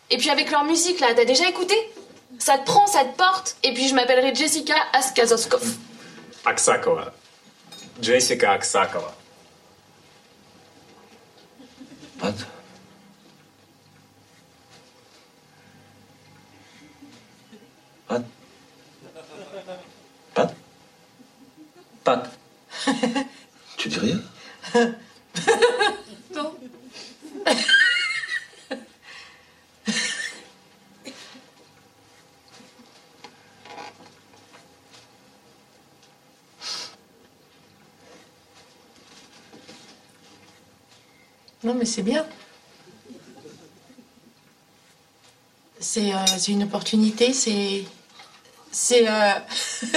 Et puis avec leur musique là, t'as déjà écouté? Ça te prend, ça te porte, et puis je m'appellerai Jessica Askazoskov. Aksakova. Jessica Aksakova. Pardon Pat. Pat. Pat. tu dis rien? Non, mais c'est bien. C'est euh, une opportunité, c'est. C'est. euh,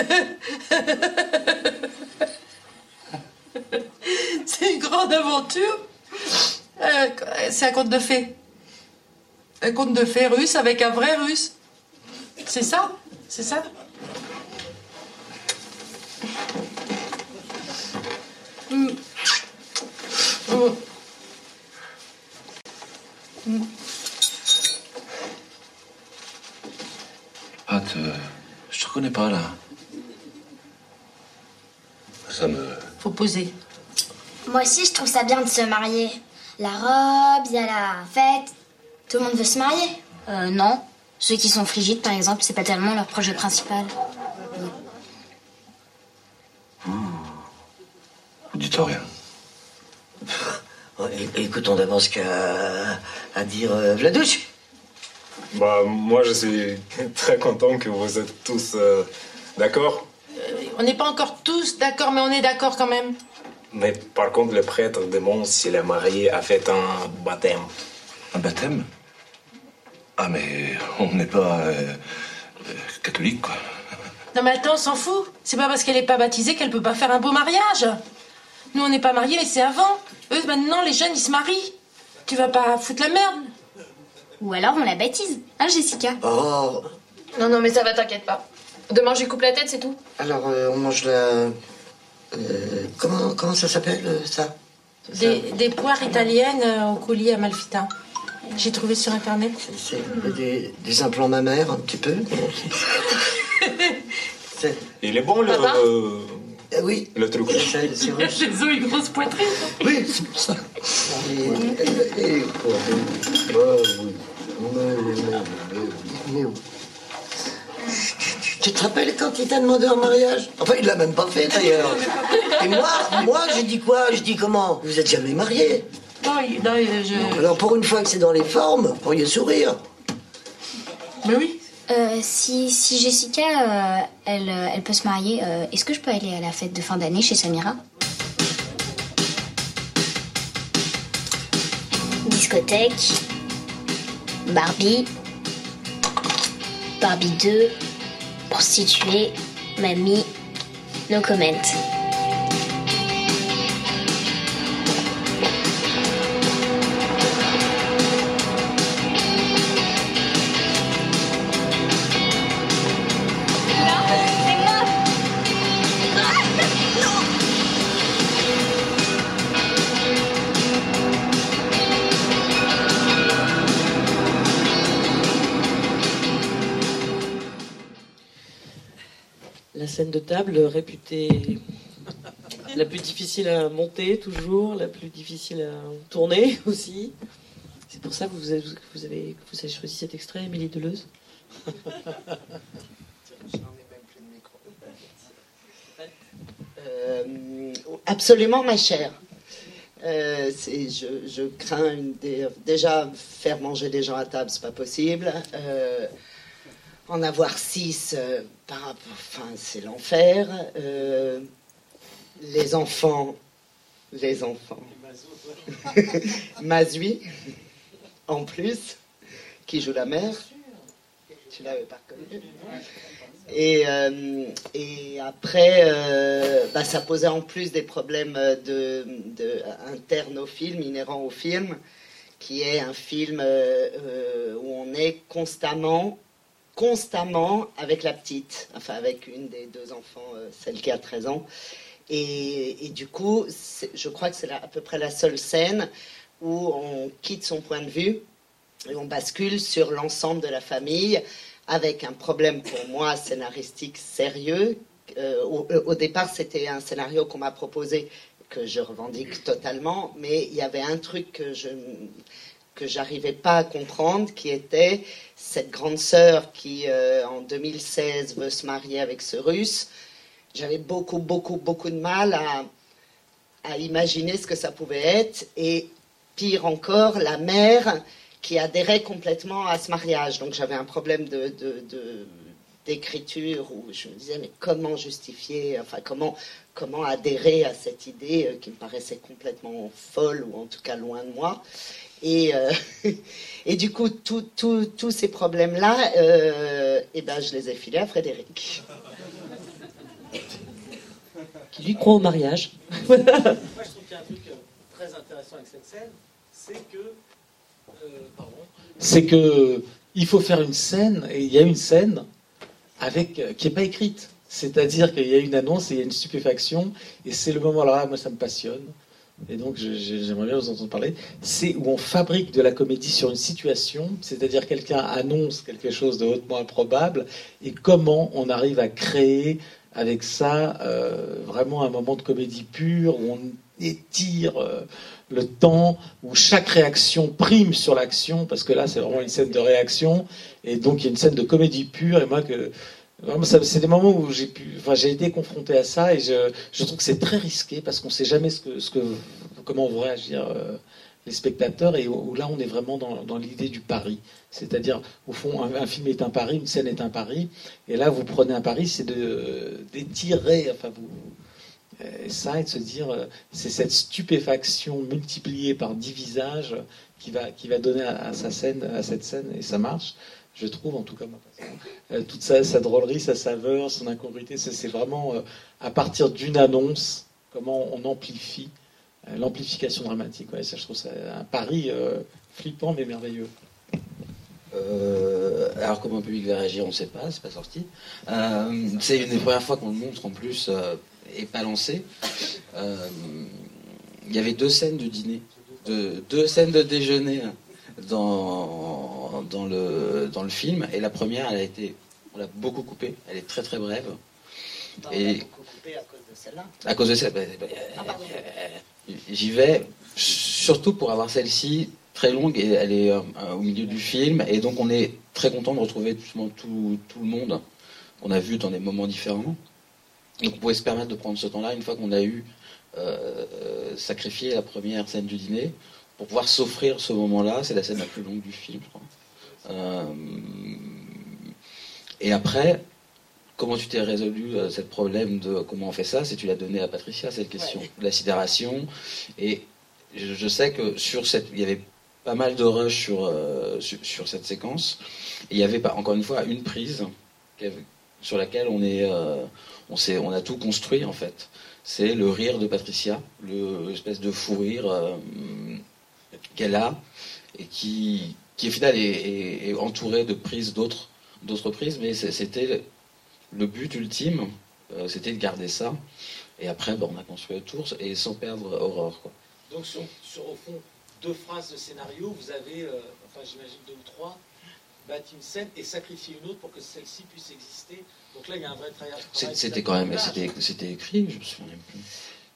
c'est une grande aventure. Euh, c'est un conte de fées. Un conte de fées russe avec un vrai russe. C'est ça C'est ça Mm. Mm. Mm. Pat, euh, je te connais pas là. Ça me. Moi aussi, je trouve ça bien de se marier. La robe, il y a la fête. Tout le monde veut se marier. Euh, non. Ceux qui sont frigides, par exemple, c'est pas tellement leur projet principal. Vous dites rien. Écoutons d'abord ce qu'a à dire euh, Vladouche. Bah, moi, je suis très content que vous êtes tous euh, d'accord. On n'est pas encore tous d'accord, mais on est d'accord quand même. Mais par contre, le prêtre demande si le marié a fait un baptême. Un baptême? Ah, mais on n'est pas euh, euh, catholique, quoi. Non mais attends, on s'en fout. C'est pas parce qu'elle est pas baptisée qu'elle peut pas faire un beau mariage. Nous on n'est pas mariés, mais c'est avant. Eux maintenant les jeunes ils se marient. Tu vas pas foutre la merde. Ou alors on la baptise. Hein, Jessica? Oh, Non, non, mais ça va, t'inquiète pas. Demain, je coupe la tête, c'est tout. alors euh, on mange la. euh, comment, comment ça s'appelle euh, ça Des, des poires italiennes euh, au coulis à Malfita. J'ai trouvé sur internet. C'est des, des implants mammaires un petit peu. Il est bon le, Papa euh, Ah oui, le truc. Les os une grosse poitrine. Oui, c'est pour ça. Et, et- et- quoi, bah oui. Mais oui, mais oui, mais oui. Tu te rappelles quand il t'a demandé en mariage Enfin, il l'a même pas fait d'ailleurs. Et moi, moi, j'ai dit quoi? Je dis comment? Vous êtes jamais mariés. Non, il- non. Alors pour une fois que c'est dans les formes, vous pourriez sourire. Mais oui. Euh, si, si Jessica, euh, elle, euh, elle peut se marier, euh, est-ce que je peux aller à la fête de fin d'année chez Samira? Discothèque, Barbie, Barbie 2, prostituée, mamie, no comment. De table réputée la plus difficile à monter toujours, la plus difficile à tourner aussi. C'est pour ça que vous avez, choisi cet extrait, Émilie Deleuze. Euh, absolument, ma chère. Euh, je, crains déjà faire manger des gens à table, c'est pas possible. Euh, en avoir six, euh, c'est l'enfer. Euh, les enfants, les enfants. Mazui, en plus, qui joue la mère. Tu l'avais pas reconnu. Et, euh, et après, bah, ça posait en plus des problèmes de, internes au film, inhérents au film, qui est un film où on est constamment, constamment avec la petite, enfin avec une des deux enfants, euh, celle qui a 13 ans. Et, du coup, je crois que c'est à peu près la seule scène où on quitte son point de vue et on bascule sur l'ensemble de la famille avec un problème pour moi scénaristique sérieux. Euh, au, au départ, c'était un scénario qu'on m'a proposé que je revendique totalement, mais il y avait un truc que je que j'arrivais pas à comprendre, qui était cette grande sœur qui, euh, en 2016, veut se marier avec ce Russe. J'avais beaucoup, beaucoup, beaucoup de mal à, imaginer ce que ça pouvait être. Et pire encore, la mère qui adhérait complètement à ce mariage. Donc j'avais un problème de- d'écriture où je me disais mais comment justifier, enfin comment, comment adhérer à cette idée euh, qui me paraissait complètement folle ou en tout cas loin de moi. Et, euh, et du coup, tous ces problèmes-là, euh, eh ben, je les ai filés à Frédéric. Qui lui croit au mariage. Moi, je trouve qu'il y a un truc euh, très intéressant avec cette scène, c'est que. euh, pardon. C'est que il faut faire une scène, et il y a une scène avec, qui n'est pas écrite. C'est-à-dire qu'il y a une annonce et il y a une stupéfaction, et c'est le moment là, moi ça me passionne, et donc j'aimerais bien vous entendre parler. C'est où on fabrique de la comédie sur une situation, c'est-à-dire quelqu'un annonce quelque chose de hautement improbable, et comment on arrive à créer avec ça euh, vraiment un moment de comédie pure où on étire euh, le temps, où chaque réaction prime sur l'action, parce que là c'est vraiment une scène de réaction, et donc il y a une scène de comédie pure, et moi que c'est des moments où j'ai pu, enfin j'ai été confronté à ça, et je, trouve que c'est très risqué parce qu'on ne sait jamais ce que, ce que, comment vont réagir euh, les spectateurs, et où, là on est vraiment dans, l'idée du pari, c'est-à-dire au fond un, film est un pari, une scène est un pari, et là vous prenez un pari, c'est de d'étirer, enfin vous ça et de se dire euh, c'est cette stupéfaction multipliée par dix visages qui va qui va donner à sa scène à cette scène et ça marche je trouve en tout cas moi, Euh, toute sa, drôlerie sa saveur son incongruité c'est vraiment euh, à partir d'une annonce comment on amplifie euh, l'amplification dramatique ça je trouve ça un pari flippant mais merveilleux alors comment le public va réagir, on ne sait pas, c'est pas sorti. C'est une des premières fois qu'on le montre en plus et pas lancé. Il y avait deux scènes de dîner, de- deux scènes de déjeuner dans, dans, le, dans le film. Et la première, elle a été, on l'a beaucoup coupée, elle est très très brève. Et coupé à cause de celle-là. à cause de ça, bah, bah, euh, j'y vais surtout pour avoir celle-ci très longue et elle est euh, au milieu du film et donc on est très content de retrouver justement tout, tout le monde qu'on a vu dans des moments différents. Donc on pouvait se permettre de prendre ce temps-là une fois qu'on a eu euh, euh, sacrifié la première scène du dîner pour pouvoir s'offrir ce moment-là. C'est la scène la plus longue du film, je crois. Euh, et après, comment tu t'es résolu euh, ce problème de comment on fait ça C'est tu l'as donné à Patricia cette question de la sidération. Et je, je sais que sur cette, il y avait pas mal de rush sur, euh, sur, sur cette séquence. Et il y avait pas, encore une fois une prise sur laquelle on est, euh, on s'est, on a tout construit en fait. C'est le rire de Patricia, le espèce de fou rire qu'elle a et qui, qui au final est, est- est entouré de prises d'autres, d'autres prises, mais c'était le, but ultime, euh, c'était de garder ça. Et après, ben, on a construit autour et sans perdre Aurore. Quoi. Donc sur, sur, au fond deux phrases de scénario, vous avez, euh, enfin j'imagine deux ou trois, bâti une scène et sacrifié une autre pour que celle-ci puisse exister. Donc là il y a un vrai travail. C'était quand même, c'était, c'était écrit, je me souviens plus.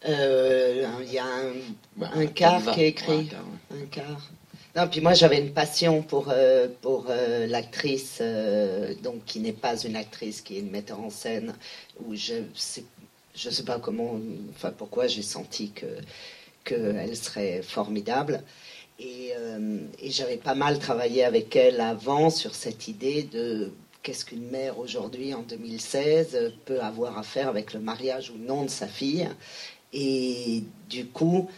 Euh, Il y a un, Bah, un quart va. qui est écrit. Un quart. Non, puis moi j'avais une passion pour, euh, pour euh, l'actrice, euh, donc qui n'est pas une actrice, qui est une metteur en scène, où je sais, je sais pas comment, enfin pourquoi j'ai senti que qu'elle serait formidable. Et, et j'avais pas mal travaillé avec elle avant sur cette idée de qu'est-ce qu'une mère aujourd'hui en 2016 peut avoir à faire avec le mariage ou non de sa fille. Et du coup,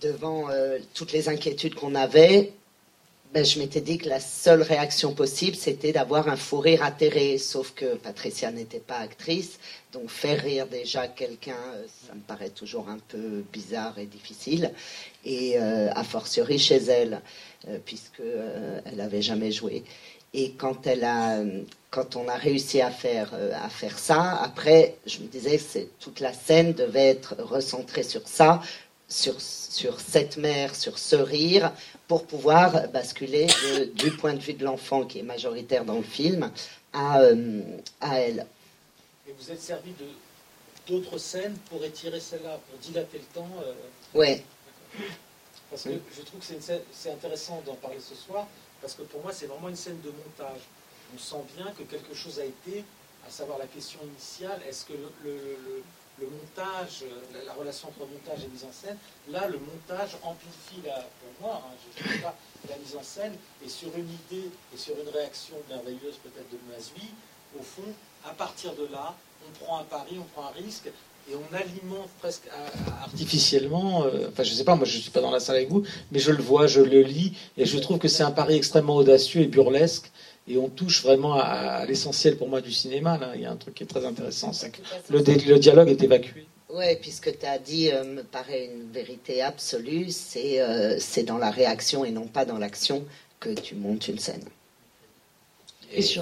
devant euh, toutes les inquiétudes qu'on avait, ben, je m'étais dit que la seule réaction possible, c'était d'avoir un fou rire atterré. Sauf que Patricia n'était pas actrice, donc faire rire déjà quelqu'un, euh, ça me paraît toujours un peu bizarre et difficile. Et euh, a fortiori chez elle, euh, puisque euh, elle n'avait jamais joué. Et quand elle a, quand on a réussi à faire euh, à faire ça, après, je me disais que toute la scène devait être recentrée sur ça, sur sur cette mère, sur ce rire, pour pouvoir basculer de- du point de vue de l'enfant qui est majoritaire dans le film à euh, à elle. Et vous êtes servi de d'autres scènes pour étirer celle-là, pour dilater le temps. euh, Ouais. Parce que Oui. je trouve que c'est intéressant d'en parler ce soir, parce que pour moi, c'est vraiment une scène de montage. On sent bien que quelque chose a été, à savoir la question initiale, est-ce que le, montage, la, la relation entre montage et mise en scène, là, le montage amplifie, la, pour moi, hein, je pas, la mise en scène, et sur une idée et sur une réaction merveilleuse peut-être de Mazui, au fond, à partir de là, on prend un pari, on prend un risque, et on alimente presque artificiellement, euh, enfin je sais pas, moi je suis pas dans la salle avec vous, mais je le vois, je le lis, et je trouve que c'est un pari extrêmement audacieux et burlesque, et on touche vraiment à, à l'essentiel pour moi du cinéma. Là. Il y a un truc qui est très intéressant, c'est que le, dialogue est évacué. Ouais, puisque tu as dit, euh, me paraît une vérité absolue, c'est euh, c'est dans la réaction et non pas dans l'action que tu montes une scène. Et, et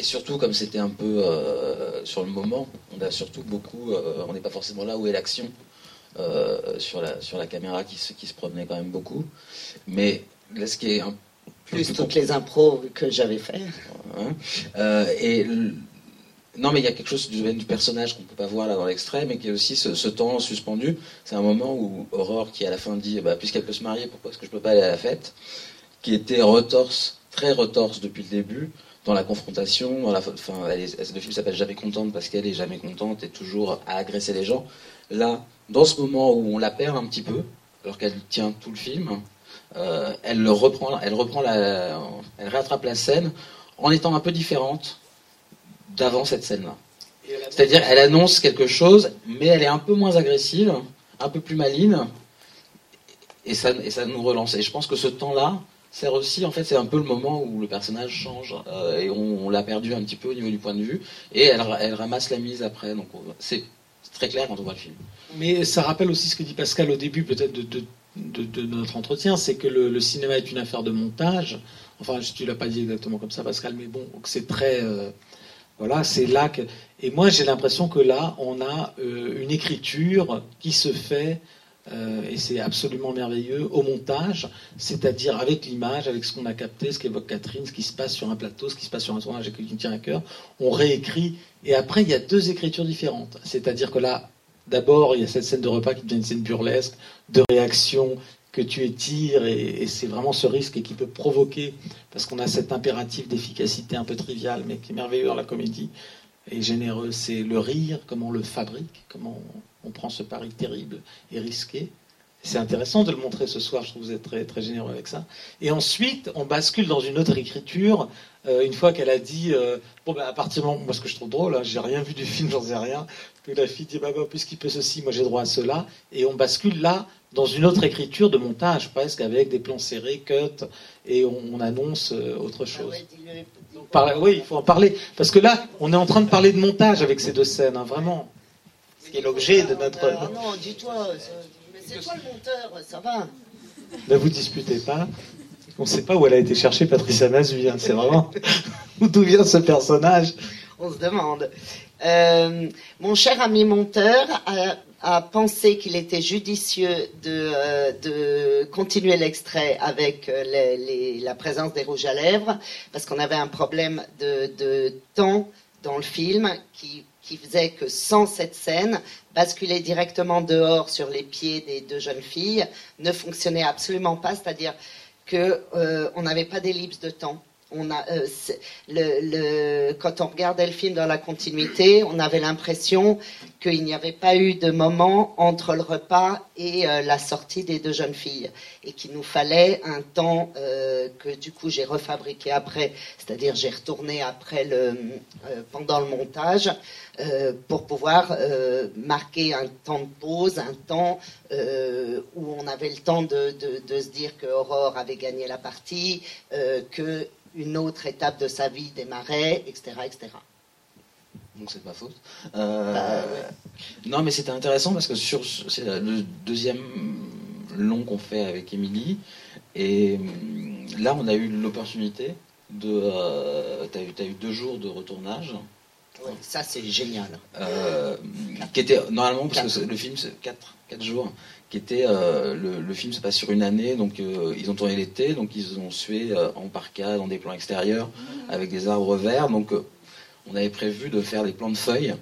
surtout, comme c'était un peu euh, sur le moment, on a surtout beaucoup, euh, on n'est pas forcément là où est l'action euh, sur, la, sur la caméra qui se, qui se promenait quand même beaucoup. Mais là, ce qui est un peu Plus toutes les impros que j'avais fait. Hein. Et l- non, mais il y a quelque chose du domaine du personnage qu'on peut pas voir là dans l'extrait, mais qui est aussi ce, ce temps suspendu. C'est un moment où Aurore, qui à la fin dit, bah, puisqu'elle peut se marier, pourquoi est-ce que je peux pas aller à la fête? Qui était retorse, très retorse depuis le début, dans la confrontation. Dans la, enfin, elle est- le film s'appelle Jamais contente parce qu'elle est jamais contente et toujours à agresser les gens. Là, dans ce moment où on la perd un petit peu, alors qu'elle tient tout le film, euh, elle le reprend, elle reprend la, elle rattrape la scène en étant un peu différente d'avant cette scène-là. C'est-à-dire, elle annonce quelque chose, mais elle est un peu moins agressive, un peu plus maligne, et ça, et ça nous relance. Et je pense que ce temps-là sert aussi, en fait, c'est un peu le moment où le personnage change, euh, et on, l'a perdu un petit peu au niveau du point de vue, et elle, ra- elle ramasse la mise après. Donc, on- c'est très clair quand on voit le film. Mais ça rappelle aussi ce que dit Pascal au début peut-être de, notre entretien, c'est que le, cinéma est une affaire de montage. Enfin, tu l'as pas dit exactement comme ça, Pascal, mais bon, c'est très... euh, voilà, c'est là que... Et moi, j'ai l'impression que là, on a euh, une écriture qui se fait, euh, et c'est absolument merveilleux, au montage, c'est-à-dire avec l'image, avec ce qu'on a capté, ce qu'évoque Catherine, ce qui se passe sur un plateau, ce qui se passe sur un tournage et qui nous tient à cœur. On réécrit, et après, il y a deux écritures différentes. C'est-à-dire que là, D'abord, il y a cette scène de repas qui devient une scène burlesque, de réaction que tu étires, et, c'est vraiment ce risque qui peut provoquer, parce qu'on a cet impératif d'efficacité un peu trivial, mais qui est merveilleux dans la comédie, et généreux, c'est le rire, comment on le fabrique, comment on, prend ce pari terrible et risqué. C'est intéressant de le montrer ce soir, je trouve que vous êtes très, très généreux avec ça. Et ensuite, on bascule dans une autre écriture, euh, une fois qu'elle a dit, euh, bon ben à partir du moment, moi ce que je trouve drôle, hein, j'ai rien vu du film, j'en sais rien, que la fille dit, bah, bah puisqu'il peut ceci, moi j'ai droit à cela, et on bascule là dans une autre écriture de montage presque, avec des plans serrés, cut, et on, on annonce euh, autre chose. Donc, par- oui, il faut en parler, parce que là, on est en train de parler de montage avec ces deux scènes, hein, vraiment. Ce qui est l'objet de notre... Ah non, dis-toi, mais c'est toi le monteur, ça va. Ne vous disputez pas. On ne sait pas où elle a été chercher Patricia Mazui. hein. C'est vraiment d'où vient ce personnage? On se demande. Euh, mon cher ami monteur a, a pensé qu'il était judicieux de, euh, de continuer l'extrait avec euh, la présence des rouges à lèvres, parce qu'on avait un problème de, de temps dans le film qui, qui faisait que sans cette scène, basculer directement dehors sur les pieds des deux jeunes filles ne fonctionnait absolument pas, c'est-à-dire que euh, n'avait pas d'ellipse de temps. Euh, quand on regardait le film dans la continuité, on avait l'impression qu'il n'y avait pas eu de moment entre le repas et euh, la sortie des deux jeunes filles, et qu'il nous fallait un temps euh, que du coup j'ai refabriqué après, c'est-à-dire j'ai retourné après le, pendant le montage pour pouvoir marquer un temps de pause, un temps où on avait le temps de, de- se dire que Aurore avait gagné la partie, que une autre étape de sa vie démarrait, etc., etc. Donc c'est de ma faute. Euh, Non, mais c'était intéressant parce que sur c'est le deuxième long qu'on fait avec Émilie, et hum, là on a eu l'opportunité de. Euh, T'as eu, t'as eu deux jours de retournage. Ouais, ça c'est génial. Euh, qui était normalement parce que le film c'est 4, quatre jours qui était euh, le, film se passe sur une année donc euh, ils ont tourné l'été donc ils ont sué euh, en parka dans des plans extérieurs avec des arbres verts. Donc on avait prévu de faire des plans de feuilles.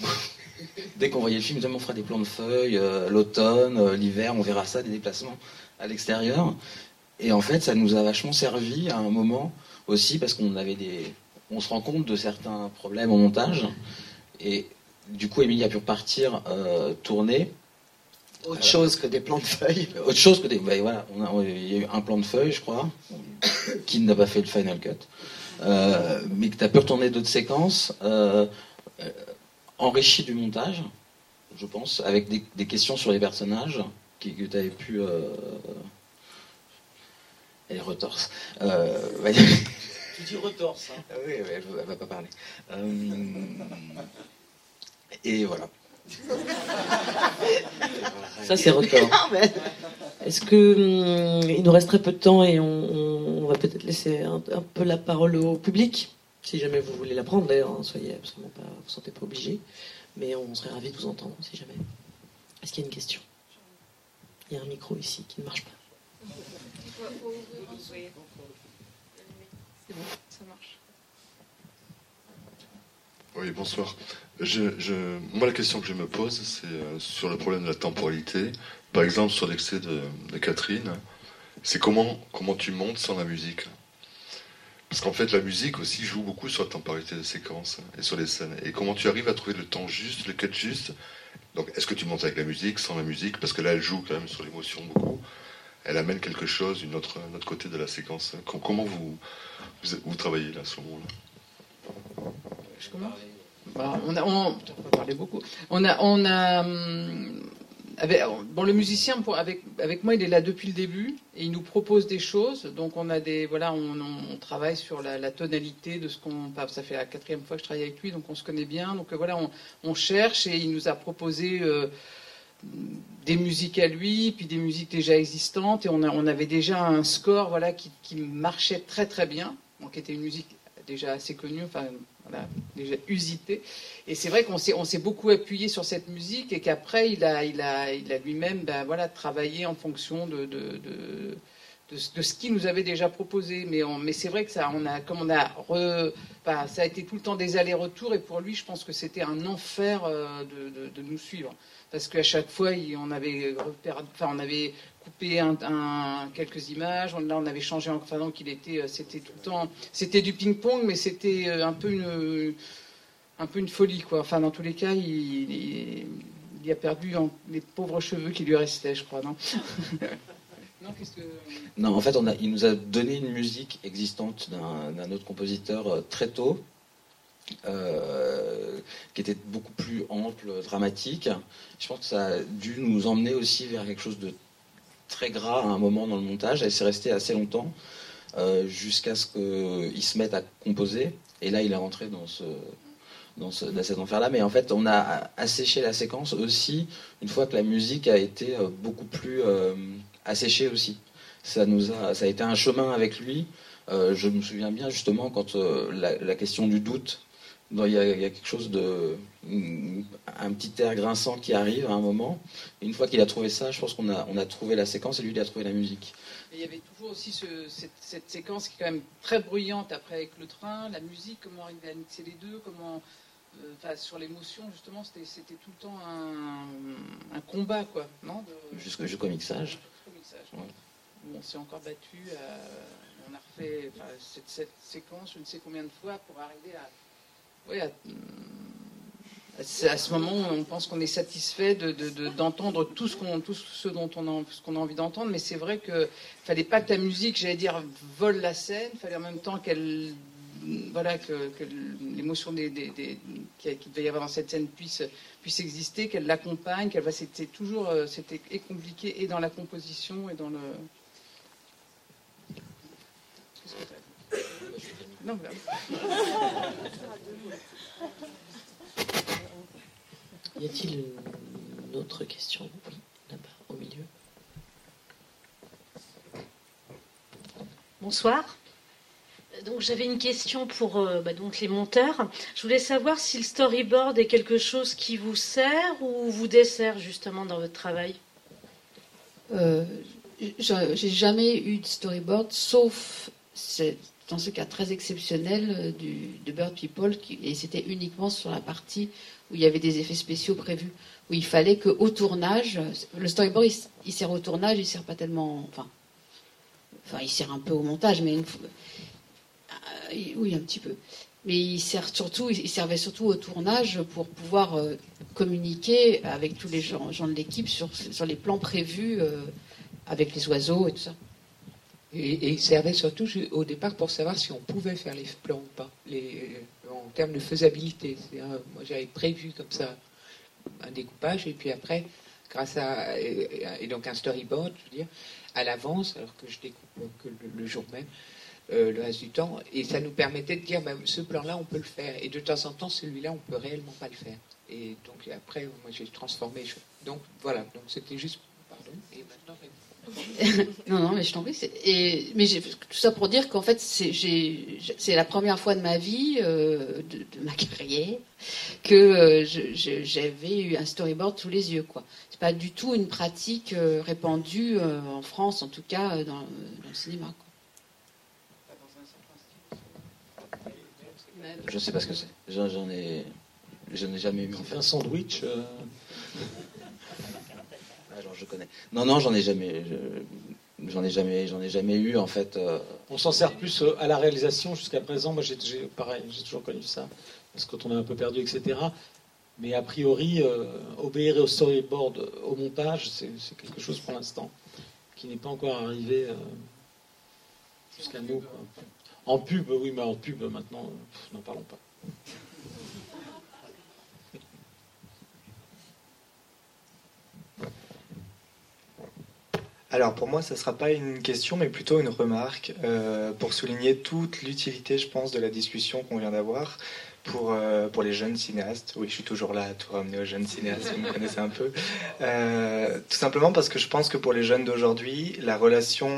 Dès qu'on voyait le film on fera des plans de feuilles l'automne l'hiver on verra ça des déplacements à l'extérieur. Et en fait ça nous a vachement servi à un moment aussi parce qu'on avait des on se rend compte de certains problèmes au montage. Et du coup Émilie a pu repartir tourner Autre chose que des plans de feuilles. autre chose que des ben voilà on a- on- il y a eu un plan de feuilles je crois qui n'a pas fait le final cut Euh, mais que tu as pu retourner d'autres séquences euh, euh, enrichies du montage je pense avec des, des questions sur les personnages qui, que tu avais pu euh, elle retorse euh. Tu dis retorse. Hein. Oui, oui, elle ne va pas parler. Euh, et voilà. Ça, c'est record. Mais- Est-ce que hum, il nous reste très peu de temps et on, on- on va peut-être laisser un, un peu la parole au public, si jamais vous voulez la prendre. D'ailleurs, hein, soyez absolument pas, vous sentez pas obligé, mais on serait ravis de vous entendre, si jamais. Est-ce qu'il y a une question? Il y a un micro ici qui ne marche pas. C'est bon, ça marche. Oui, bonsoir. Moi, la question que je me pose, c'est euh, sur le problème de la temporalité. Par exemple, sur l'excès de, Catherine, c'est comment, comment tu montes sans la musique? Parce qu'en fait, la musique aussi joue beaucoup sur la temporalité des séquences et sur les scènes. Et comment tu arrives à trouver le temps juste, le cut juste? Donc, est-ce que tu montes avec la musique, sans la musique? Parce que là, elle joue quand même sur l'émotion beaucoup. Elle amène quelque chose, une autre, autre côté de la séquence. Com- Comment vous, vous, travaillez là, ce moment-là? Je commence? Bah, on a, on, on parler beaucoup. On a, on a, hum, bon, le musicien, avec, avec moi, il est là depuis le début et il nous propose des choses. Donc, on a des, voilà, on, travaille sur la, tonalité de ce qu'on, ça fait la quatrième fois que je travaille avec lui, donc on se connaît bien. Donc, euh, voilà, on, cherche et il nous a proposé. euh, des musiques à lui, puis des musiques déjà existantes, et on, a- on avait déjà un score voilà, qui, qui marchait très très bien, donc qui était une musique déjà assez connue, enfin voilà, déjà usitée. Et c'est vrai qu'on s'est, on s'est beaucoup appuyé sur cette musique et qu'après il a, il a, il a lui-même ben, voilà, travaillé en fonction de, de, de, de ce- qu'il nous avait déjà proposé. Mais, on- mais c'est vrai que ça, on a, comme on a re- enfin, ça a été tout le temps des allers-retours et pour lui, je pense que c'était un enfer euh, de, de- nous suivre. Parce qu'à chaque fois, on avait, enfin, on avait coupé un, un- quelques images. On- Là, on avait changé. Enfin, donc, il était, euh, c'était tout le temps, c'était du ping-pong, mais c'était euh, un peu une, un peu une folie, quoi. Enfin, dans tous les cas, il, il- il a perdu en- les pauvres cheveux qui lui restaient, je crois, non? Non, qu'est-ce que Non, en fait, on a, il nous a donné une musique existante d'un autre compositeur euh, très tôt, euh, qui était beaucoup plus ample, dramatique. Je pense que ça a dû nous emmener aussi vers quelque chose de très gras à un moment dans le montage. Et c'est resté assez longtemps, euh, jusqu'à ce qu'il se mette à composer. Et là, il est rentré dans ce dans, ce- dans cet enfer-là. Mais en fait, on a asséché la séquence aussi une fois que la musique a été euh, beaucoup plus euh, asséchée aussi. Ça, nous a, ça a été un chemin avec lui. Je me souviens bien justement quand la, question du doute, il y, a, il y a quelque chose de. un petit air grinçant qui arrive à un moment. Et une fois qu'il a trouvé ça, je pense qu'on a, on a trouvé la séquence et lui, il a trouvé la musique. Et il y avait toujours aussi ce- cette, cette séquence qui est quand même très bruyante après avec le train, la musique, comment arriver à mixer les deux, comment, euh, enfin, sur l'émotion justement, c'était, c'était tout le temps un, un combat quoi, non de- Jusqu'au mixage. jusqu'au mixage. Ouais. On s'est encore battu, euh, on a refait cette, cette séquence, je ne sais combien de fois, pour arriver à. Oui, à, c'est à ce moment on pense qu'on est satisfait de- de- de- d'entendre tout, ce qu'on, tout ce dont on a, ce qu'on a envie d'entendre, mais c'est vrai qu'il fallait pas que la musique, j'allais dire, vole la scène, il fallait en même temps qu'elle, voilà, que, l'émotion des, qu'il devait y avoir dans cette scène puisse, puisse exister, qu'elle l'accompagne, qu'elle va, c'était toujours, euh, c'était compliqué et dans la composition et dans le. Qu'est-ce que t'as Non. Y a-t-il une autre question? Oui, là-bas, au milieu. Bonsoir. Donc j'avais une question pour euh, bah, donc les monteurs. Je voulais savoir si le storyboard est quelque chose qui vous sert ou vous dessert justement dans votre travail? Euh, j'ai j'ai jamais eu de storyboard, sauf c'est- dans ce cas très exceptionnel euh, du, de Bird People, qui- et c'était uniquement sur la partie où il y avait des effets spéciaux prévus, où il fallait qu'au tournage, le storyboard il, il sert au tournage, il sert pas tellement, enfin, enfin il sert un peu au montage, mais euh, oui un petit peu. Mais il sert surtout, il servait surtout au tournage pour pouvoir euh, communiquer avec tous les gens, de l'équipe sur, sur les plans prévus euh, avec les oiseaux et tout ça. Et, il servait surtout au départ pour savoir si on pouvait faire les plans ou pas, les, en termes de faisabilité. C'est-à-dire, moi, j'avais prévu comme ça un découpage, et puis après, grâce à. Et, et donc un storyboard, je veux dire, à l'avance, alors que je découpe que le, jour même, euh, le reste du temps, et ça nous permettait de dire ben, ce plan-là, on peut le faire, et de temps en temps, celui-là, on peut réellement pas le faire. Et donc après, moi, j'ai transformé. Donc voilà, donc c'était juste. Pardon. non, non, mais je t'en prie. Et, mais tout ça pour dire qu'en fait, c'est la première fois de ma vie, euh, de, de ma carrière, que euh, j'avais eu un storyboard sous les yeux. quoi. C'est pas du tout une pratique euh, répandue euh, en France, en tout cas euh, dans, dans le cinéma. quoi. Je sais pas ce que c'est. J'en j'en ai, je n'ai jamais eu en fait. Un sandwich. Ah. Non, non, j'en ai jamais. eu en fait. euh, On s'en sert plus euh, à la réalisation jusqu'à présent. Moi, j'ai pareil, j'ai toujours connu ça. Parce que quand on est un peu perdu, etc. Mais a priori, euh, obéir au storyboard, au montage, c'est quelque chose pour l'instant qui n'est pas encore arrivé jusqu'à nous. En pub, oui, mais en pub maintenant, n'en parlons pas. Alors pour moi, ce ne sera pas une question, mais plutôt une remarque euh, pour souligner toute l'utilité, je pense, de la discussion qu'on vient d'avoir pour, euh, pour les jeunes cinéastes. Oui, je suis toujours là à tout ramener aux jeunes cinéastes, vous me connaissez un peu. Euh, tout simplement parce que je pense que pour les jeunes d'aujourd'hui, la relation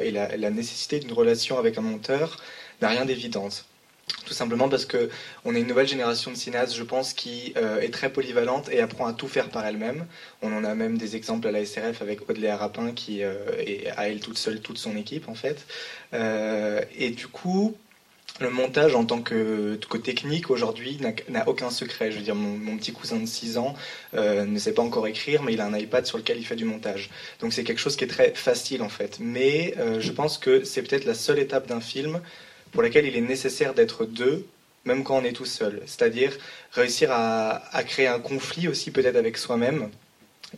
et la, nécessité d'une relation avec un monteur n'a rien d'évidente. Tout simplement parce que on est une nouvelle génération de cinéastes, je pense, qui euh, est très polyvalente et apprend à tout faire par elle-même. On en a même des exemples à la SRF avec Audley Arapin qui euh, est à elle toute seule toute son équipe en fait. Euh, et du coup, le montage en tant que, que technique aujourd'hui n'a- aucun secret. Je veux dire, mon, petit cousin de 6 ans euh, ne sait pas encore écrire, mais il a un iPad sur lequel il fait du montage. Donc c'est quelque chose qui est très facile en fait. Mais je pense que c'est peut-être la seule étape d'un film pour laquelle il est nécessaire d'être deux, même quand on est tout seul. C'est-à-dire réussir à, à créer un conflit aussi peut-être avec soi-même.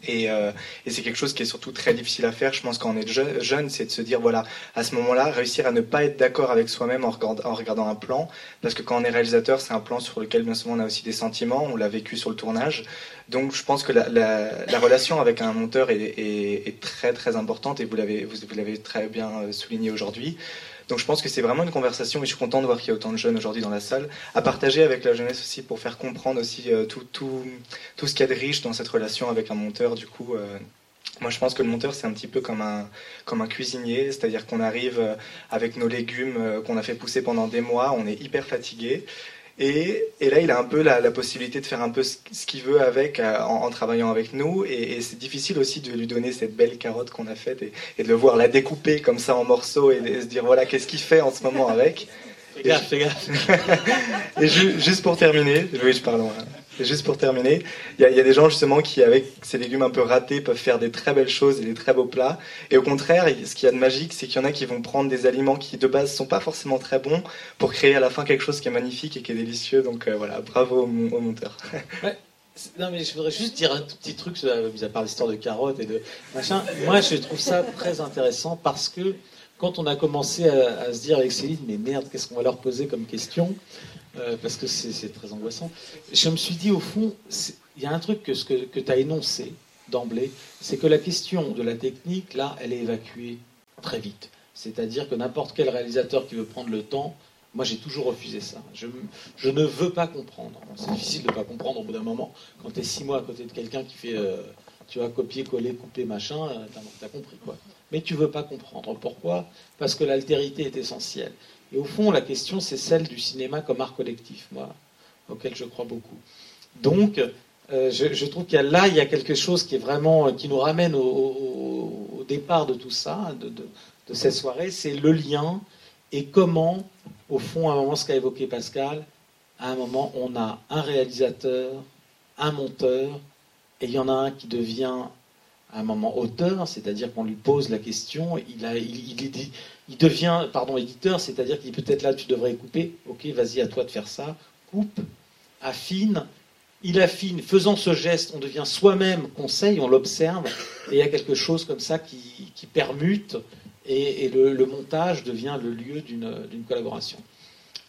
Et, euh, et c'est quelque chose qui est surtout très difficile à faire, je pense, quand on est je- jeune, c'est de se dire, voilà, à ce moment-là, réussir à ne pas être d'accord avec soi-même en, en regardant un plan, parce que quand on est réalisateur, c'est un plan sur lequel bien souvent on a aussi des sentiments, on l'a vécu sur le tournage. Donc je pense que la, la- la relation avec un monteur est, est- est très très importante, et vous l'avez vous l'avez très bien euh, souligné aujourd'hui. Donc je pense que c'est vraiment une conversation, et je suis content de voir qu'il y a autant de jeunes aujourd'hui dans la salle, à partager avec la jeunesse aussi pour faire comprendre aussi euh, tout, tout, tout ce qu'il y a de riche dans cette relation avec un monteur. Du coup, euh, moi je pense que le monteur c'est un petit peu comme un, comme un cuisinier, c'est-à-dire qu'on arrive euh, avec nos légumes qu'on a fait pousser pendant des mois, on est hyper fatigué. Et, et là, il a un peu la, la possibilité de faire un peu ce, ce qu'il veut avec euh, en, en travaillant avec nous. Et, et c'est difficile aussi de lui donner cette belle carotte qu'on a faite et, et de le voir la découper comme ça en morceaux et, de se dire voilà qu'est-ce qu'il fait en ce moment avec? Fais gaffe, fais gaffe. et ju- juste pour terminer, oui, je parle loin. Et juste pour terminer, il y, a- des gens justement qui, avec ces légumes un peu ratés, peuvent faire des très belles choses et des très beaux plats. Et au contraire, ce qu'il y a de magique, c'est qu'il y en a qui vont prendre des aliments qui de base sont pas forcément très bons pour créer à la fin quelque chose qui est magnifique et qui est délicieux. Donc euh, voilà, bravo au, au monteur. Non, mais je voudrais juste dire un tout petit truc, euh, mis à part l'histoire de carottes et de machin. Moi, je trouve ça très intéressant parce que quand on a commencé à, à se dire avec Céline, mais merde, qu'est-ce qu'on va leur poser comme question? Euh, Parce que c'est très angoissant. Je me suis dit, au fond, il y a un truc que, que, que tu as énoncé d'emblée, c'est que la question de la technique, là, elle est évacuée très vite. C'est-à-dire que n'importe quel réalisateur qui veut prendre le temps, moi j'ai toujours refusé ça. Je, ne veux pas comprendre. C'est difficile de ne pas comprendre au bout d'un moment. Quand tu es six mois à côté de quelqu'un qui fait, euh, tu vois, copier, coller, couper, machin, euh, t'as as compris quoi. Mais tu veux pas comprendre. Pourquoi? Parce que l'altérité est essentielle. Et au fond, la question c'est celle du cinéma comme art collectif, moi, auquel je crois beaucoup. Donc, euh, je, trouve qu'il y a là, il y a quelque chose qui est vraiment, euh, qui nous ramène au départ de tout ça, de, de- de cette soirée, c'est le lien et comment, au fond, à un moment, ce qu'a évoqué Pascal, à un moment, on a un réalisateur, un monteur, et il y en a un qui devient à un moment auteur, c'est-à-dire qu'on lui pose la question, il, devient pardon, éditeur, c'est-à-dire qu'il dit peut-être là tu devrais couper, ok, vas-y à toi de faire ça, coupe, affine, il affine, faisant ce geste, on devient soi-même conseil, on l'observe, et il y a quelque chose comme ça qui, permute, et, le, montage devient le lieu d'une d'une collaboration.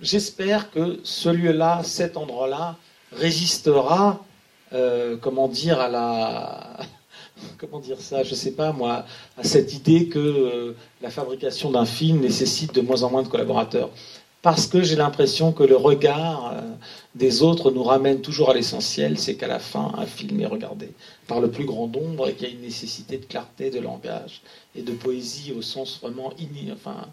J'espère que ce lieu-là, cet endroit-là, résistera, euh, comment dire, à la... Comment dire ça? Je sais pas moi, à cette idée que euh, la fabrication d'un film nécessite de moins en moins de collaborateurs. Parce que j'ai l'impression que le regard euh, des autres nous ramène toujours à l'essentiel, c'est qu'à la fin, un film est regardé par le plus grand nombre et qu'il y a une nécessité de clarté de langage et de poésie au sens vraiment ini, enfin,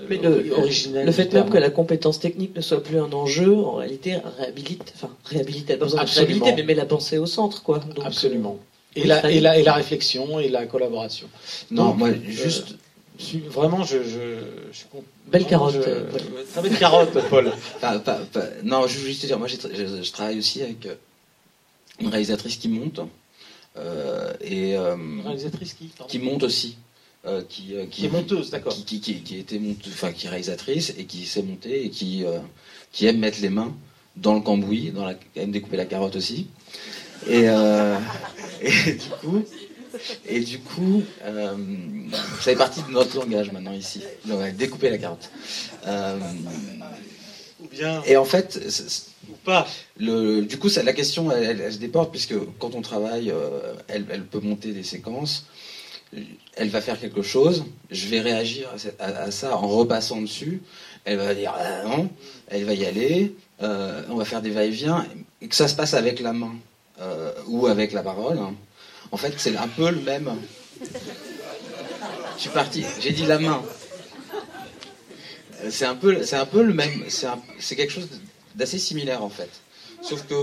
euh, Mais le, fait même que la compétence technique ne soit plus un enjeu, en réalité, réhabilite, enfin, réhabilite, elle pas besoin de réhabiliter, mais met la pensée au centre, quoi. Donc, Absolument. euh, Et oui, la, Fanny. et, la, et la réflexion et la collaboration. Non, Donc, moi, euh, juste- je suis- vraiment, je, je, je suis content. Belle carotte, je- Paul. Très belle carotte, Paul. Pas- pas- pas- non, je veux juste te dire, moi je, travaille aussi avec euh, une réalisatrice qui monte. euh, et, euh, Une réalisatrice qui pardon qui monte aussi. euh, qui, euh, Qui est monteuse, d'accord. Qui, qui, qui, qui était monte- enfin, qui est réalisatrice et qui s'est montée et qui, euh, qui aime mettre les mains dans le cambouis, dans la, aime découper la carotte aussi. Et, euh, et du coup, et du coup, euh, ça fait partie de notre langage maintenant ici. Donc, ouais, découper la carotte. Euh, Ou bien. et en fait, Ou pas. le, du coup, ça, la question, elle, elle- elle se déporte, puisque quand on travaille, euh, elle, elle peut monter des séquences, elle va faire quelque chose, je vais réagir à, cette- à- à ça en repassant dessus, elle va dire ah, non, elle va y aller, on va faire des va-et-vient, et que ça se passe avec la main euh, ou avec la parole. hein. En fait, c'est un peu le même. Je suis parti, j'ai dit la main. C'est un peu, un peu le même. C'est quelque chose d'assez similaire en fait. Sauf que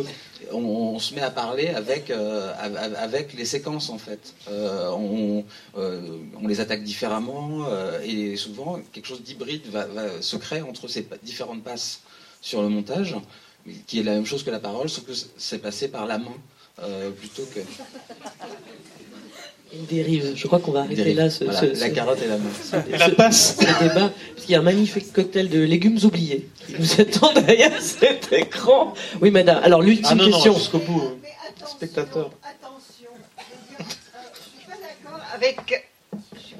on, se met à parler avec euh, av- avec les séquences en fait. Euh, on, euh, on les attaque différemment et souvent quelque chose d'hybride va, se créer entre ces différentes passes sur le montage, qui est la même chose que la parole, sauf que c'est passé par la main euh, plutôt que. Une dérive. Je crois qu'on va arrêter Dérive. là ce, Voilà, ce- la carotte et la main. ce- Et la ce- passe. ce débat. Parce qu'il y a un magnifique cocktail de légumes oubliés qui nous attend derrière cet écran. Oui, madame. Alors, l'ultime Ah non, non, question. jusqu'au bout. hein. Spectateur. avec, je suis pas d'accord avec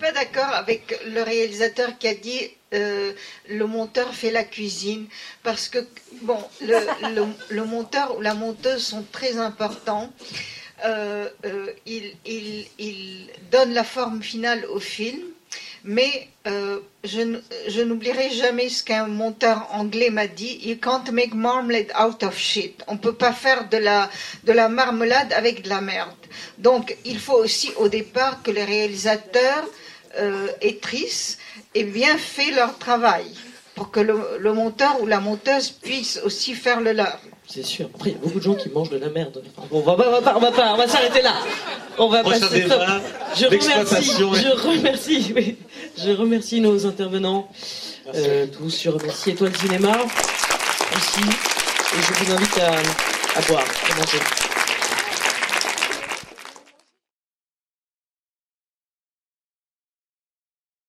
le réalisateur qui a dit euh, le monteur fait la cuisine parce que bon, le, monteur ou la monteuse sont très importants. Euh, euh, ils donnent la forme finale au film, mais euh, je n'oublierai jamais ce qu'un monteur anglais m'a dit You can't make marmalade out of shit. On ne peut pas faire de la, de la marmelade avec de la merde. Donc, il faut aussi au départ que les réalisateurs euh, et trices aient bien fait leur travail pour que le, le monteur ou la monteuse puisse aussi faire le leur. C'est sûr. Après, il y a beaucoup de gens qui mangent de la merde. Bon, on va pas, on va pas, on va pas, on va s'arrêter là. On va Prochain passer. débat je remercie, je remercie, oui. je remercie nos intervenants euh, tous. Je remercie Étoile Cinéma aussi. Et je vous invite à à boire, à manger.